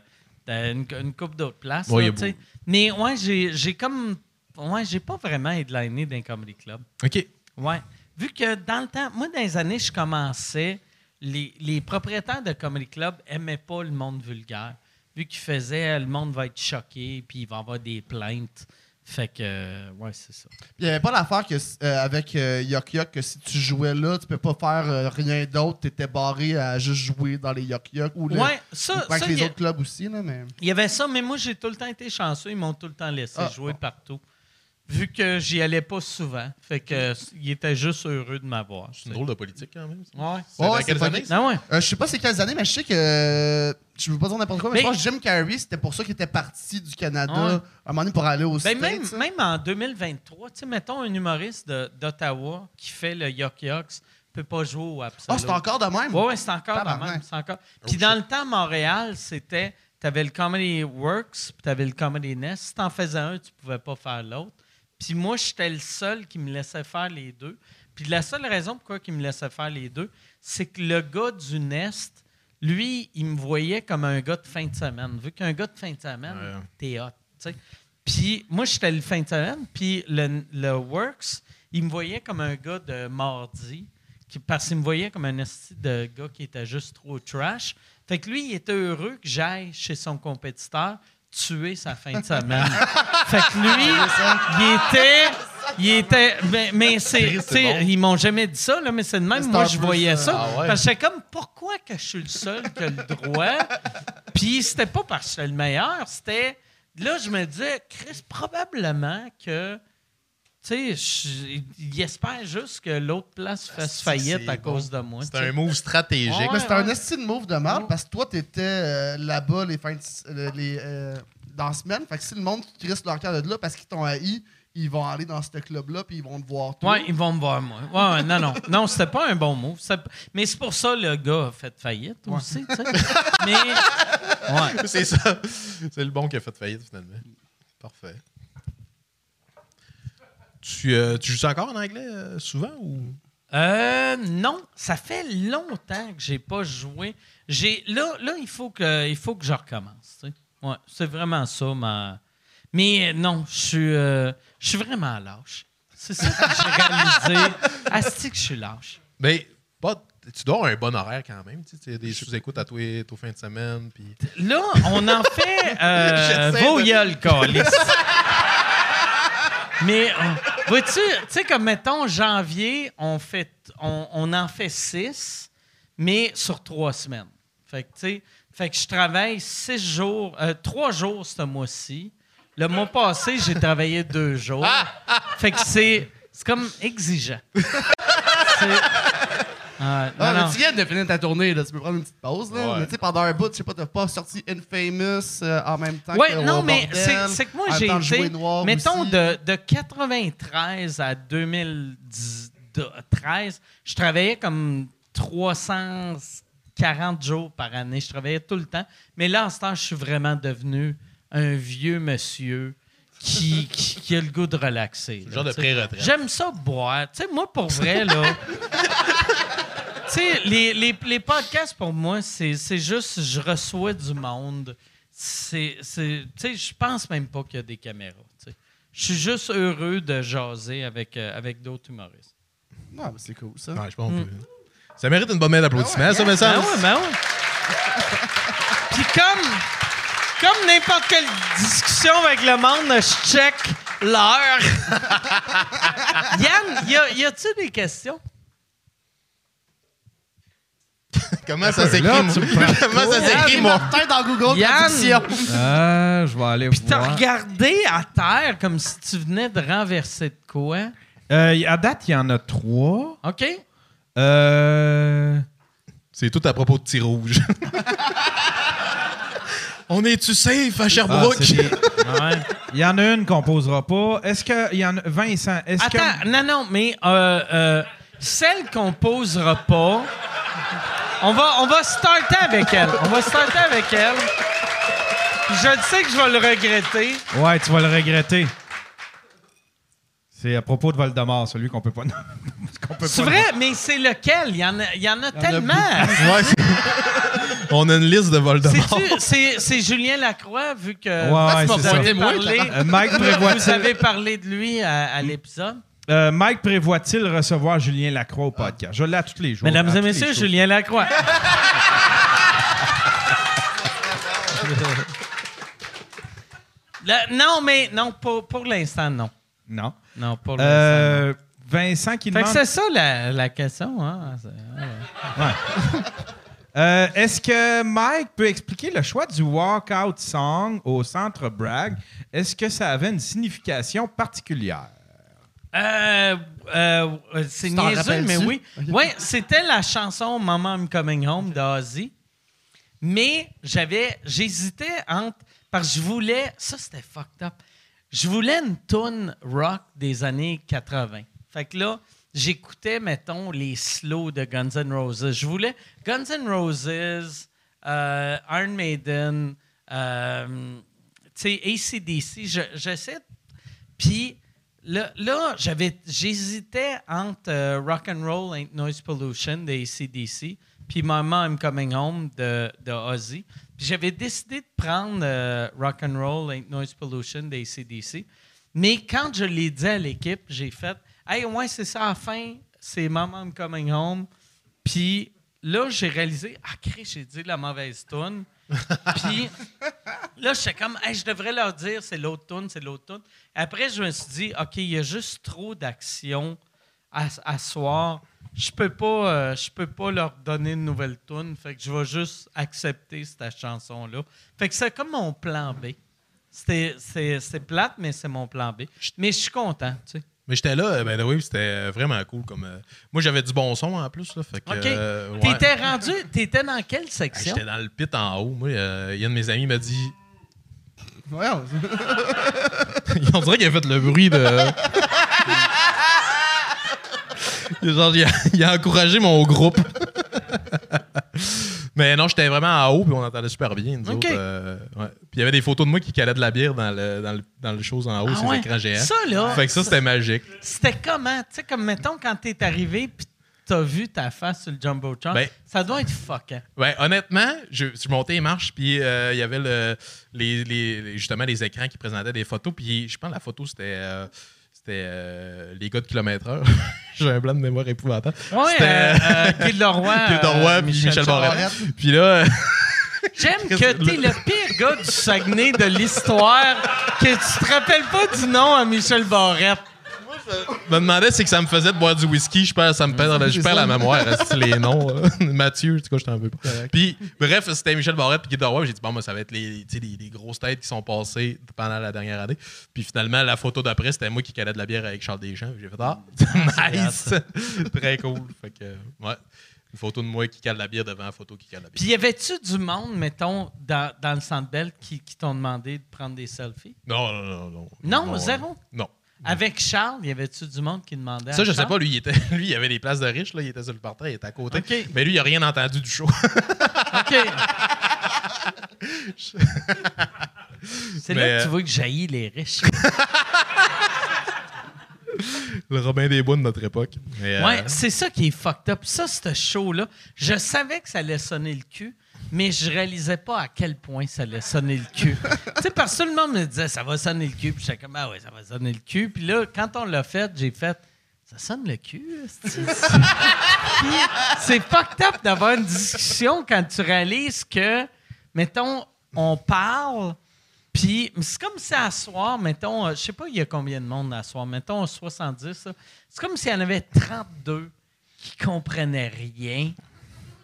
D: une, une coupe d'autres places.
F: Ouais,
D: là. Mais ouais, j'ai, j'ai comme. Ouais, j'ai pas vraiment headliné d'un comedy club.
F: OK.
D: Ouais. Vu que dans le temps, moi, dans les années, je commençais, les, les propriétaires de comedy club aimaient pas le monde vulgaire. Vu qu'ils faisaient, le monde va être choqué, puis il va y avoir des plaintes. Fait que, euh, ouais, c'est ça.
E: Il n'y avait pas l'affaire que, euh, avec euh, Yok Yok que si tu jouais là, tu peux pas faire euh, rien d'autre, tu étais barré à juste jouer dans les Yok Yok ou, le-
D: Ouais, ça,
E: ou
D: ça,
E: les
D: a-
E: autres clubs aussi. Là, mais...
D: Il y avait ça, mais moi, j'ai tout le temps été chanceux. Ils m'ont tout le temps laissé
E: Ah,
D: jouer
E: bon.
D: partout. Vu que j'y allais pas souvent. Fait que euh, il était juste heureux de m'avoir.
F: C'est une drôle de politique quand même. ça.
D: Ouais.
F: C'est
E: Ouais,
F: dans
E: c'est
F: quelles
E: pas-
F: années? ça?
D: Ah ouais.
E: Euh, je sais pas c'est quelles années, mais je sais que. euh, je veux pas dire n'importe quoi, mais,
D: Mais-
E: je pense que Jim Carrey, c'était pour ça qu'il était parti du Canada
D: Ouais.
E: à un moment donné pour aller au
D: Ben,
E: States.
D: même,
E: hein.
D: même en 2023, tu sais, mettons un humoriste de- d'Ottawa qui fait le Yuck Yucks peut pas jouer au
E: Ah,
D: Absolute.
E: c'est encore de même?
D: Oui, ouais, c'est encore de
E: Tabarnak.
D: même. c'est encore. Puis dans le temps, Montréal, c'était. Tu avais le Comedy Works, puis tu avais le Comedy Nest. Si tu en faisais un, tu pouvais pas faire l'autre. Puis moi, j'étais le seul qui me laissait faire les deux. Puis la seule raison pourquoi il me laissait faire les deux, c'est que le gars du Nest, lui, il me voyait comme un gars de fin de semaine. Vu qu'un gars de fin de semaine,
F: Ouais.
D: t'es hot. tu sais. Puis moi, j'étais le fin de semaine, puis le, le Works, il me voyait comme un gars de mardi, qui, parce qu'il me voyait comme un esti de gars qui était juste trop trash. Fait que lui, il était heureux que j'aille chez son compétiteur tuer sa fin de semaine. fait que lui, il était... Il était, mais, mais c'est,
F: bon.
D: ils m'ont jamais dit ça, là, mais c'est de même. Moi, je voyais
E: euh,
D: ça.
F: ah ouais.
D: Parce que comme, pourquoi que je suis le seul qui a le droit? Puis c'était pas parce que j'étais le meilleur, c'était. Là, je me disais, Chris, probablement que. Tu sais, il espère juste que l'autre place fasse faillite
F: c'est
D: à
F: bon.
D: cause de moi.
F: C'est un move stratégique.
D: Ouais.
E: Mais c'était
D: ouais.
E: un estime move de merde parce que toi, t'étais euh, là-bas les fins de, euh, les, euh, dans la semaine. Fait que si le monde qui crisse leur cœur de là parce qu'ils t'ont haï, ils vont aller dans ce club-là puis ils vont te voir toi.
D: Ouais, ils vont me voir, moi. Ouais, ouais, non, non. Non, c'était pas un bon move. C'est- Mais c'est pour ça que le gars a fait faillite aussi, tu sais. Mais. Ouais.
F: C'est ça. C'est le bon qui a fait faillite, finalement. Parfait. Tu, euh, tu joues encore en anglais euh, souvent ou?
D: Euh, non, ça fait longtemps que j'ai pas joué. J'ai là, là, il faut que, il faut que je recommence. tu sais. Ouais, c'est vraiment ça. Ma... Mais non, je suis, euh, je suis vraiment lâche. C'est ça que j'ai réalisé. Asti que je suis lâche.
F: Mais pas, tu dois avoir un bon horaire quand même. Tu sais, tu as des sous-écoutes à tous les tous les fins de semaine. Puis...
D: Là, on en fait euh,
F: J'essaie
D: vos
F: de-
D: gueules, câlisse. Mais, euh, vois-tu, tu sais, comme mettons, janvier, on, fait, on, on en fait six, mais sur trois semaines. Fait que, tu sais, fait que je travaille six jours, euh, trois jours ce mois-ci. Le mois passé, j'ai travaillé deux jours. Fait que c'est, c'est comme exigeant. C'est- Ah,
E: Ah,
D: non,
E: mais
D: non.
E: tu viens de finir ta tournée, là. tu peux prendre une petite pause. Là.
F: Ouais.
E: Mais tu sais, pendant un bout, je sais pas, t'as pas sorti Infamous euh, en même temps
D: Ouais,
E: que
D: non, mais c'est que moi, j'ai été, mettons,
E: aussi.
D: de, de 93 à 2013, je travaillais comme 340 jours par année. Je travaillais tout le temps. Mais là, en ce temps, je suis vraiment devenu un vieux monsieur qui, qui, qui a le goût de relaxer. Là,
F: genre de pré-retraite.
D: J'aime ça boire. Tu sais, moi, pour vrai, là. tu sais, les, les, les podcasts, pour moi, c'est c'est juste, je reçois du monde. C'est. c'est- Tu sais, je pense même pas qu'il y a des caméras. tu sais. Je suis juste heureux de jaser avec, euh, avec d'autres humoristes.
E: Non, mais c'est cool, ça.
F: Ouais, je pense qu'on peut. Ça mérite une bonne main d'applaudissement, ça, me
D: Ben
F: semble.
D: ouais, ben ouais. Puis comme, comme n'importe quelle discussion avec le monde, je check l'heure. Yann, y a- y a-tu des questions?
F: Comment ça s'écrit,
C: Là, me prends
F: Comment ça s'écrit?
E: Martin dans Google
D: Yann!
C: Euh, je vais aller
D: Puis t'as regardé à terre comme si tu venais de renverser de quoi?
C: Euh, à date, il y en a trois.
D: OK?
C: Euh...
F: C'est tout à propos de tir rouge. On est-tu safe à
C: ah,
F: Sherbrooke?
C: des-
D: Ouais.
C: Il y en a une qu'on posera pas. Est-ce que il y en a Vincent, est-ce que
D: Attends, non, non, mais euh, euh, celle qu'on posera pas, on va, on va starter avec elle. On va starter avec elle. Je sais que je vais le regretter.
C: Ouais, tu vas le regretter. C'est à propos de Voldemort, celui qu'on peut pas nommer.
D: C'est vrai, mais c'est lequel? Il y en a, il y en a tellement.
F: Ouais, On a une liste de Voldemort.
D: C'est c'est Julien Lacroix, vu que
C: Ouais,
D: vous avez parlé,
C: Euh, Mike
D: vous avez parlé de lui à, à l'épisode?
C: Euh, Mike prévoit-il recevoir Julien Lacroix au podcast? Je l'ai à tous les jours.
D: Mesdames
C: à
D: et
C: tous les
D: messieurs. Julien Lacroix. Le- non, mais non, pour, pour l'instant, non.
C: Non.
D: Non, pour l'instant. non.
C: Euh, Vincent qui
D: Fait que
C: demande
D: c'est ça la, la question. Hein? C'est- ouais.
C: Euh, Est-ce que Mike peut expliquer le choix du walkout song au centre Bragg? Est-ce que ça avait une signification particulière?
D: Euh, euh, euh, c'est niaiseux, mais oui. Oui, c'était la chanson Mama I'm Coming Home d'Ozzy. Mais j'avais, j'hésitais entre. Parce que je voulais. Ça, c'était fucked up. Je voulais une tune rock des années 80. Fait que là, j'écoutais, mettons, les slows de Guns N' Roses. Je voulais Guns N' Roses, euh, Iron Maiden, euh, tu sais, ACDC. Je- J'essaie. Puis là, j'avais, j'hésitais entre euh, Rock and Roll Ain't Noise Pollution de ACDC puis Mama I'm Coming Home de, de Ozzy. J'avais décidé de prendre euh, Rock and Roll Ain't Noise Pollution de ACDC. Mais quand je l'ai dit à l'équipe, j'ai fait Hey, ouais, c'est ça, à la fin, c'est Mama I'm Coming Home. Puis là, j'ai réalisé Ah, Chris, j'ai dit la mauvaise tune. Puis là, j'étais comme, Hey, je devrais leur dire, c'est l'autre tune, c'est l'autre tune. Après, je me suis dit, OK, il y a juste trop d'action à, à soir. Je peux pas, euh, je peux pas leur donner une nouvelle tune. Fait que je vais juste accepter cette chanson-là. Fait que c'est comme mon plan B. C'est plate, mais c'est mon plan B. Mais je suis content, tu sais.
F: Mais j'étais là, euh, ben oui, c'était vraiment cool. Comme, euh, moi, j'avais du bon son en plus. Là, fait que,
D: OK.
F: euh, ouais.
D: T'étais rendu, t'étais dans quelle
F: Ah,
D: section?
F: J'étais dans le pit en haut. Moi, euh, il y a un de mes amis m'a dit
E: Ouais, on-
F: On dirait qu'il a fait le bruit de. Genre, il a, il a encouragé mon groupe. Mais non, j'étais vraiment en haut, puis on entendait super bien. Nous
D: OK.
F: autres, euh, ouais. Puis il y avait des photos de moi qui calaient de la bière dans le, dans le, dans le en haut,
D: Ah
F: sur
D: ouais.
F: l'écran géant.
D: Ça, là,
F: Fait que ça, c'était magique.
D: C'était comment? Tu sais, comme mettons, quand t'es arrivé puis t'as vu ta face sur le Jumbotron,
F: Ben-
D: ça doit être fuckant.
F: Ouais, honnêtement, je, je montais les marches, puis euh, il y avait le, les- les- justement les écrans qui présentaient des photos, puis je pense que la photo, c'était euh, c'était euh, les gars de kilomètre heure. J'ai un blanc de mémoire épouvantable.
D: Ouais,
F: C'était-
D: euh, euh, Guy Leroy.
F: Guy Leroy, puis Michel Barrette.
E: Barrette.
F: Puis là,
D: J'aime que t'es le pire gars du Saguenay de l'histoire, que tu te rappelles pas du nom à Michel Barrette.
F: Je me demandais c'est que ça me faisait de boire du whisky. Je perds, ça me perd, je perds la mémoire. C'est les noms. euh. Mathieu, tout cas, je t'en veux pas. Puis, bref, c'était Michel Barrette puis Guy Leroy. J'ai dit, bon, moi, ça va être les, tu les, les grosses têtes qui sont passées pendant la dernière année. Puis finalement, la photo d'après, c'était moi qui calais de la bière avec Charles Deschamps. J'ai fait, ah, nice. Très cool. Fait que, ouais. Une photo de moi qui cale la bière devant la photo qui cale la bière.
D: Puis y avait-tu du monde, mettons, dans, dans le Centre Bell qui, qui t'ont demandé de prendre des selfies?
F: Non, non, non, non.
D: Non,
F: euh,
D: zéro?
F: Non.
D: Avec Charles, y avait-tu du monde qui demandait à
F: Ça, je sais
D: Charles?
F: pas, lui, il était, lui, il avait des places de riches, là, il était sur le portrait, il était à côté. Mais lui, il a rien entendu du show.
D: OK. C'est là que tu
F: euh,
D: vois que jaillit les riches.
F: le Robin des Bois de notre époque. Mais, euh,
D: Ouais, c'est ça qui est fucked up. Ça, ce show-là, je savais que ça allait sonner le cul, mais je réalisais pas à quel point ça allait sonner le cul. tu sais, parce que tout le monde me disait, ça va sonner le cul. Puis j'étais comme, ah ouais, ça va sonner le cul. Puis là, quand on l'a fait, j'ai fait, ça sonne le cul. c'est fucked up d'avoir une discussion quand tu réalises que, mettons, on parle. Puis, c'est comme si à soir, mettons, euh, je sais pas il y a combien de monde à soir, mettons 70, là. c'est comme s'il y en avait 32 qui comprenaient rien.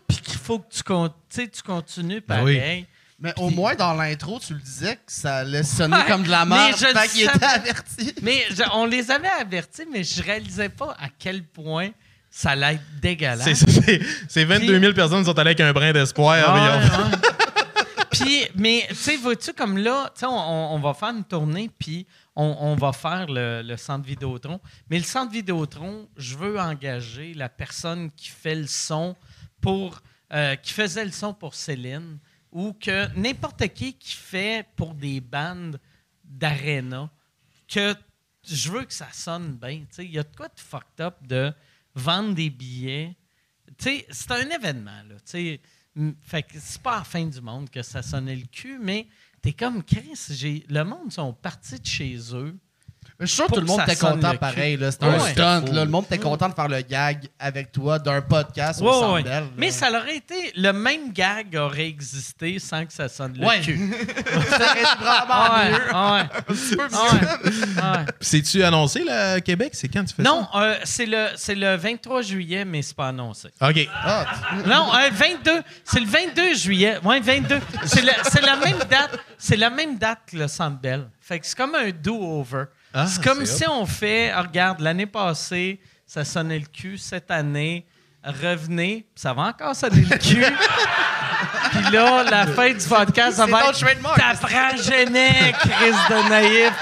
D: Puis qu'il faut que tu, con- tu continues
F: Ben oui.
D: pareil.
E: Mais au moins, dans l'intro, tu le disais que ça allait sonner
D: Ouais,
E: comme de la
D: mais
E: merde.
D: je le
E: Fait qu'il
D: savais.
E: était averti.
D: Mais je- on les avait avertis, mais je réalisais pas à quel point ça allait être dégueulasse.
F: C'est- C'est c'est 22 000 personnes qui sont allées avec un brin d'espoir.
D: Ah,
F: mais.
D: Puis, mais tu sais, vois-tu, comme là, tu sais, on, on va faire une tournée, puis on, on va faire le, le centre Vidéotron. Mais le centre Vidéotron, je veux engager la personne qui fait le son pour. euh, qui faisait le son pour Céline, ou que n'importe qui qui fait pour des bandes d'aréna, que je veux que ça sonne bien. Il y a de quoi de fucked up de vendre des billets. C'est un événement, là. tu sais. Mm, Fait que c'est pas à la fin du monde que ça sonnait le cul, mais t'es comme Chris, le monde sont partis de chez eux.
E: Mais je suis sûr que tout le monde
D: ça
E: était content pareil. C'était
D: Ouais.
E: un stunt. Là. Le monde était content de faire le gag avec toi d'un podcast au
D: Ouais.
E: Bell.
D: Mais ça aurait été. Le même gag aurait existé sans que ça sonne le
E: Ouais.
D: cul.
E: Ça aurait été vraiment mieux.
D: ouais. Ouais, ouais.
F: C'est-tu annoncé, le Québec? C'est quand tu fais
D: Non, euh, c'est le, c'est le 23 juillet, mais c'est pas annoncé.
F: ça? OK.
E: Ah,
D: Non, euh, 22. C'est le 22 juillet. Oui, 22. C'est, la même date. C'est la même date que le Centre Bell. Fait que c'est comme un do-over.
F: Ah,
D: c'est comme si on fait, ah, regarde, l'année passée, ça sonnait le cul. Cette année, revenez, ça va encore sonner le cul. Puis là, la fin du podcast, ça va être. T'apprends Genet, Chris de naïf.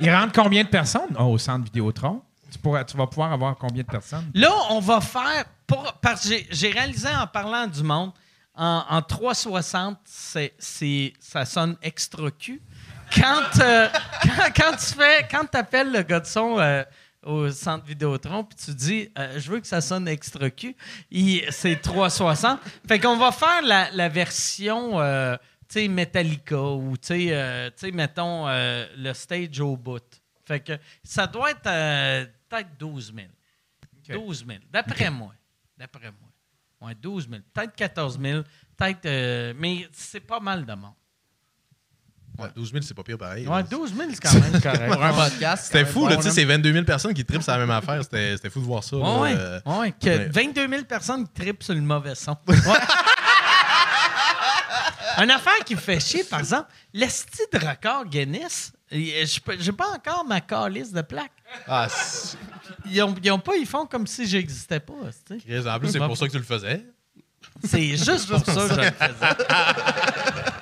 C: Il rentre combien de personnes? Oh, au centre Vidéotron? Tu, pourras, tu vas pouvoir avoir combien de personnes?
D: Là, on va faire. Pour, parce que j'ai- réalisé en parlant du monde, en, en 360, c'est, c'est- ça sonne extra cul. Quand, euh, quand, quand tu fais, quand appelles le gars de son euh, au centre Vidéotron, puis tu dis, euh, je veux que ça sonne extra cul, c'est 360. Fait qu'on va faire la, la version, euh, tu sais, Metallica ou, tu sais, mettons, le stage au bout. Fait que ça doit être peut-être 12 000. 12 000, d'après moi. D'après moi. Ouais, 12 000. Peut-être 14 000. Peut-être. mais c'est pas mal de monde.
F: Ouais, 12 000, c'est pas pire pareil.
D: Ouais,
F: là.
D: 12 000, c'est quand même correct.
E: Pour un podcast.
F: C'était fou, là, tu sais, c'est 22 000 personnes qui trippent sur la même affaire. C'était fou de voir ça. là,
D: Ouais, ouais.
F: euh,
D: ouais, que
F: ouais.
D: 22 000 personnes qui trippent sur le mauvais son. Une affaire qui me fait chier, par exemple, l'esti de record Guinness, peux- j'ai pas encore ma calice de plaques.
F: Ah,
D: Ils ont, ils ont pas, ils font comme si j'existais pas.
F: en plus, c'est pour ça que tu le faisais.
D: C'est juste pour ça que je le faisais.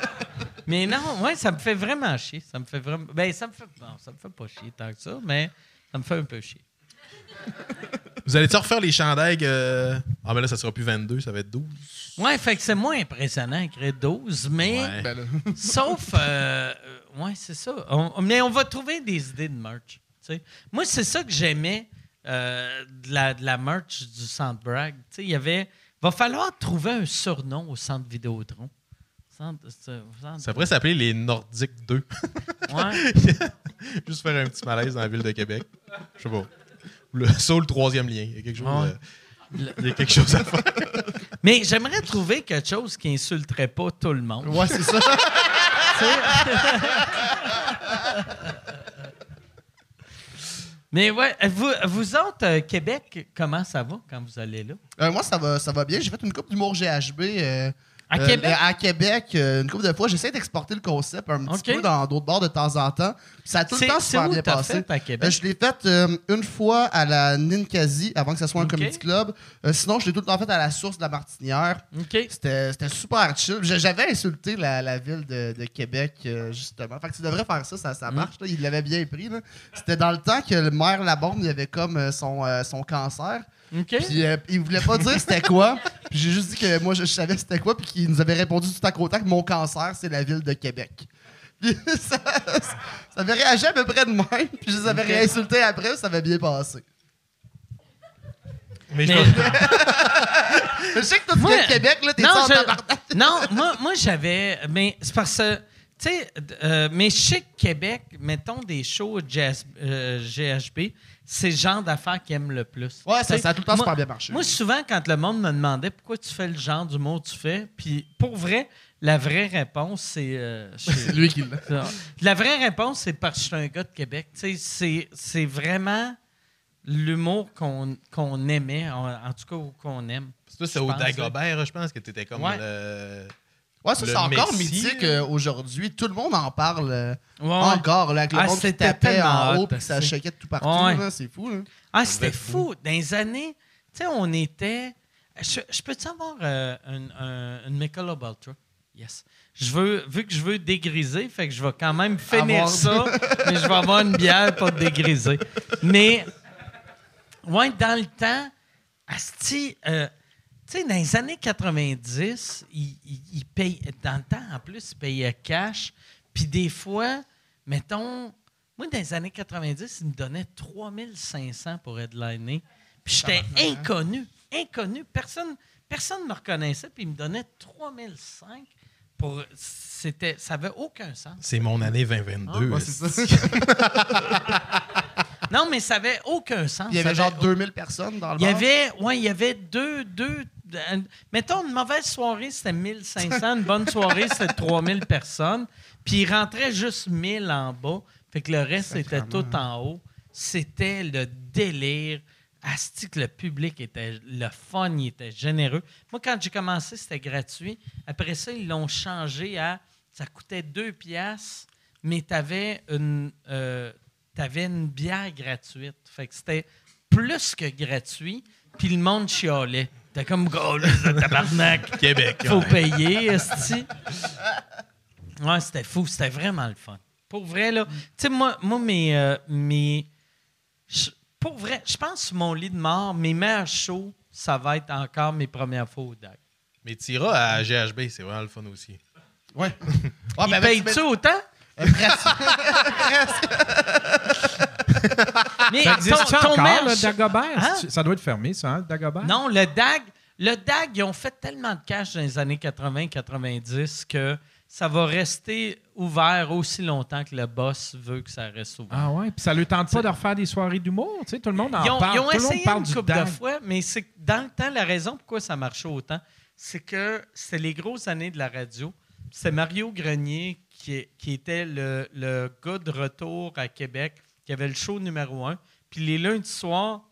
D: mais non, ouais, ça me fait vraiment chier. Ça me fait vraiment. Ben, ça me fait. Non, ça me fait pas chier tant que ça, mais ça me fait un peu chier.
F: Vous allez-tu refaire les chandails? euh, Ah, mais là, ça sera plus 22, ça va être 12.
D: Ouais, fait que c'est moins impressionnant écrire 12, mais.
F: Ouais.
E: Ben là.
D: Sauf. euh, euh, ouais, c'est ça. On- mais on va trouver des idées de merch. tu sais. Moi, c'est ça que j'aimais euh, de, la, de la merch du Centre Bragg. Tu sais, Il y avait. Va falloir trouver un surnom au Centre Vidéotron.
F: Ça pourrait s'appeler les Nordiques 2.
D: Ouais.
F: Juste faire un petit malaise dans la ville de Québec. Je sais pas. Ou le saut, le troisième lien. Il y a quelque chose,
D: Ouais.
F: euh, il y a quelque chose à faire.
D: Mais j'aimerais trouver quelque chose qui insulterait pas tout le monde.
E: Ouais, c'est ça.
D: Mais ouais, vous, vous autres, euh, Québec, comment ça va quand vous allez là?
E: Euh, moi, ça va, ça va bien. J'ai fait une coupe d'humour GHB. euh,
D: À
E: euh,
D: Québec?
E: À Québec, euh, une couple de fois. J'essaie d'exporter le concept un petit peu dans d'autres bars de temps en temps. Ça a tout le temps super bien passé.
D: fait à Québec?
E: Euh, je l'ai fait euh, une fois à la Ninkasi avant que ce soit un comedy club. Euh, sinon, je l'ai tout le temps fait à la source de la Martinière. C'était super chill. J'avais insulté la, la ville de, de Québec, euh, justement. Fait que tu devrais faire ça, ça, ça marche. là. Il l'avait bien pris. C'était dans le temps que le maire Labombe, il avait comme euh, son, euh, son cancer.
D: OK.
E: Puis euh, il voulait pas dire c'était quoi. Puis j'ai juste dit que moi, je, je savais c'était quoi. Puis qu'il nous avait répondu tout à côté que mon cancer, c'est la ville de Québec. Puis ça, ça avait réagi à peu près de même. Puis je les avais réinsultés après, ça avait bien passé.
F: Mais je
D: Mais-
E: Je sais que toi, tu viens de Québec, là, t'es
D: non,
E: en
D: je- non, moi, moi j'avais. Mais c'est parce que. Tu sais, euh, mais chez Québec, mettons des shows jazz- euh, GHB, c'est le genre d'affaires qu'ils aiment le plus.
E: Ouais,
D: Tu
E: ça, ça a tout le temps
D: moi-
E: super bien marché.
D: Moi, souvent, quand le monde me demandait pourquoi tu fais le genre d'humour que tu fais, puis pour vrai, la vraie réponse, c'est. euh,
E: c'est lui qui l'a.
D: Ça. La vraie réponse, c'est parce que je suis un gars de Québec. Tu sais, C'est, c'est vraiment l'humour qu'on qu'on aimait, en, en tout cas, ou qu'on aime.
F: Toi, c'est
D: Je
F: au Dagobert, je pense que t'étais comme
D: Ouais.
F: le.
E: Ouais, ça, c'est encore
F: Messi,
E: mythique euh, aujourd'hui. Tout le monde en parle euh,
D: Ouais, ouais.
E: encore, là, avec le
D: Ah,
E: monde qui tapait en haut puis que ça de tout partout.
D: Ouais.
E: là, C'est fou. Là.
D: Ah, c'était fou. Dans les années, tu sais, on était. Je, je peux-tu avoir euh, une, un- une Michelob Ultra? Yes. Je veux, vu que je veux dégriser, fait que je vais quand même finir
E: Avoir-
D: ça, mais je vais avoir une bière pour dégriser. Mais, ouais, dans le temps, Asti, euh, tu sais, dans les années 90, ils, ils- dans le temps, en plus, ils payaient cash. Puis des fois, mettons, moi, dans les années 90, ils me donnaient 3500 pour headliner. Puis j'étais inconnu, inconnu. Personne personne ne me reconnaissait, puis ils me donnaient 3005 pour... C'était, ça n'avait aucun sens.
F: C'est mon année 2022.
E: Ouais, c'est ça.
D: Non, mais ça n'avait aucun sens.
E: Il y avait genre
D: avait
E: 2000 personnes dans le
D: Il y
E: bar?
D: avait, ouais, il y avait deux, deux. Euh, mettons, une mauvaise soirée, c'était 1500. Une bonne soirée, c'était 3000 personnes. Puis il rentrait juste 1000 en bas. Fait que le reste, c'était tout en haut. C'était le délire. Asti que le public était le fun, il était généreux. Moi, quand j'ai commencé, c'était gratuit. Après ça, ils l'ont changé à ça coûtait 2 piastres, mais tu avais une euh, t'avais une bière gratuite. Fait que c'était plus que gratuit, puis le monde chialait. T'es comme gros, là, ce tabarnak.
F: Québec.
D: Faut
F: ouais.
D: payer, esti. Ouais, c'était fou. C'était vraiment le fun. Pour vrai, là. Tu sais, moi, moi, mes. euh, mes je- pour vrai, je pense sur mon lit de mort, mes meilleurs shows, ça va être encore mes premières fois au DAG.
F: Mais t'iras à GHB, c'est vraiment le fun aussi.
E: Ouais. Ouais,
D: Ils
E: ben,
D: payent-tu
E: ben,
D: autant? Mais
B: Ça existe
D: ton- ton
B: encore, le Dagobert?
D: Hein?
B: C'est- Ça doit être fermé, ça, hein, le Dagobert?
D: Non, le DAG, le DAG, ils ont fait tellement de cash dans les années 80-90 que ça va rester ouvert aussi longtemps que le boss veut que ça reste ouvert.
B: Ah ouais, puis ça lui tente pas de refaire des soirées d'humour, tu sais, tout le monde en
D: ils ont,
B: parle.
D: ils ont
B: tout
D: essayé
B: parle
D: une couple de fois, mais c'est dans le temps, la raison pourquoi ça marchait autant, c'est que c'était les grosses années de la radio. C'est Mario Grenier qui, qui était le, le gars de retour à Québec, qui avait le show numéro un. Puis les lundis soirs,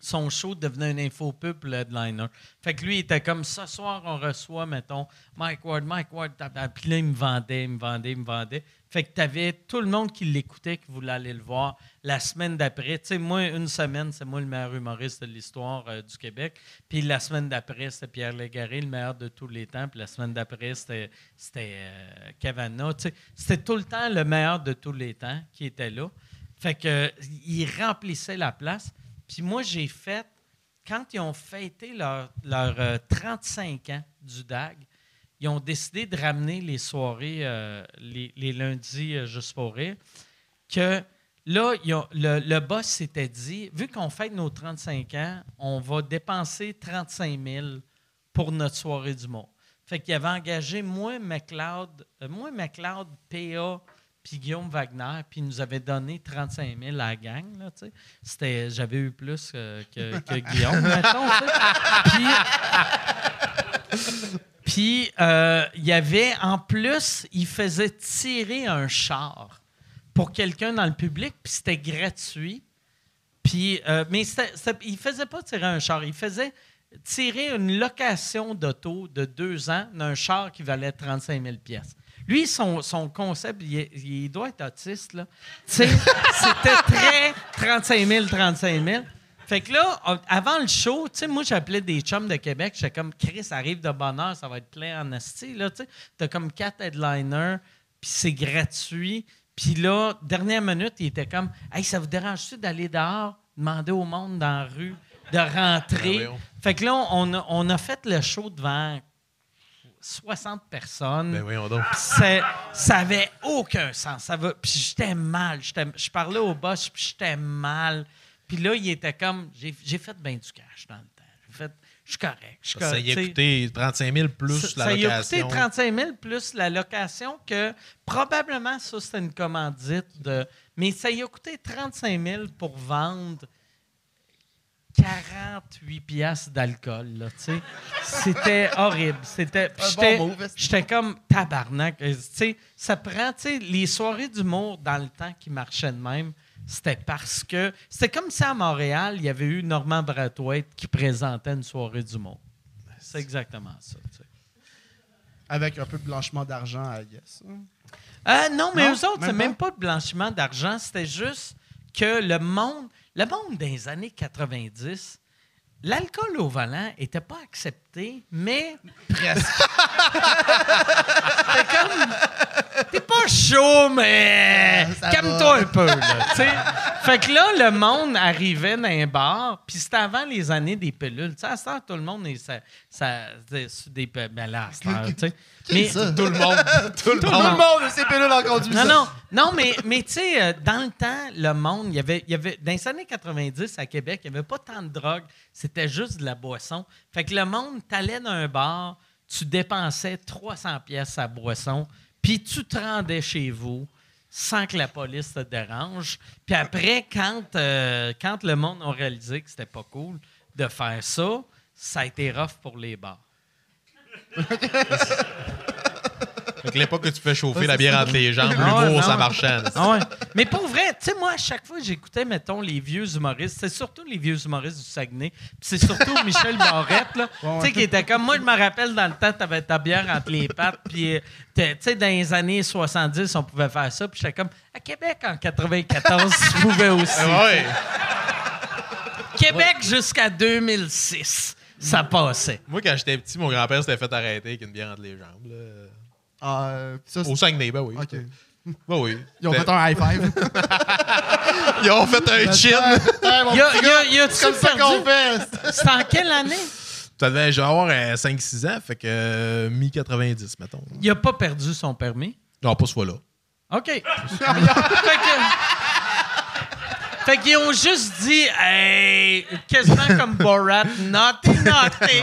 D: son show devenait une info pub pour le headliner. Fait que lui, il était comme ce soir, on reçoit, mettons, Mike Ward, Mike Ward, puis là, il me vendait, il me vendait, il me vendait. Fait que tu avais tout le monde qui l'écoutait, qui voulait aller le voir. La semaine d'après, tu sais, moi, une semaine, c'est moi le meilleur humoriste de l'histoire euh, du Québec. Puis la semaine d'après, c'était Pierre Légaré, le meilleur de tous les temps. Puis la semaine d'après, c'était euh. Tu c'était tout le temps le meilleur de tous les temps qui était là. Fait que euh, il remplissait la place. Puis moi, j'ai fait, quand ils ont fêté leur, leur, euh, 35 ans du DAG, ils ont décidé de ramener les soirées, euh, les, les lundis euh, juste pour rire, que là, ils le, le boss s'était dit, vu qu'on fête nos 35 ans, on va dépenser 35 000 pour notre soirée du mois. Fait qu'il avait engagé moi, McLeod, euh, moi, McLeod, PA, puis Guillaume Wagner, puis il nous avait donné 35 000 à la gang. Là, tu sais. C'était, j'avais eu plus euh, que, que Guillaume, mettons. puis, euh, il y avait, en plus, il faisait tirer un char pour quelqu'un dans le public, puis c'était gratuit. Puis, euh, mais c'était- c'était- il faisait pas tirer un char, il faisait tirer une location d'auto de deux ans d'un char qui valait 35 000 pièces. Lui, son, son concept, il, est- il doit être autiste, là. C'était très 35 000, 35 000. Fait que là, avant le show, tu sais, moi, j'appelais des chums de Québec. J'étais comme, Chris, arrive de bonne heure, ça va être plein en asti, là, tu sais. T'as comme quatre headliners, puis c'est gratuit. Puis là, dernière minute, il était comme, hey, ça vous dérange-tu d'aller dehors, demander au monde dans la rue de rentrer?
F: Ben
D: fait que là, on a, on a fait le show devant 60 personnes.
F: Ben voyons donc.
D: Ça avait aucun sens. Ça va, puis j'étais mal. Je parlais au boss, puis j'étais mal. Puis là, il était comme, j'ai fait bien du cash dans le temps. J'ai fait, je suis correct. je
F: Ça
D: correct.
F: y a coûté 35 000 plus
D: ça,
F: la
D: ça y a coûté
F: location.
D: 35 000 plus la location que probablement ça, c'était une commandite. De, mais ça y a coûté 35 000 pour vendre 48 piastres d'alcool. là, tu sais. C'était horrible. C'était, j'étais,
E: bon
D: j'étais comme tabarnak. Euh, tu sais, ça prend, tu sais, les soirées d'humour dans le temps qui marchaient de même, c'était parce que c'était comme si à Montréal, il y avait eu Normand Brathwaite qui présentait une soirée d'humour. C'est exactement ça. tu sais.
E: Avec un peu de blanchiment d'argent, I guess.
D: Ah non, mais
E: Non,
D: eux autres, c'est
E: même
D: même pas de blanchiment d'argent. C'était juste que le monde, le monde des années 90, l'alcool au volant était pas accepté, mais
E: Presque.
D: T'es comme. T'es pas chaud, mais.
E: Ah,
D: Calme-toi un peu, là. tu sais. Fait que là, le monde arrivait dans un bar, puis c'était avant les années des pilules. Tu sais, à tout le monde est. Ça, ça, des. pi- Ben là, à cette heure. Mais.
E: ça?
F: Tout le monde. Tout le
E: Tout
F: monde.
E: monde ses pilules en conduisant.
D: Non, non, non, mais, mais tu sais, euh, dans le temps, le monde, il y avait, il y avait, dans les années 90 à Québec, il n'y avait pas tant de drogue, c'était juste de la boisson. Fait que le monde, t'allais dans un bar, tu dépensais 300 pièces à boisson, puis tu te rendais chez vous sans que la police te dérange. Puis après, quand, euh, quand le monde a réalisé que c'était pas cool de faire ça, ça a été rough pour les bars.
F: Fait que l'époque que tu fais chauffer la bière entre les jambes,
D: Ah ouais,
F: l'humour,
D: non.
F: ça marchait.
D: Ah ouais. Mais pour vrai, tu sais, moi, à chaque fois que j'écoutais, mettons, les vieux humoristes, c'est surtout les vieux humoristes du Saguenay, puis c'est surtout Michel Barrette, là, tu sais, qui était comme, moi, je me rappelle, dans le temps, t'avais ta bière entre les pattes, puis, euh, t'es- tu sais, dans les années 70, on pouvait faire ça, puis j'étais comme, à Québec, en 94, tu pouvais aussi.
F: Ouais.
D: Québec jusqu'à 2006, ça passait.
F: Moi, quand j'étais petit, mon grand-père s'était fait arrêter avec une bière entre les jambes. là.
E: Ah, euh, ça,
F: Au Saguenay, ben oui.
E: OK.
F: Ben oui.
E: Ils ont fait un high five.
F: Ils ont fait un chin.
D: Y a,
E: petit
D: y a,
E: gars,
D: y a-tu
E: c'est comme ça qu'on
D: perdu?
E: fait.
D: C'était en quelle année?
F: Ça devait genre avoir euh, 5-6 ans, fait que euh, mi-90, mettons.
D: Il a pas perdu son permis?
F: Non, pas ce fois-là.
D: OK. fait que. Fait qu'ils ont juste dit, hey, quasiment comme Borat, naughty, naughty.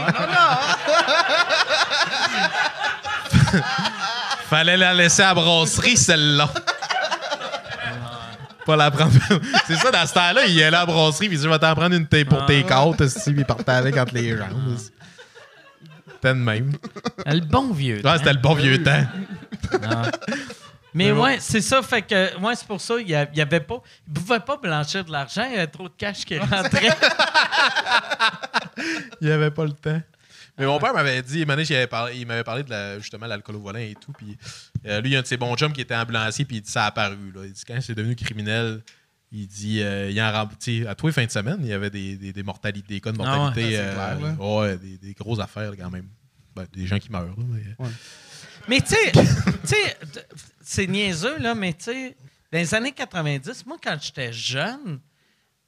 F: Fallait la laisser à la brasserie, celle-là. Pas la prendre. C'est ça, dans ce temps-là, il allait à la brasserie, puis il dit Je vais t'en prendre une tape pour tes côtes, aussi, puis il partait avec entre les jambes. C'était de même.
D: Le bon vieux.
F: Ouais, c'était le bon vieux temps.
D: Mais ouais, c'est ça. Fait que, ouais, c'est pour ça, il y, y avait pas. Il pouvait pas blanchir de l'argent, il y avait trop de cash qui rentrait.
F: Il n'y avait pas le temps. Mais mon père m'avait dit, il, m'avait parlé de la- justement l'alcool au volant et tout. Puis euh, lui, il y a un de ses bons chums qui était ambulancier, puis il dit ça a apparu. Là. Il dit quand c'est devenu criminel, il dit euh, il en à tous les fins de semaine, il y avait des, des, des mortalités, des cas de
D: Ah ouais,
F: mortalité. euh,
E: clair,
F: ouais, des, des grosses affaires là, quand même. Ben, des gens qui meurent. Là, mais...
D: Mais tu sais, tu sais, t- c'est niaiseux, là, mais tu sais, dans les années 90, moi, quand j'étais jeune,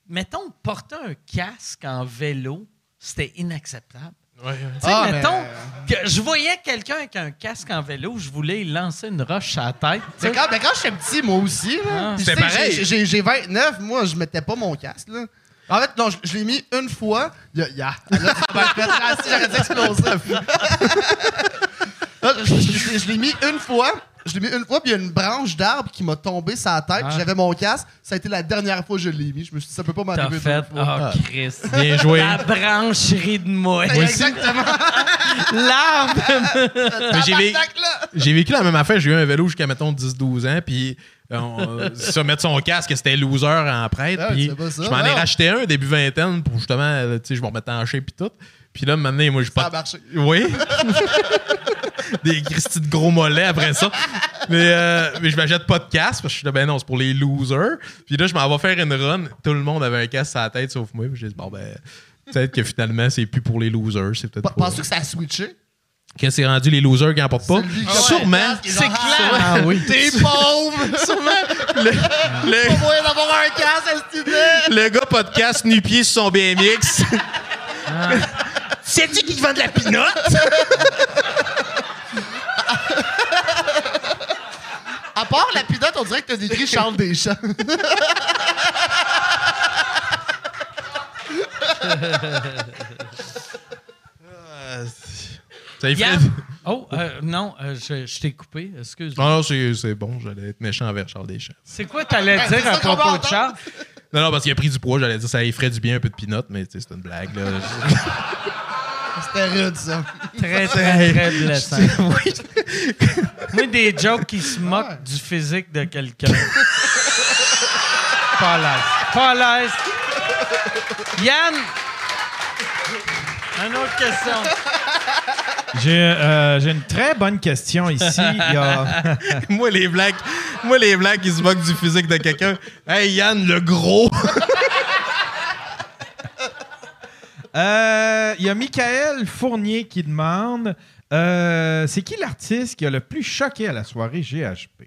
D: mettons, porter un casque en vélo, c'était inacceptable.
F: Ouais, ouais.
D: Tu sais,
E: Ah, mais-
D: mettons, que je voyais quelqu'un avec un casque en vélo, je voulais lancer une roche à la tête. tu sais.
E: Mais quand, mais quand j'étais petit, moi aussi, là,
D: Ah.
F: C'est pareil.
E: j'ai- J'ai j'ai 29, moi, je mettais pas mon casque, là. En fait, non, je, je l'ai mis une fois. Il y a. là, j'aurais dû exploser. Là, je je- je- je l'ai mis une fois. Je l'ai mis une fois, puis il y a une branche d'arbre qui m'a tombé sur la tête.
D: Ah.
E: J'avais mon casque. Ça a été la dernière fois que je l'ai mis. Je me suis dit, ça peut pas
D: T'as
E: m'arriver
D: fait,
E: fois.
D: oh Christ.
F: Bien joué.
D: La branche rit de moi.
E: Exactement.
D: L'arbre.
F: Mais j'ai
E: là.
F: Vécu la même affaire. J'ai eu un vélo jusqu'à, mettons, 10-12 ans. Puis, euh, on- ça, mettre son casque, c'était loser en prêtre.
E: Ah,
F: puis,
E: tu sais pas ça.
F: je m'en ai
E: Ah.
F: racheté un début vingtaine pour justement, euh, tu sais, je me remettais en shape et tout. Puis là, maintenant, moi, je
E: Ça a
F: pas.
E: marché.
F: Oui. Des Christy de gros mollets après ça. Mais, euh, mais je m'achète pas de casque parce que je suis là, ben non, c'est pour les losers. Puis là, je m'en vais faire une run. Tout le monde avait un casque sur la tête sauf moi. Puis j'ai dit, bon, ben, peut-être que finalement, c'est plus pour les losers. C'est peut-être.
E: Penses-tu que ça a switché?
F: Que c'est rendu les losers qui en portent pas?
E: Qui
F: Sûrement.
D: C'est clair.
E: Ah,
F: Ah oui.
E: T'es pauvre!
F: Sûrement. Le, le-
E: Pas moyen d'avoir un casque à!
F: Le gars podcast nu-pied sur son BMX.
E: C'est-tu qui te vend de la pinotte? À part la pinotte, on dirait que t'as décrit Charles Deschamps.
F: Ça y ferait...
D: Yann- Oh, euh, non, euh, je, je t'ai coupé. Excuse-moi.
F: Non, non, c'est c'est bon, j'allais être méchant envers Charles Deschamps.
D: C'est quoi t'allais
E: c'est
D: dire
E: ça
D: à
E: va
D: propos de. Charles?
F: Non, non, parce qu'il a pris du poids, j'allais dire ça ferait du bien un peu de pinotte, mais tu sais, c'est une blague, là.
E: C'était rude, ça.
D: Très, très, très blessant. Moi, des jokes qui se moquent du physique de quelqu'un. Pas à l'aise. Pas à l'aise. Yann! Une autre question.
C: J'ai euh, j'ai une très bonne question ici. Il y a-
F: moi, les blagues, moi, les blagues qui se moquent du physique de quelqu'un. Hey, Yann, le gros!
C: Euh, il y a Michael Fournier qui demande euh, c'est qui l'artiste qui a le plus choqué à la soirée GHP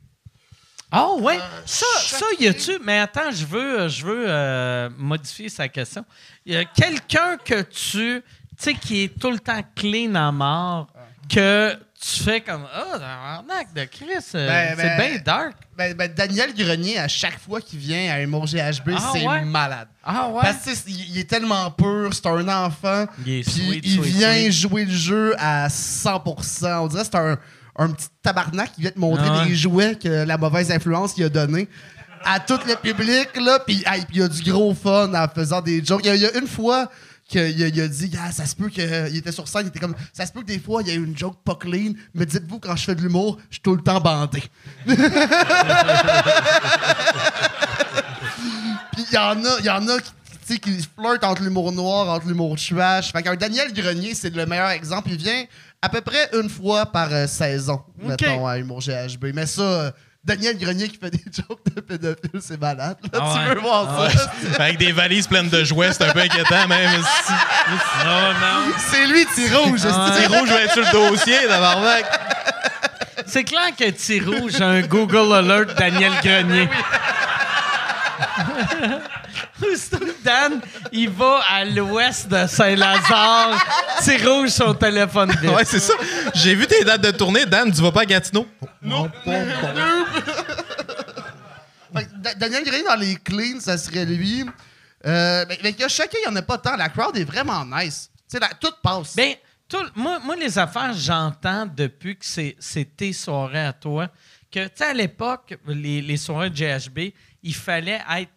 D: Ah ouais, ça, ça y a-tu? Mais attends, je veux, je veux euh, modifier sa question. Il y a quelqu'un que tu, tu sais, qui est tout le temps clean à mort, que tu fais comme, ah, oh, de Chris, euh,
E: Ben,
D: c'est
E: ben,
D: bien dark.
E: Ben, ben, Daniel Grenier, à chaque fois qu'il vient à Humour GHB,
D: Ah,
E: c'est
D: ouais?
E: malade.
D: Ah ouais?
E: Parce que tu sais, il il est tellement pur, c'est un enfant.
D: Il est
E: Puis
D: sweet,
E: il
D: sweet,
E: vient
D: sweet.
E: jouer le jeu à 100%. On dirait que c'est un, un petit tabarnak qui vient te montrer
D: Ah ouais.
E: des jouets que la mauvaise influence qu'il a donné à tout le public. Là, puis il y a du gros fun en faisant des jokes. Il y a, il y a une fois qu'il a, il a dit Ah, ça se peut qu'il était sur scène, il était comme ça se peut que des fois il y a une joke pas clean, mais dites-vous quand je fais de l'humour, je suis tout le temps bandé. Puis il y en a, il y en a qui, tu sais, qui flirtent entre l'humour noir, entre l'humour trash. Fait qu'un Daniel Grenier, c'est le meilleur exemple. Il vient à peu près une fois par euh, saison, mettons, à Humour GHB. Mais ça, euh, Daniel Grenier qui fait des jokes de pédophile, c'est malade. là.
D: Ah
E: tu veux voir
D: Ah
E: ça?
F: Avec des valises pleines de jouets, c'est un peu inquiétant, même. si-
D: Non, non.
E: C'est lui, Petit Rouge.
D: Ah.
F: C'est rouge, je vais être sur le dossier, tabarnak.
D: C'est clair que Petit Rouge a un Google Alert Daniel Grenier. Dan, il va à l'ouest de Saint-Lazare. Petit Rouge, son téléphone vite.
F: Ouais, c'est ça. J'ai vu tes dates de tournée. Dan, tu vas pas à Gatineau?
E: Fait que Da- Daniel Grenier dans les cleans, ça serait lui. Euh, mais, mais chacun, il n'y en a pas tant. La crowd est vraiment nice. Tu sais, la- tout passe.
D: Ben, tout- moi, moi, les affaires, j'entends depuis que c'est c'est tes soirées à toi, que, tu sais, à l'époque, les, les soirées de GHB, il fallait être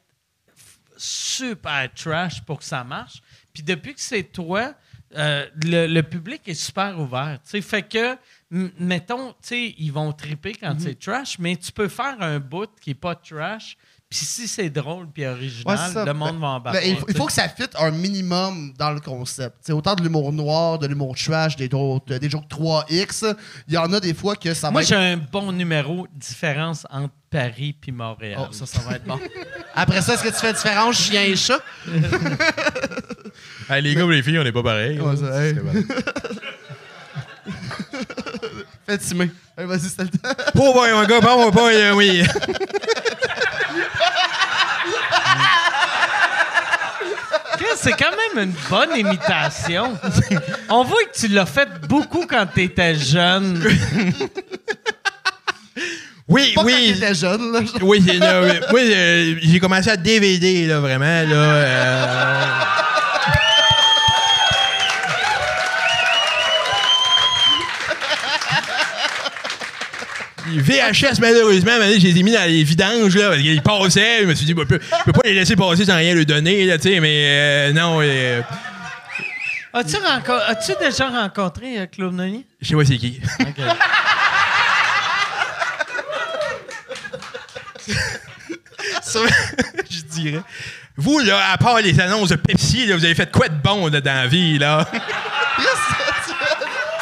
D: super trash pour que ça marche. Puis depuis que c'est toi, euh, le, le public est super ouvert. Fait que, mettons, ils vont triper quand c'est trash, mais tu peux faire un bout qui n'est pas trash. Puis si c'est drôle puis original,
E: Ouais, c'est ça.
D: le monde
E: Ben,
D: va embarquer.
E: Ben, il, faut, il faut que ça fitte un minimum dans le concept. C'est autant de l'humour noir, de l'humour trash, des, autres- des jokes 3X. Il y en a des fois que ça va
D: Moi,
E: être...
D: j'ai un bon numéro différence entre Paris puis Montréal.
E: Oh, ça, ça va être bon. Après ça, est-ce que tu fais différence chien et chat?
F: Hey, les gars ou les filles, on n'est pas pareil.
E: Ouais, ça, hey. Vas-y, c'est le temps.
F: Boy, mon gars, pas, euh, oui.
D: C'est quand même une bonne imitation. On voit que tu l'as fait beaucoup quand tu étais jeune.
F: Oui,
E: Pas quand
F: oui.
E: t'étais jeune, là.
F: Oui, c'est là, oui. Oui, euh, j'ai commencé à DVD, là, vraiment, là. euh. VHS, malheureusement, à un moment donné, je les ai mis dans les vidanges, là, parce qu'ils passaient. Je me suis dit, bah, je peux, pas les laisser passer sans rien leur donner, là, tu sais, mais euh, non, euh,
D: As-tu déjà rencontré euh, Claude Meunier?
F: je sais pas c'est qui. Ça, je dirais. Vous, là, à part les annonces de Pepsi, là, vous avez fait quoi de bon là, dans la vie, là?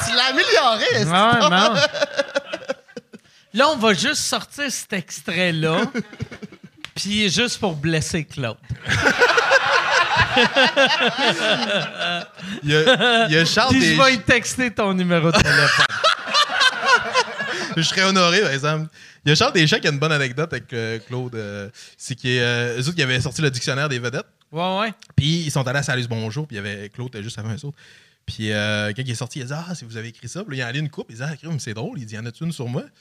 E: Tu l'as amélioré,
D: Ouais, non. Là, on va juste sortir cet extrait-là, puis juste pour blesser Claude.
F: Il y a, il y a Charles
D: Puis je
F: Deschamps.
D: vais lui texter ton numéro de téléphone.
F: Je serais honoré, par exemple. Il y a Charles Deschamps qui a une bonne anecdote avec euh, Claude. euh, c'est qu'eux autres, qui avaient sorti le dictionnaire des vedettes.
D: Ouais, ouais.
F: Puis ils sont allés à Salus Bonjour, puis il y avait Claude était juste avant eux autres. Puis euh, quand il est sorti, il a dit Ah, si vous avez écrit ça, puis là, il a allé une coupe, il dit Ah, crime, c'est drôle. Il dit Y en a-tu une sur moi Puis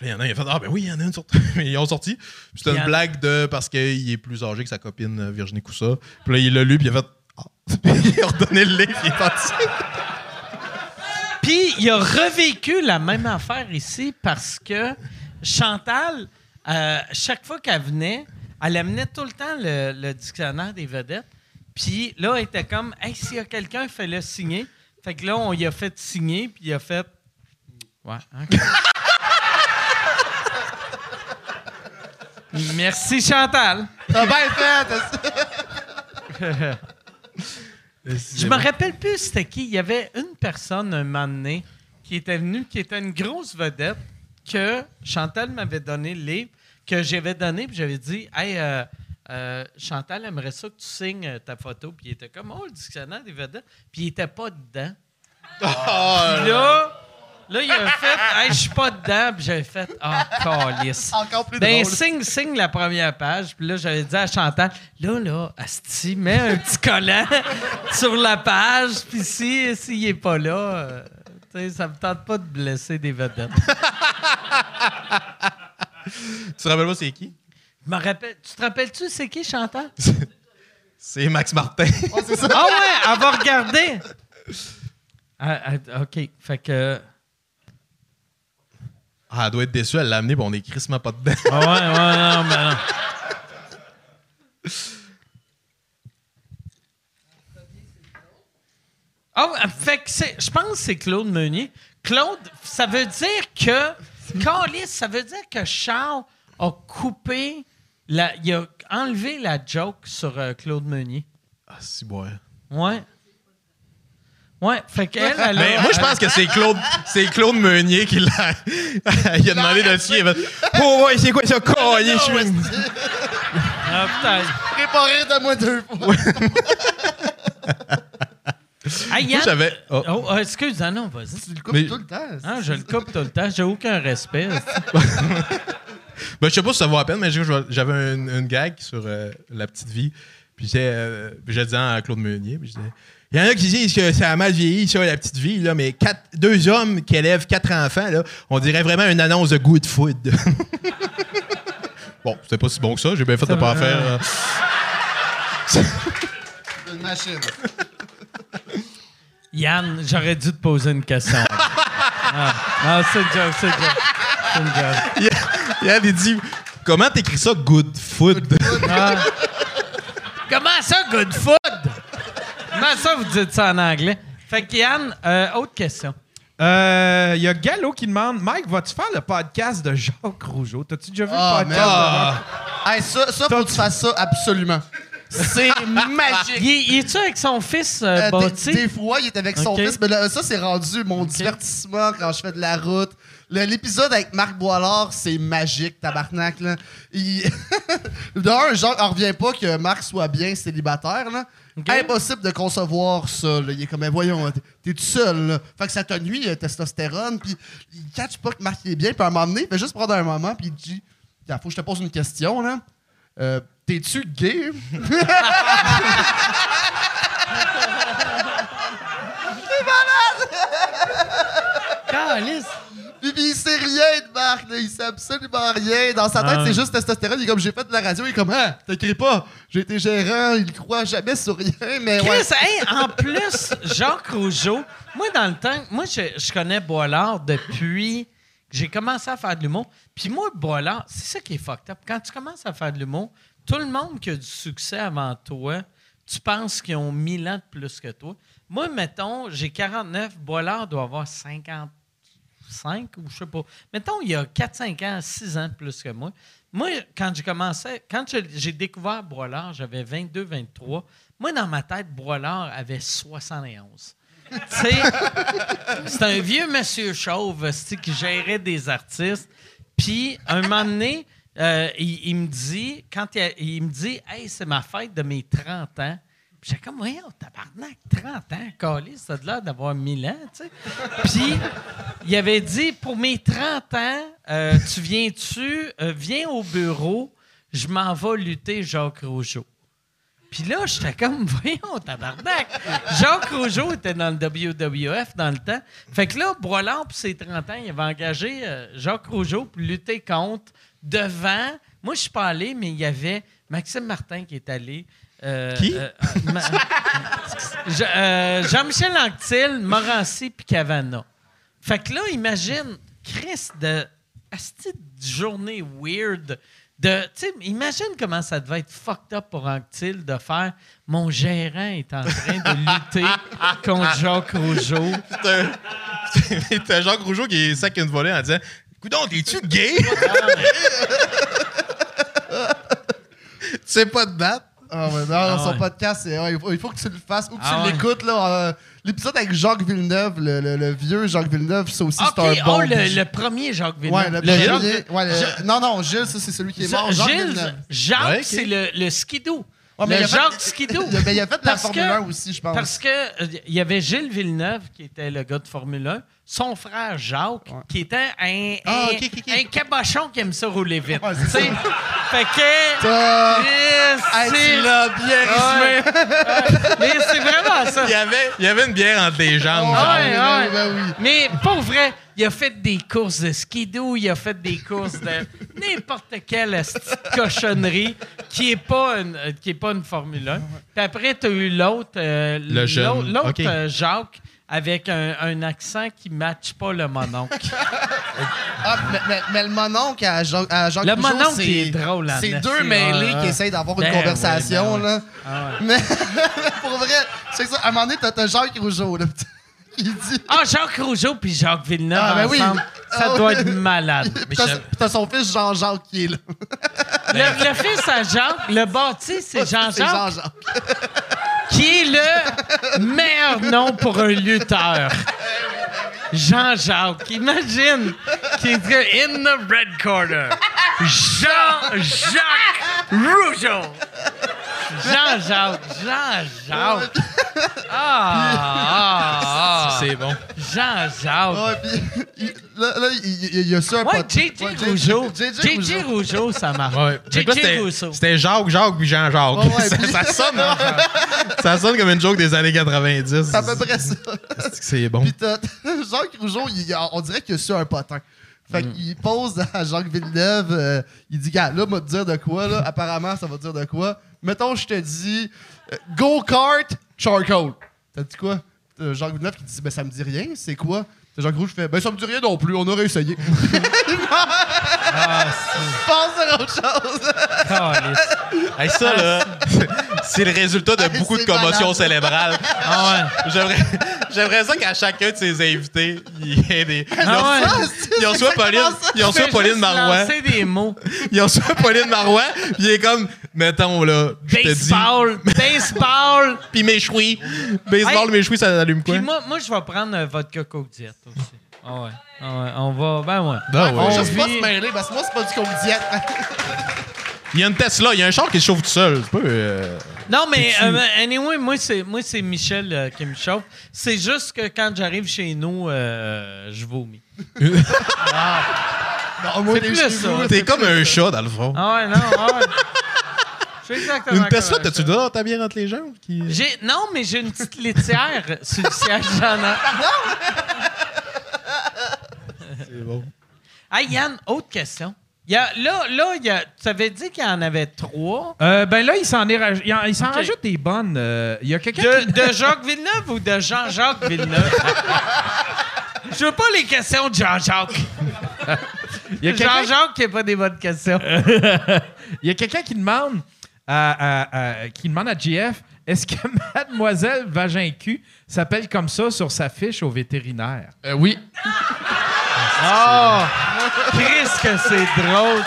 F: là, il y en a, il a fait Ah, ben oui, il y en a une. Mais ils ont sorti. Puis c'était une blague de parce qu'il est plus âgé que sa copine euh, Virginie Coussa. Puis là, il l'a lu, puis il a fait Ah. Puis il a redonné le livre, il est parti.
D: Puis il a revécu la même affaire ici parce que Chantal, euh, chaque fois qu'elle venait, elle amenait tout le temps le, le dictionnaire des vedettes. Puis là, elle était comme, hey, s'il y a quelqu'un, fais-le signer. Fait que là, on y a fait signer, puis il a fait. Ouais, OK. Merci, Chantal.
E: T'as bien fait!
D: Je me rappelle plus c'était qui. Il y avait une personne un moment donné qui était venue, qui était une grosse vedette, que Chantal m'avait donné le livre, que j'avais donné, puis j'avais dit Hey, euh, euh, Chantal aimerait ça que tu signes euh, ta photo. Puis il était comme Oh, le dictionnaire des vedettes. Puis il était pas dedans. Puis là, là, il a fait Hey, je suis pas dedans. Puis j'avais fait Ah, calice.
E: Encore plus
D: Ben,
E: drôle.
D: signe, signe la première page. Puis là, j'avais dit à Chantal, là, là, Asti, mets un petit collant sur la page. Puis si, s'il est pas là, euh, tu sais, ça me tente pas de blesser des vedettes.
F: Tu te rappelles pas c'est qui?
D: Je me rappelle, tu te rappelles-tu c'est qui, Chantal?
F: C'est Max Martin.
D: ah ouais, elle va regarder. Ah, ah, OK, fait que...
F: Ah, elle doit être déçue, elle l'a amené, puis on est crissement pas dedans.
D: Ah ouais, ouais, non, mais non. Ah, fait que c'est, je pense que c'est Claude Meunier. Claude, ça veut dire que, Carlis, ça veut dire que Charles a coupé, la, il a enlevé la joke sur euh, Claude Meunier.
F: Ah, si, ouais.
D: Ouais. Ouais, fait qu'elle, elle a-
F: Mais moi, je pense que c'est Claude, c'est Claude Meunier qui l'a. il a demandé de fait, Oh, ouais, c'est quoi ça, collier? Je suis-
D: Ah, putain.
E: Préparé de moi deux fois.
D: Ah, Yann-
F: j'avais. oh.
D: Oh, ah, excuse, ah non, vas-y.
E: Tu le coupes
F: Mais-
E: tout le temps.
D: Ah, je le coupe tout le temps, j'ai aucun respect.
F: Ben, je sais pas si ça vaut la peine, mais j'avais une, une gag sur euh, la petite vie. Puis j'étais, euh, puis je disais à Claude Meunier, puis je disais, il y en a qui disent que ça a mal vieilli, ça, la petite vie, là, mais quatre, deux hommes qui élèvent quatre enfants, là, on dirait vraiment une annonce de good food. bon, c'était pas si bon que ça, j'ai bien fait de pas en faire. euh.
E: Une machine.
D: Yann, j'aurais dû te poser une question. ah, non, c'est une joke, c'est une joke. C'est une joke.
F: Il avait dit, comment t'écris ça, good food?
D: Ah. Comment ça, good food? Comment ça, vous dites ça en anglais? Fait que Yann, euh, autre question.
C: Euh, Il y a Gallo qui demande Mike, vas-tu faire le podcast de Jacques Rougeau? T'as-tu déjà vu
E: Ah,
C: le podcast
E: merde.
C: de Jacques
E: Hey, ça, ça faut que tu fasses ça absolument. C'est magique.
D: Il, il est-tu avec son fils euh,
E: Euh, des,
D: bâti?
E: des fois, il est avec son fils, mais là, ça, c'est rendu mon divertissement quand je fais de la route. L'épisode avec Marc Boilard, c'est magique, tabarnak. Là. Il... D'un, genre, on revient pas que Marc soit bien célibataire. Là. Impossible de concevoir ça. là. Il est comme, Ben, voyons, t'es- tout seul. Là. Fait que ça te nuit, le testostérone. Puis il catch pas que Marc est bien. Puis à un moment donné, il fait juste prendre un moment. Puis il dit, il faut que je te pose une question. là. Euh, T'es-tu gay?
D: Calice.
E: Puis, il sait rien de Marc, là. il sait absolument rien. Dans sa tête,
D: Ah.
E: c'est juste testostérone. Il est comme j'ai fait de la radio, il est comme ah, t'écris pas. J'ai été gérant, il croit jamais sur rien, mais ouais.
D: Chris, hey, en plus, Jacques Rougeau, moi, dans le temps, moi, je, je connais Boilard depuis que j'ai commencé à faire de l'humour. Puis moi, Boilard, c'est ça qui est fucked up. Quand tu commences à faire de l'humour, tout le monde qui a du succès avant toi, tu penses qu'ils ont 1000 ans de plus que toi. Moi, mettons, j'ai 49, Boilard doit avoir 55 ou je sais pas. Mettons, il y a 4-5 ans, 6 ans plus que moi. Moi, quand j'ai commencé, quand j'ai découvert Boilard, j'avais 22, 23. Moi, dans ma tête, Boilard avait 71. Tu sais, c'est un vieux monsieur chauve qui gérait des artistes. Puis, un moment donné, euh, il, me dit, quand il me dit, hey, c'est ma fête de mes 30 ans. J'ai comme, voyons, tabarnak, 30 ans, calice, ça a l'air d'avoir 1000 ans, tu sais. Puis, il avait dit, pour mes 30 ans, euh, tu viens-tu, euh, viens au bureau, je m'en vais lutter Jacques Rougeau. Puis là, j'étais comme, voyons, tabarnak. Jacques Rougeau était dans le WWF dans le temps. Fait que là, Broilard, pour ses 30 ans, il avait engagé euh, Jacques Rougeau pour lutter contre devant. Moi, je suis pas allé, mais il y avait Maxime Martin qui est allé. Euh,
F: Qui?
D: euh, ma- Je- euh, Jean-Michel Anctil, Morancy puis Cavana. Fait que là, imagine, Chris, de asti de journée weird. De, tu sais, imagine comment ça devait être fucked up pour Anctil de faire mon gérant est en train de lutter contre Jacques Rougeau.
F: T'as t'as Jacques Rougeau qui est sac une volée en disant Coudon, t'es-tu gay? sais pas de date?
E: Ah ouais, non, son
D: ouais.
E: podcast, c'est- ouais, il, faut, il faut que tu le fasses ou que
D: Ah
E: tu
D: ouais.
E: l'écoutes. là. euh, L'épisode avec Jacques Villeneuve, le, le- le vieux Jacques Villeneuve, ça aussi,
D: OK,
E: c'est un
D: oh,
E: bon.
D: le, le premier Jacques
E: Ouais,
D: Villeneuve.
E: le,
D: Le
E: premier.
D: Jacques-
E: ouais, le- Non, non, Gilles, ça, c'est celui qui est mort. Jacques
D: Gilles,
E: Villeneuve.
D: Jacques,
F: Ouais, ok.
D: c'est le, le skidoo.
E: Ouais, mais
D: le
E: il a fait-
D: Jacques skidoo.
E: Il a, ben, il a fait la
D: Parce
E: Formule
D: que-
E: 1 aussi, je pense.
D: Parce que euh, il y avait Gilles Villeneuve, qui était le gars de Formule 1, son frère Jacques, qui était un,
F: Ah,
D: un, un cabochon qui aime ça rouler vite.
E: Ouais,
D: sais? fait que.
E: Ça-
D: Yes,
E: Hey, l'as bien
D: Ouais.
E: résumé.
D: Ouais. Mais c'est vraiment ça.
F: Il y avait, il y avait une bière entre les jambes. genre.
D: Ouais,
E: Ben
D: ouais.
E: oui, ben oui.
D: Mais pour vrai, il a fait des courses de skidoo, il a fait des courses de n'importe quelle cochonnerie qui est pas une, qui est pas une Formule 1. Puis après, tu as eu l'autre, euh,
F: Le jeune.
D: l'autre, euh, Jacques, avec un, un accent qui matche pas le mononcle.
E: Ah, mais, mais- mais le mononcle à Jean, à Jacques
D: Le mononcle,
E: c'est-
D: est drôle,
E: C'est deux mêlés qui essayent d'avoir
D: Ben
E: une conversation,
D: ouais, ben
E: là.
D: Ah ouais.
E: Mais pour vrai, c'est ça. À un moment donné, t'as t'as Jacques Rougeau, là. Qui dit.
D: Ah, Jacques Rougeau puis Jacques Villeneuve
E: Ah, ben oui.
D: ça
E: Ah,
D: doit être malade.
E: T'as son fils Jean-Jacques qui est là.
D: Le, le fils à Jacques, le bâti, c'est
E: C'est
D: Jean-Jacques.
E: Jean-Jacques.
D: qui est le meilleur nom pour un lutteur. Jean-Jacques, imagine, qui est in the red corner. Jean-Jacques Rougeau. Jean-Jacques, Jean-Jacques. Ah, ah, ah.
F: C'est bon.
D: Jean-Jacques.
E: Ouais, puis il- là, là, il il- il y a ça un
D: Ouais, JJ
E: Ouais,
D: Rougeau.
E: JJ
D: JJ Rougeau, ça marche.
F: Ouais. Fait que là,
D: JJ
F: c'était-
D: Rousseau.
F: C'était Jacques, Jacques puis Jean-Jacques.
E: Ouais, ouais,
F: ça,
E: puis-
F: ça sonne, hein? ça sonne comme une joke des années 90.
E: C'est à peu près ça.
F: C'est bon.
E: Puis t'as Jacques Rougeau, il- on dirait qu'il a su un potin. Fait qu'il pose à Jacques Villeneuve, euh, il dit, gars, là, m'a te dire de quoi, là? Apparemment, ça va te dire de quoi. Mettons, je te dis, euh, go-kart, charcoal. T'as dit quoi? T'as Jacques Villeneuve qui dit, ben, ça me dit rien, c'est quoi? T'as Jacques Rougeau qui fait, ben, ça me dit rien non plus, on aurait essayé.
D: Ah,
E: Pense à autre chose.
F: Hey, ça, là, c'est le résultat de
E: Hey,
F: beaucoup de commotions
E: malade.
F: cérébrales.
D: Ah ouais.
F: J'aimerais, j'aimerais ça qu'à chacun de ses invités, il y ait des. Ils
D: Ah
F: ont,
D: ouais.
F: ils ont soit Pauline, ils ont soit Pauline Marois,
D: des mots.
F: ils ont soit Pauline Marois, puis il est comme, mettons là, je te dis,
D: Baseball, baseball.
F: puis mes chouis, baseball,
D: Hey.
F: mes chouis, ça allume quoi?
D: Puis moi, moi, je vais prendre euh, vodka coke diète aussi. Ah ouais. Ah ouais. On va. Ben ouais.
F: Ben ouais.
E: On
D: On
E: juste pas se mêler, parce que moi, c'est pas du coke diète.
F: Il y a une Tesla, il y a un char qui se chauffe tout seul. C'est pas. euh,
D: Non, mais euh, anyway, moi, c'est, moi, c'est Michel euh, qui me chauffe. C'est juste que quand j'arrive chez nous, euh, je vomis.
E: Non, moi,
D: C'est plus ça.
F: T'es
E: c'est
F: comme
E: plus
F: un
E: ça.
F: chat, dans le fond.
D: Ah ouais, non, ah ouais. Je suis exactement
F: Une Tesla,
D: un
F: t'as-tu là ta bière entre les jambes? Qui...
D: J'ai, non, mais j'ai une petite laitière sur le siège j'en ai.
F: C'est bon.
D: Hey, Yann, autre question. Il y a, là, là il y a, tu avais dit qu'il y en avait trois.
B: Euh, ben là, il s'en, est raj- il en- il s'en rajoute des bonnes. Euh, Il y a quelqu'un
D: De,
B: qui...
D: de Jacques Villeneuve ou de Jean-Jacques Villeneuve? Je veux pas les questions de Jean-Jacques.
B: Il y a quelqu'un
D: Jean-Jacques qui n'a pas des bonnes questions.
B: Il y a quelqu'un qui demande à, à- à- qui demande à GF est-ce que Mademoiselle Vagin Cul s'appelle comme ça sur sa fiche au vétérinaire?
E: Euh, oui.
D: Oh! Que c'est drôle.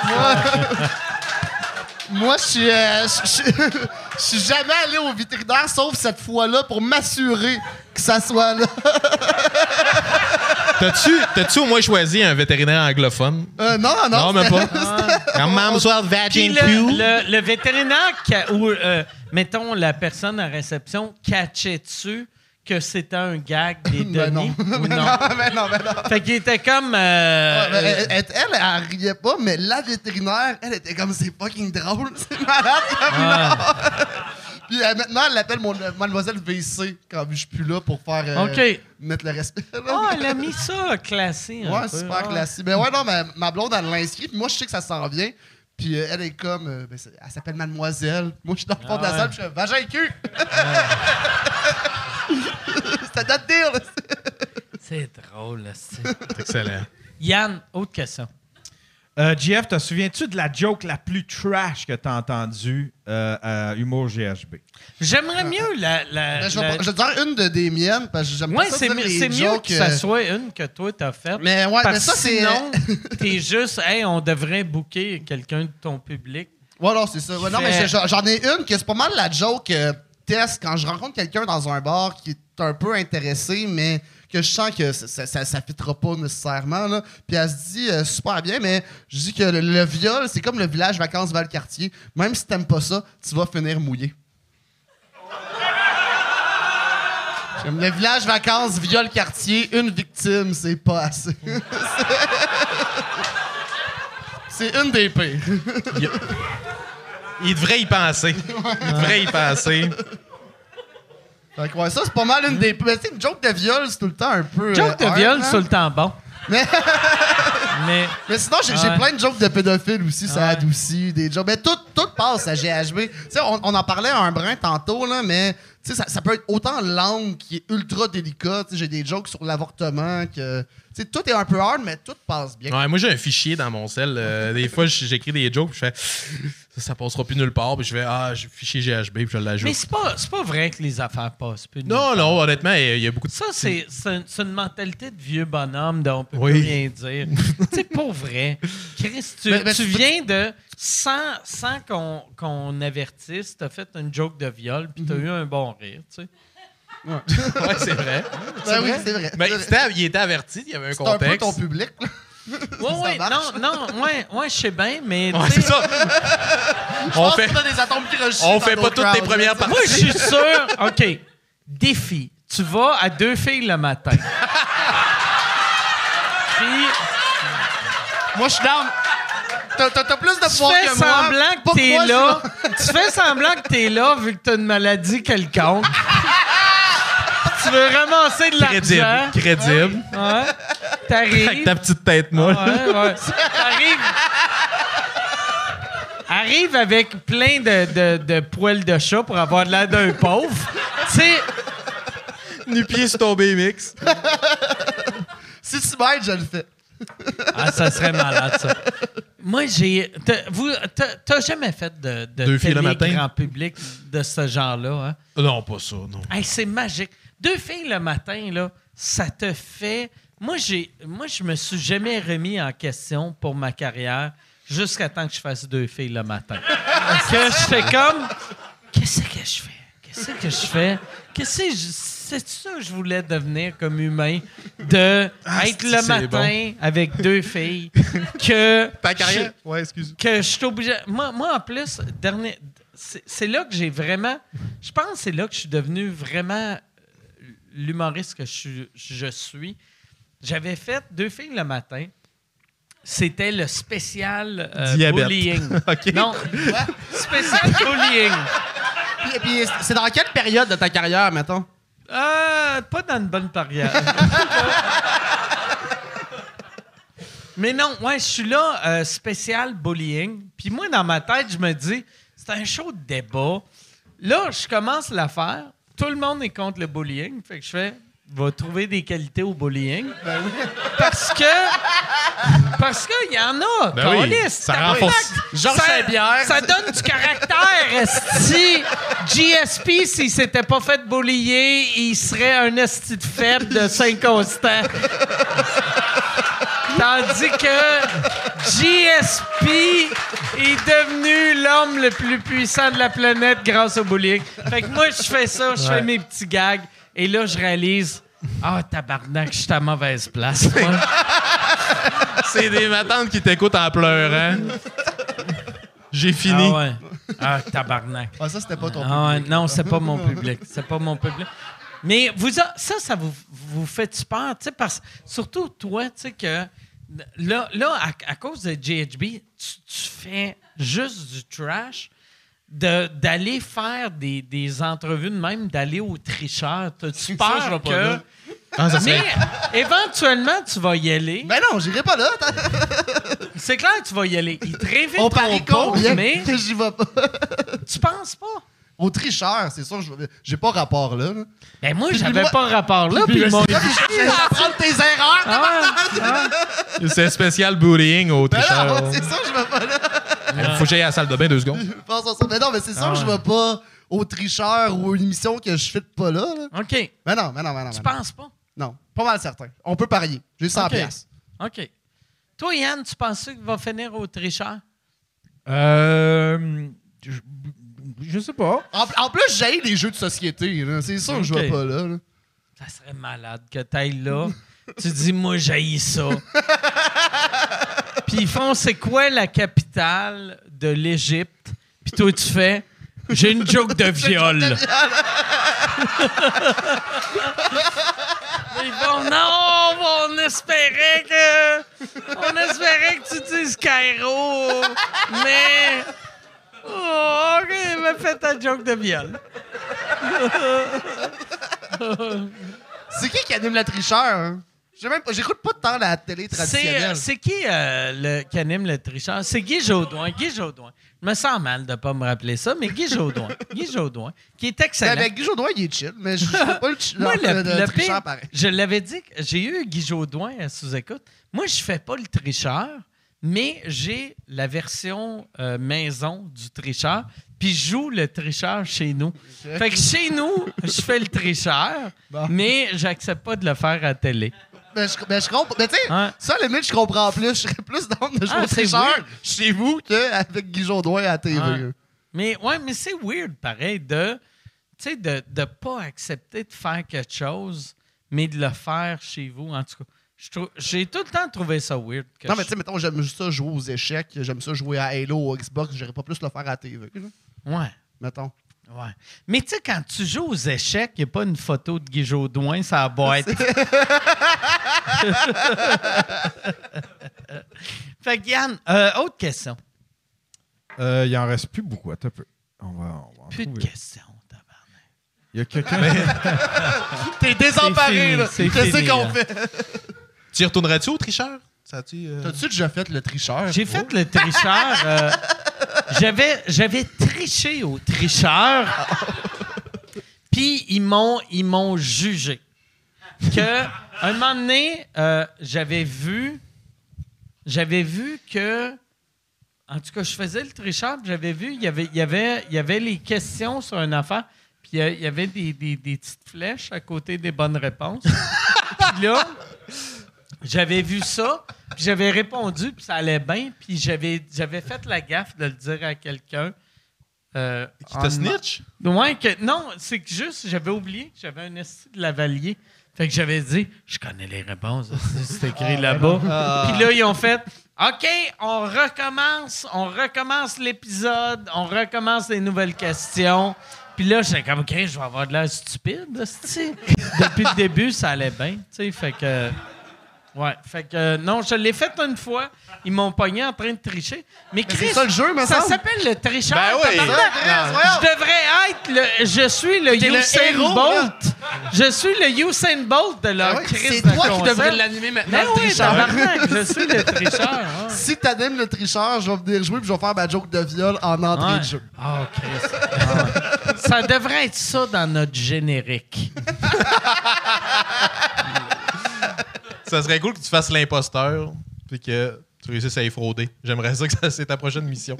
E: Moi, je suis, euh, je- suis jamais allé au vétérinaire, sauf cette fois-là, pour m'assurer que ça soit là.
F: T'as-tu, t'as-tu au moins choisi un vétérinaire anglophone?
E: Euh, non, non,
F: Non, même pas.
D: Puis
F: vagin
D: le, le- le vétérinaire, ou euh, mettons la personne à réception, catchait-tu que c'était un gag des
E: Ben
D: données
E: non.
D: ou non?
E: non, mais non, mais non.
D: Fait qu'il était comme... euh,
E: Ouais, mais elle, elle, elle, riait pas, mais la vétérinaire, elle était comme c'est fucking drôle, c'est malade. comme. Puis euh, maintenant, elle l'appelle mon, euh, Mademoiselle VC quand je suis plus là pour faire euh,
D: OK.
E: mettre le respect. là.
D: Oh, elle a mis ça classé. un
E: ouais,
D: peu.
E: super
D: Ouais.
E: classique. Mais ouais, non, mais ma blonde, elle l'a inscrit, puis moi, je sais que ça s'en vient. Puis euh, elle est comme, ben, elle s'appelle Mademoiselle. Moi, je suis dans le fond de la
D: Ah
E: salle, puis je fais vagin cul. C'était notre deal. là.
D: C'est drôle, là, c'est-
F: excellent.
D: Yann, autre question.
B: Euh, GF, te souviens-tu de la joke la plus trash que t'as entendue euh, à Humour GHB?
D: J'aimerais mieux la... la,
E: Mais je,
D: la-
E: vais, pas- je vais te dire une de des miennes, parce que j'aime
D: Ouais,
E: pas ça
D: c'est
E: dire
D: mieux,
E: les
D: c'est mieux
E: jokes,
D: que ça
E: euh,
D: soit une que toi t'as faite.
E: Mais ouais,
D: Parce
E: mais ça,
D: que
E: c'est.
D: sinon, t'es juste, hey, on devrait booker quelqu'un de ton public.
E: Ouais, non, c'est ça. Ouais, non,
D: Fait-
E: mais j'en j'en ai une que c'est pas mal la joke euh, quand je rencontre quelqu'un dans un bar qui est un peu intéressé, mais que je sens que ça, ça, ça, pas nécessairement. Là. Puis elle se dit euh, super bien, mais je dis que le, viol, c'est comme le village vacances Valcartier. Même si t'aimes pas ça, tu vas finir mouillé. Le village vacances, viol quartier, une victime, c'est pas assez. c'est une des pires.
F: Il devrait y penser. Il devrait y penser.
E: Fait que ouais, ça, c'est pas mal une des. Mais tu sais, une joke de viol, c'est tout le temps un peu.
D: Joke de
E: euh, hard,
D: viol,
E: hein?
D: c'est tout le temps bon.
E: Mais-
D: Mais
E: Mais sinon, j'ai
D: Ouais.
E: plein de jokes de pédophiles aussi, ça
D: Ouais.
E: adoucit. Des jokes. Mais tout, tout passe à GHB. Tu sais, on, on en parlait un brin tantôt, là, mais tu sais, ça, ça peut être autant langue qui est ultra délicat. Tu sais, J'ai des jokes sur l'avortement que. Tu sais, tout est un peu hard, mais tout passe bien.
F: Ouais, moi, j'ai un fichier dans mon sel. euh, des fois, j'écris des jokes, je fais ça, ça passera plus nulle part, puis je fais ah, j'ai fichier GHB, puis je l'ajoute.
D: Mais c'est pas, c'est pas vrai que les affaires passent. plus
F: Non,
D: nulle
F: non, honnêtement, il y a- il y a beaucoup de.
D: Ça, c'est c'est un- c'est une mentalité de vieux bonhomme dont on peut
F: Oui.
D: plus rien dire. sais, pas vrai. Chris, tu,
E: Mais- mais
D: tu viens de, sans, sans qu'on qu'on avertisse, t'as fait une joke de viol, puis t'as eu un bon rire, tu sais.
F: ouais, c'est vrai.
E: Ben oui, c'est vrai.
F: Mais
E: C'est
F: c'était- il était averti, il y avait un
E: c'est un peu
F: contexte.
E: ton public.
D: Ouais,
E: marche.
D: non, non, ouais, ouais, je sais bien, mais.
F: Ouais, c'est ça.
E: Je
F: on
E: pense
F: fait,
E: des atomes crochus
F: on
E: dans
F: fait
E: nos
F: pas toutes les
E: crowds,
F: premières
E: là.
F: parties.
D: Moi, je suis sûr. OK. Défi. Tu vas à deux filles le matin. Puis,
E: Moi, je suis down. T'as- T'as t'as plus de
D: tu
E: pouvoir
D: fais
E: que moi.
D: semblant que t'es
E: je
D: là? tu fais semblant que t'es là vu que t'as une maladie quelconque. tu veux ramasser de l'argent.
F: Crédible. Crédible.
D: Ouais. T'arrives.
F: Avec ta petite tête molle.
D: Ouais, ouais. Arrive. Arrive avec plein de, de, de poils de chat pour avoir de l'air d'un pauvre. Tu sais,
F: Nu-pied sur ton BMX.
E: Si tu m'aides, je le fais.
D: ah, ça serait malade, ça. Moi, j'ai. t'as- vous- T'as t'as jamais fait de, de
F: Deux filles le
D: télé
F: matin?
D: grand public de ce genre-là, hein?
F: Non, pas ça, non.
D: Hey, c'est magique. Deux filles le matin, là, ça te fait. Moi, j'ai, moi, je me suis jamais remis en question pour ma carrière jusqu'à temps que je fasse deux filles le matin. que je fais comme. Qu'est-ce que je fais? Qu'est-ce que je fais? Qu'est-ce que je- c'est ça que je voulais devenir comme humain de être le matin avec deux filles que
F: Ta carrière? Ouais, excuse.
D: que je suis obligé. Moi, moi, en plus, dernier, c'est là que j'ai vraiment. Je pense que c'est là que je suis devenu vraiment l'humoriste que je, je suis. J'avais fait deux filles le matin. C'était le spécial euh,
F: Diabète.
D: bullying.
F: OK.
D: Non, spécial bullying.
E: Puis, puis c'est dans quelle période de ta carrière, mettons?
D: Euh, pas dans une bonne période. Mais non, ouais, je suis là, euh, spécial bullying. Puis moi, dans ma tête, je me dis, c'est un show de débat. Là, je commence l'affaire. Tout le monde est contre le bullying. Fait que je fais, va trouver des qualités au bullying. Parce que. Parce qu'il y en a.
F: Ben oui, ça renforce.
E: Georges Saint-Pierre.
D: Ça donne du caractère, esti. GSP, s'il s'était pas fait bullier, il serait un esti de faible de Saint-Constant. Tandis que GSP est devenu l'homme le plus puissant de la planète grâce au bullying. Fait que moi, je fais ça, je fais mes petits gags, et là, je réalise, ah, tabarnak, je suis à mauvaise place.
F: C'est des matantes qui t'écoutent en pleurant. J'ai fini.
D: Ah ouais. Ah, tabarnak.
E: Ah, ça, c'était pas ton
D: Ah ouais,
E: public.
D: non, c'est pas mon public. C'est pas mon public. Mais vous a- ça, ça vous, vous fait peur, tu sais, parce surtout toi, tu sais que là, là à, à cause de GHB, tu, tu fais juste du trash. De- D'aller faire des, des entrevues de même, d'aller au tricheur, t'as-tu peur
E: pas
D: que...
E: là.
F: Ça
D: Mais éventuellement, tu vas y aller.
E: Ben non, j'irai pas là.
D: C'est clair que tu vas y aller. Ils te réinviteront
E: On parie
D: pas, mais
E: j'y vais pas?
D: tu penses pas?
E: Au tricheur, c'est sûr, j'ai pas rapport là. là.
D: Ben moi, j'avais pas rapport là,
E: Puis
D: puis
E: je
D: ils m'ont
E: apprendre tes erreurs.
D: Ah, ah.
F: C'est spécial bullying au
E: Ben
F: tricheur.
E: non, c'est sûr, je vais pas là.
F: Faut que j'aille à la salle de bain deux secondes.
E: Pense à ça. Mais non, mais c'est sûr
D: Ah
E: que je vais pas au tricheur ou à une émission que je fais pas là. là.
D: OK.
E: Ben non, ben non, ben non.
D: Tu
E: ben non.
D: penses pas?
E: Non, pas mal certain. On peut parier. J'ai 100
D: Ok.
E: piastres.
D: OK. Toi, Yann, tu penses qu'il va finir au tricheur?
B: Euh, je, sais pas.
E: En, en plus, j'ai des jeux de société. là. C'est sûr que je
D: Ok.
E: vais pas là. là.
D: Ça serait malade que t'ailles là. tu dis, moi, j'haïs ça. Puis ils font, c'est quoi la capitale de l'Égypte? Puis toi, tu fais, j'ai une joke de viol. Ils font, non, on espérait que. On espérait que tu dises Cairo. Mais. Oh, OK, mais fais ta joke de viol.
E: C'est qui qui anime le tricheur? hein? J'ai même pas- J'écoute pas tant la télé
D: C'est,
E: traditionnelle.
D: c'est qui euh, le, qui anime le tricheur? C'est Guy Jodoin. Guy Jodoin. Je me sens mal de ne pas me rappeler ça, mais Guy Jodoin. Guy Jodoin, qui est excellent.
E: Avec Guy Jodoin, il est chill, mais je je fais pas le, ch-
D: Moi,
E: le-
D: le,
E: le
D: le
E: tricheur
D: pire,
E: pareil.
D: je l'avais dit, que j'ai eu Guy Jodoin à sous-écoute. Moi, je fais pas le tricheur, mais j'ai la version euh, maison du tricheur, puis je joue le tricheur chez nous. Fait que chez nous, je fais le tricheur,
E: Bon.
D: mais j'accepte pas de le faire à la télé.
E: Mais je, mais je comprends. Mais tu sais,
D: Ouais.
E: ça, à limite, je comprends plus. Je serais plus dans de jouer
D: Ah,
E: au
D: c'est
E: tricheur chez vous qu'avec Guy Jodoin à la.
D: Ouais. Mais ouais, mais c'est weird pareil de sais de de pas accepter de faire quelque chose mais de le faire chez vous en tout cas. J'ai tout le temps trouvé ça weird. que
E: Non, mais tu sais, mettons, j'aime juste ça jouer aux échecs. J'aime ça jouer à Halo ou Xbox. J'irais pas plus le faire à la TV.
D: ouais,
E: Mettons.
D: ouais. Mais tu sais quand tu joues aux échecs, il n'y a pas une photo de Guy Jodoin ça boîte. fait que Yann, euh, autre question.
C: Euh, il en reste plus beaucoup. Attends un peu. On va, on va en
D: Plus de questions.
C: Il y a quelqu'un.
E: T'es désemparé,
D: fini,
E: là.
D: c'est
E: qu'on
D: là.
E: fait?
F: Tu y retournerais-tu au tricheur? Euh,
E: T'as-tu déjà fait le tricheur?
D: J'ai fait le tricheur. euh, j'avais, j'avais triché au tricheur. Puis ils m'ont, ils m'ont jugé. Que un moment donné, euh, j'avais vu, j'avais vu que, en tout cas, je faisais le tricheur. puis J'avais vu, il y avait, il y avait, il y avait les questions sur une affaire. Puis il y avait des, des- des petites flèches à côté des bonnes réponses. puis là, j'avais vu ça, puis j'avais répondu, puis ça allait bien, puis j'avais, j'avais fait la gaffe de le dire à quelqu'un. euh,
F: Qui
D: en-
F: te snitch?
D: Ouais, que, non, c'est que juste, j'avais oublié que j'avais un esti de lavalier. Fait que j'avais dit, je connais les réponses, c'est écrit là-bas. Puis là, ils ont fait, OK, on recommence, on recommence l'épisode, on recommence les nouvelles questions. Puis là, j'étais comme, OK, je vais avoir de l'air stupide. Depuis le début, ça allait bien, tu sais, fait que... Ouais, fait que euh, non, je l'ai fait une fois. Ils m'ont pogné en train de tricher. Mais Chris,
E: c'est ça le jeu,
D: ça s'appelle le tricheur.
F: Ben oui.
E: Ça,
D: Je devrais être le. Je suis le
E: le
D: Usain
E: héros,
D: Bolt. Je suis le Usain Bolt de leur
E: ouais,
D: crise
E: c'est
D: de
E: toi qui devrais
F: l'animer maintenant,
D: Ben oui, tabarnak, je suis le tricheur. ouais.
E: Si t'animes le tricheur, je vais venir jouer puis je vais faire ma joke de viol en entrée
D: Ouais.
E: de jeu.
D: Ah, Chris. Ah ouais. Ça devrait être ça dans notre générique.
F: Ça serait cool que tu fasses l'imposteur puis que tu réussisses à y frauder. J'aimerais ça que ça, c'est ta prochaine mission.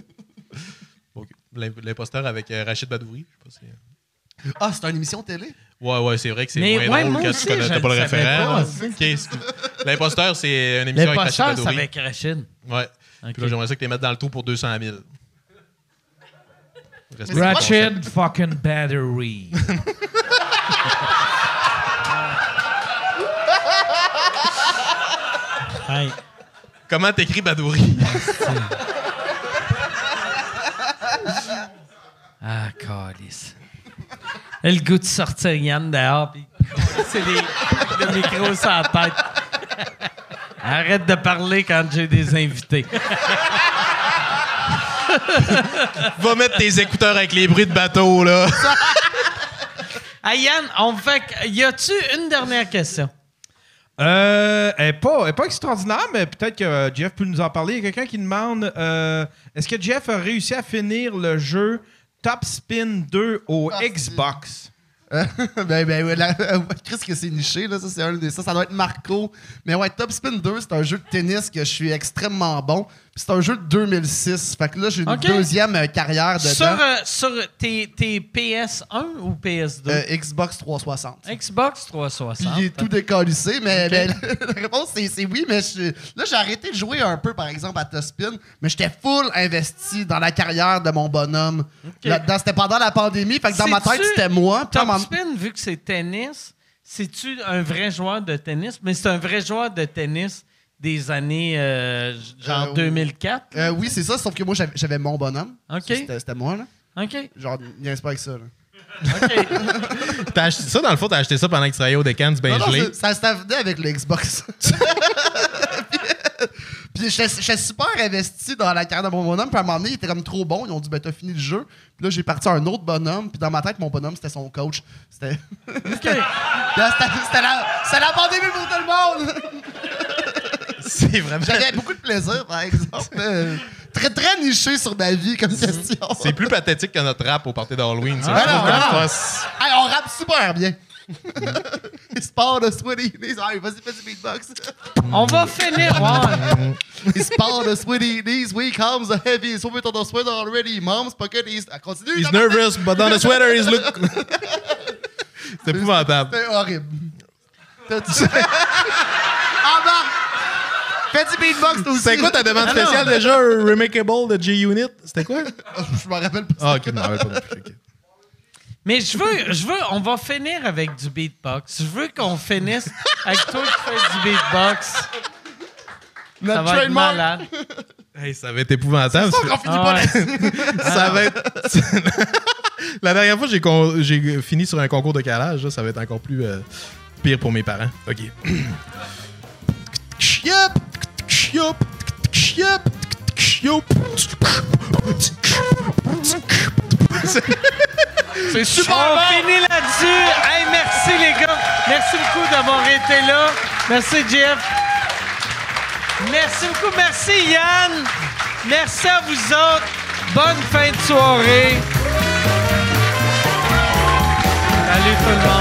F: L'imposteur avec euh, Rachid Badouri. Je sais pas si-
E: Ah, c'est une émission télé?
F: Ouais, ouais, c'est vrai que c'est
D: Mais
F: moins
D: ouais,
F: drôle
D: moi
F: que
D: aussi,
F: tu connais t'as pas le référent. L'imposteur, c'est une émission avec Rachid
D: L'imposteur, c'est
F: Badouri.
D: avec Rachid.
F: Ouais.
D: Ok.
F: Puis là, j'aimerais ça que tu les mettes dans le trou pour 200 000. Respecte
E: Mais
F: le concept.
B: Ratchet fucking battery.
D: Hey.
F: Comment t'écris Badouri?
D: Ah, calice. Le goût de sortir Yann dehors, puis c'est les, le micro sur la tête. Arrête de parler quand j'ai des invités.
F: Va mettre tes écouteurs avec les bruits de bateau, là.
D: Ah, Yann, on fait. Y a-tu une dernière question?
C: Euh, elle n'est pas, elle est pas extraordinaire, mais peut-être que euh, Jeff peut nous en parler. Il y a quelqu'un qui demande euh, est-ce que Jeff a réussi à finir le jeu Top Spin 2 au
E: Ah,
C: Xbox?
E: Ben, ben, ouais, la- euh, Chris, que c'est niché, là. Ça, c'est un des- ça, ça doit être Marco. Mais ouais, Top Spin 2, c'est un jeu de tennis que je suis extrêmement bon. Puis c'est un jeu de 2006. Fait que là, j'ai une deuxième euh, carrière dedans.
D: Sur, euh, sur tes, tes PS1 ou PS2?
E: Euh, Xbox 360.
D: Xbox
E: Puis
D: 360.
E: il est tout décalissé, mais, la réponse c'est oui, mais je- là j'ai arrêté de jouer un peu par exemple à Tospin, mais j'étais full investi dans la carrière de mon bonhomme. C'était pendant la pandémie, fait que dans ma tête c'était moi. Puis
D: Topspin, vu que c'est tennis, c'est-tu un vrai joueur de tennis? Mais c'est un vrai joueur de tennis des années euh, genre
E: Euh,
D: 2004?
E: Euh, oui, c'est ça, sauf que moi j'avais mon bonhomme.
D: OK.
E: C'était moi là.
D: OK.
E: Genre, niaise pas avec ça là.
D: OK.
F: T'as acheté ça, dans le fond, t'as acheté ça pendant que tu travaillais au Deccan du gelé.
E: ça, ça venait avec le Xbox. Puis j'étais super investi dans la carrière de mon bonhomme. Puis à un moment donné, il était comme trop bon. Ils ont dit, ben t'as fini le jeu. Puis là, j'ai parti à un autre bonhomme. Puis dans ma tête, mon bonhomme, c'était son coach. C'était.
D: OK.
E: C'était c'était la, c'était la pandémie pour tout le monde!
F: C'est vraiment.
E: J'avais beaucoup de plaisir, par exemple. Euh, très, très niché sur ma vie comme question.
F: C'est plus pathétique que notre rap au party d'Halloween. ça.
E: Ah,
F: Je trouve
E: non,
F: que
E: non.
F: fuss-
E: Hey, on rappe super bien! Il se part de sweaty knees. Hey, vas-y, fais du beatbox.
D: On va finir. ouais.
E: Il se part de sweaty knees. We comes the heavy. So on the sweater already. Mom's pocket is. Ah, continue.
F: He's nervous, but on the sweater, he's look. C'est épouvantable.
E: C'est horrible. T'as-tu- ah, bah! Fais du beatbox, toi aussi.
F: C'est quoi ta demande
D: Ah, non.
F: spéciale déjà? un Remakable de G-Unit? C'était quoi?
E: Je me rappelle pas.
F: Ah, ok, je m'en rappelle pas.
D: Mais je veux, je veux, on va finir avec du beatbox. Je veux qu'on finisse avec toi qui fais du beatbox. Ça
E: Notre
D: va être malade.
F: Hey, ça va être épouvantable.
E: On finit
D: Ah
E: pas.
F: Ça va être. La dernière fois, j'ai con- j'ai fini sur un concours de calage. là, ça va être encore plus euh, pire pour mes parents. OK. Chiop!
D: C'est super On finit là-dessus. Hey, merci les gars. Merci beaucoup d'avoir été là. Merci Jeff. Merci beaucoup. Merci Yann. Merci à vous autres. Bonne fin de soirée. Salut tout le monde.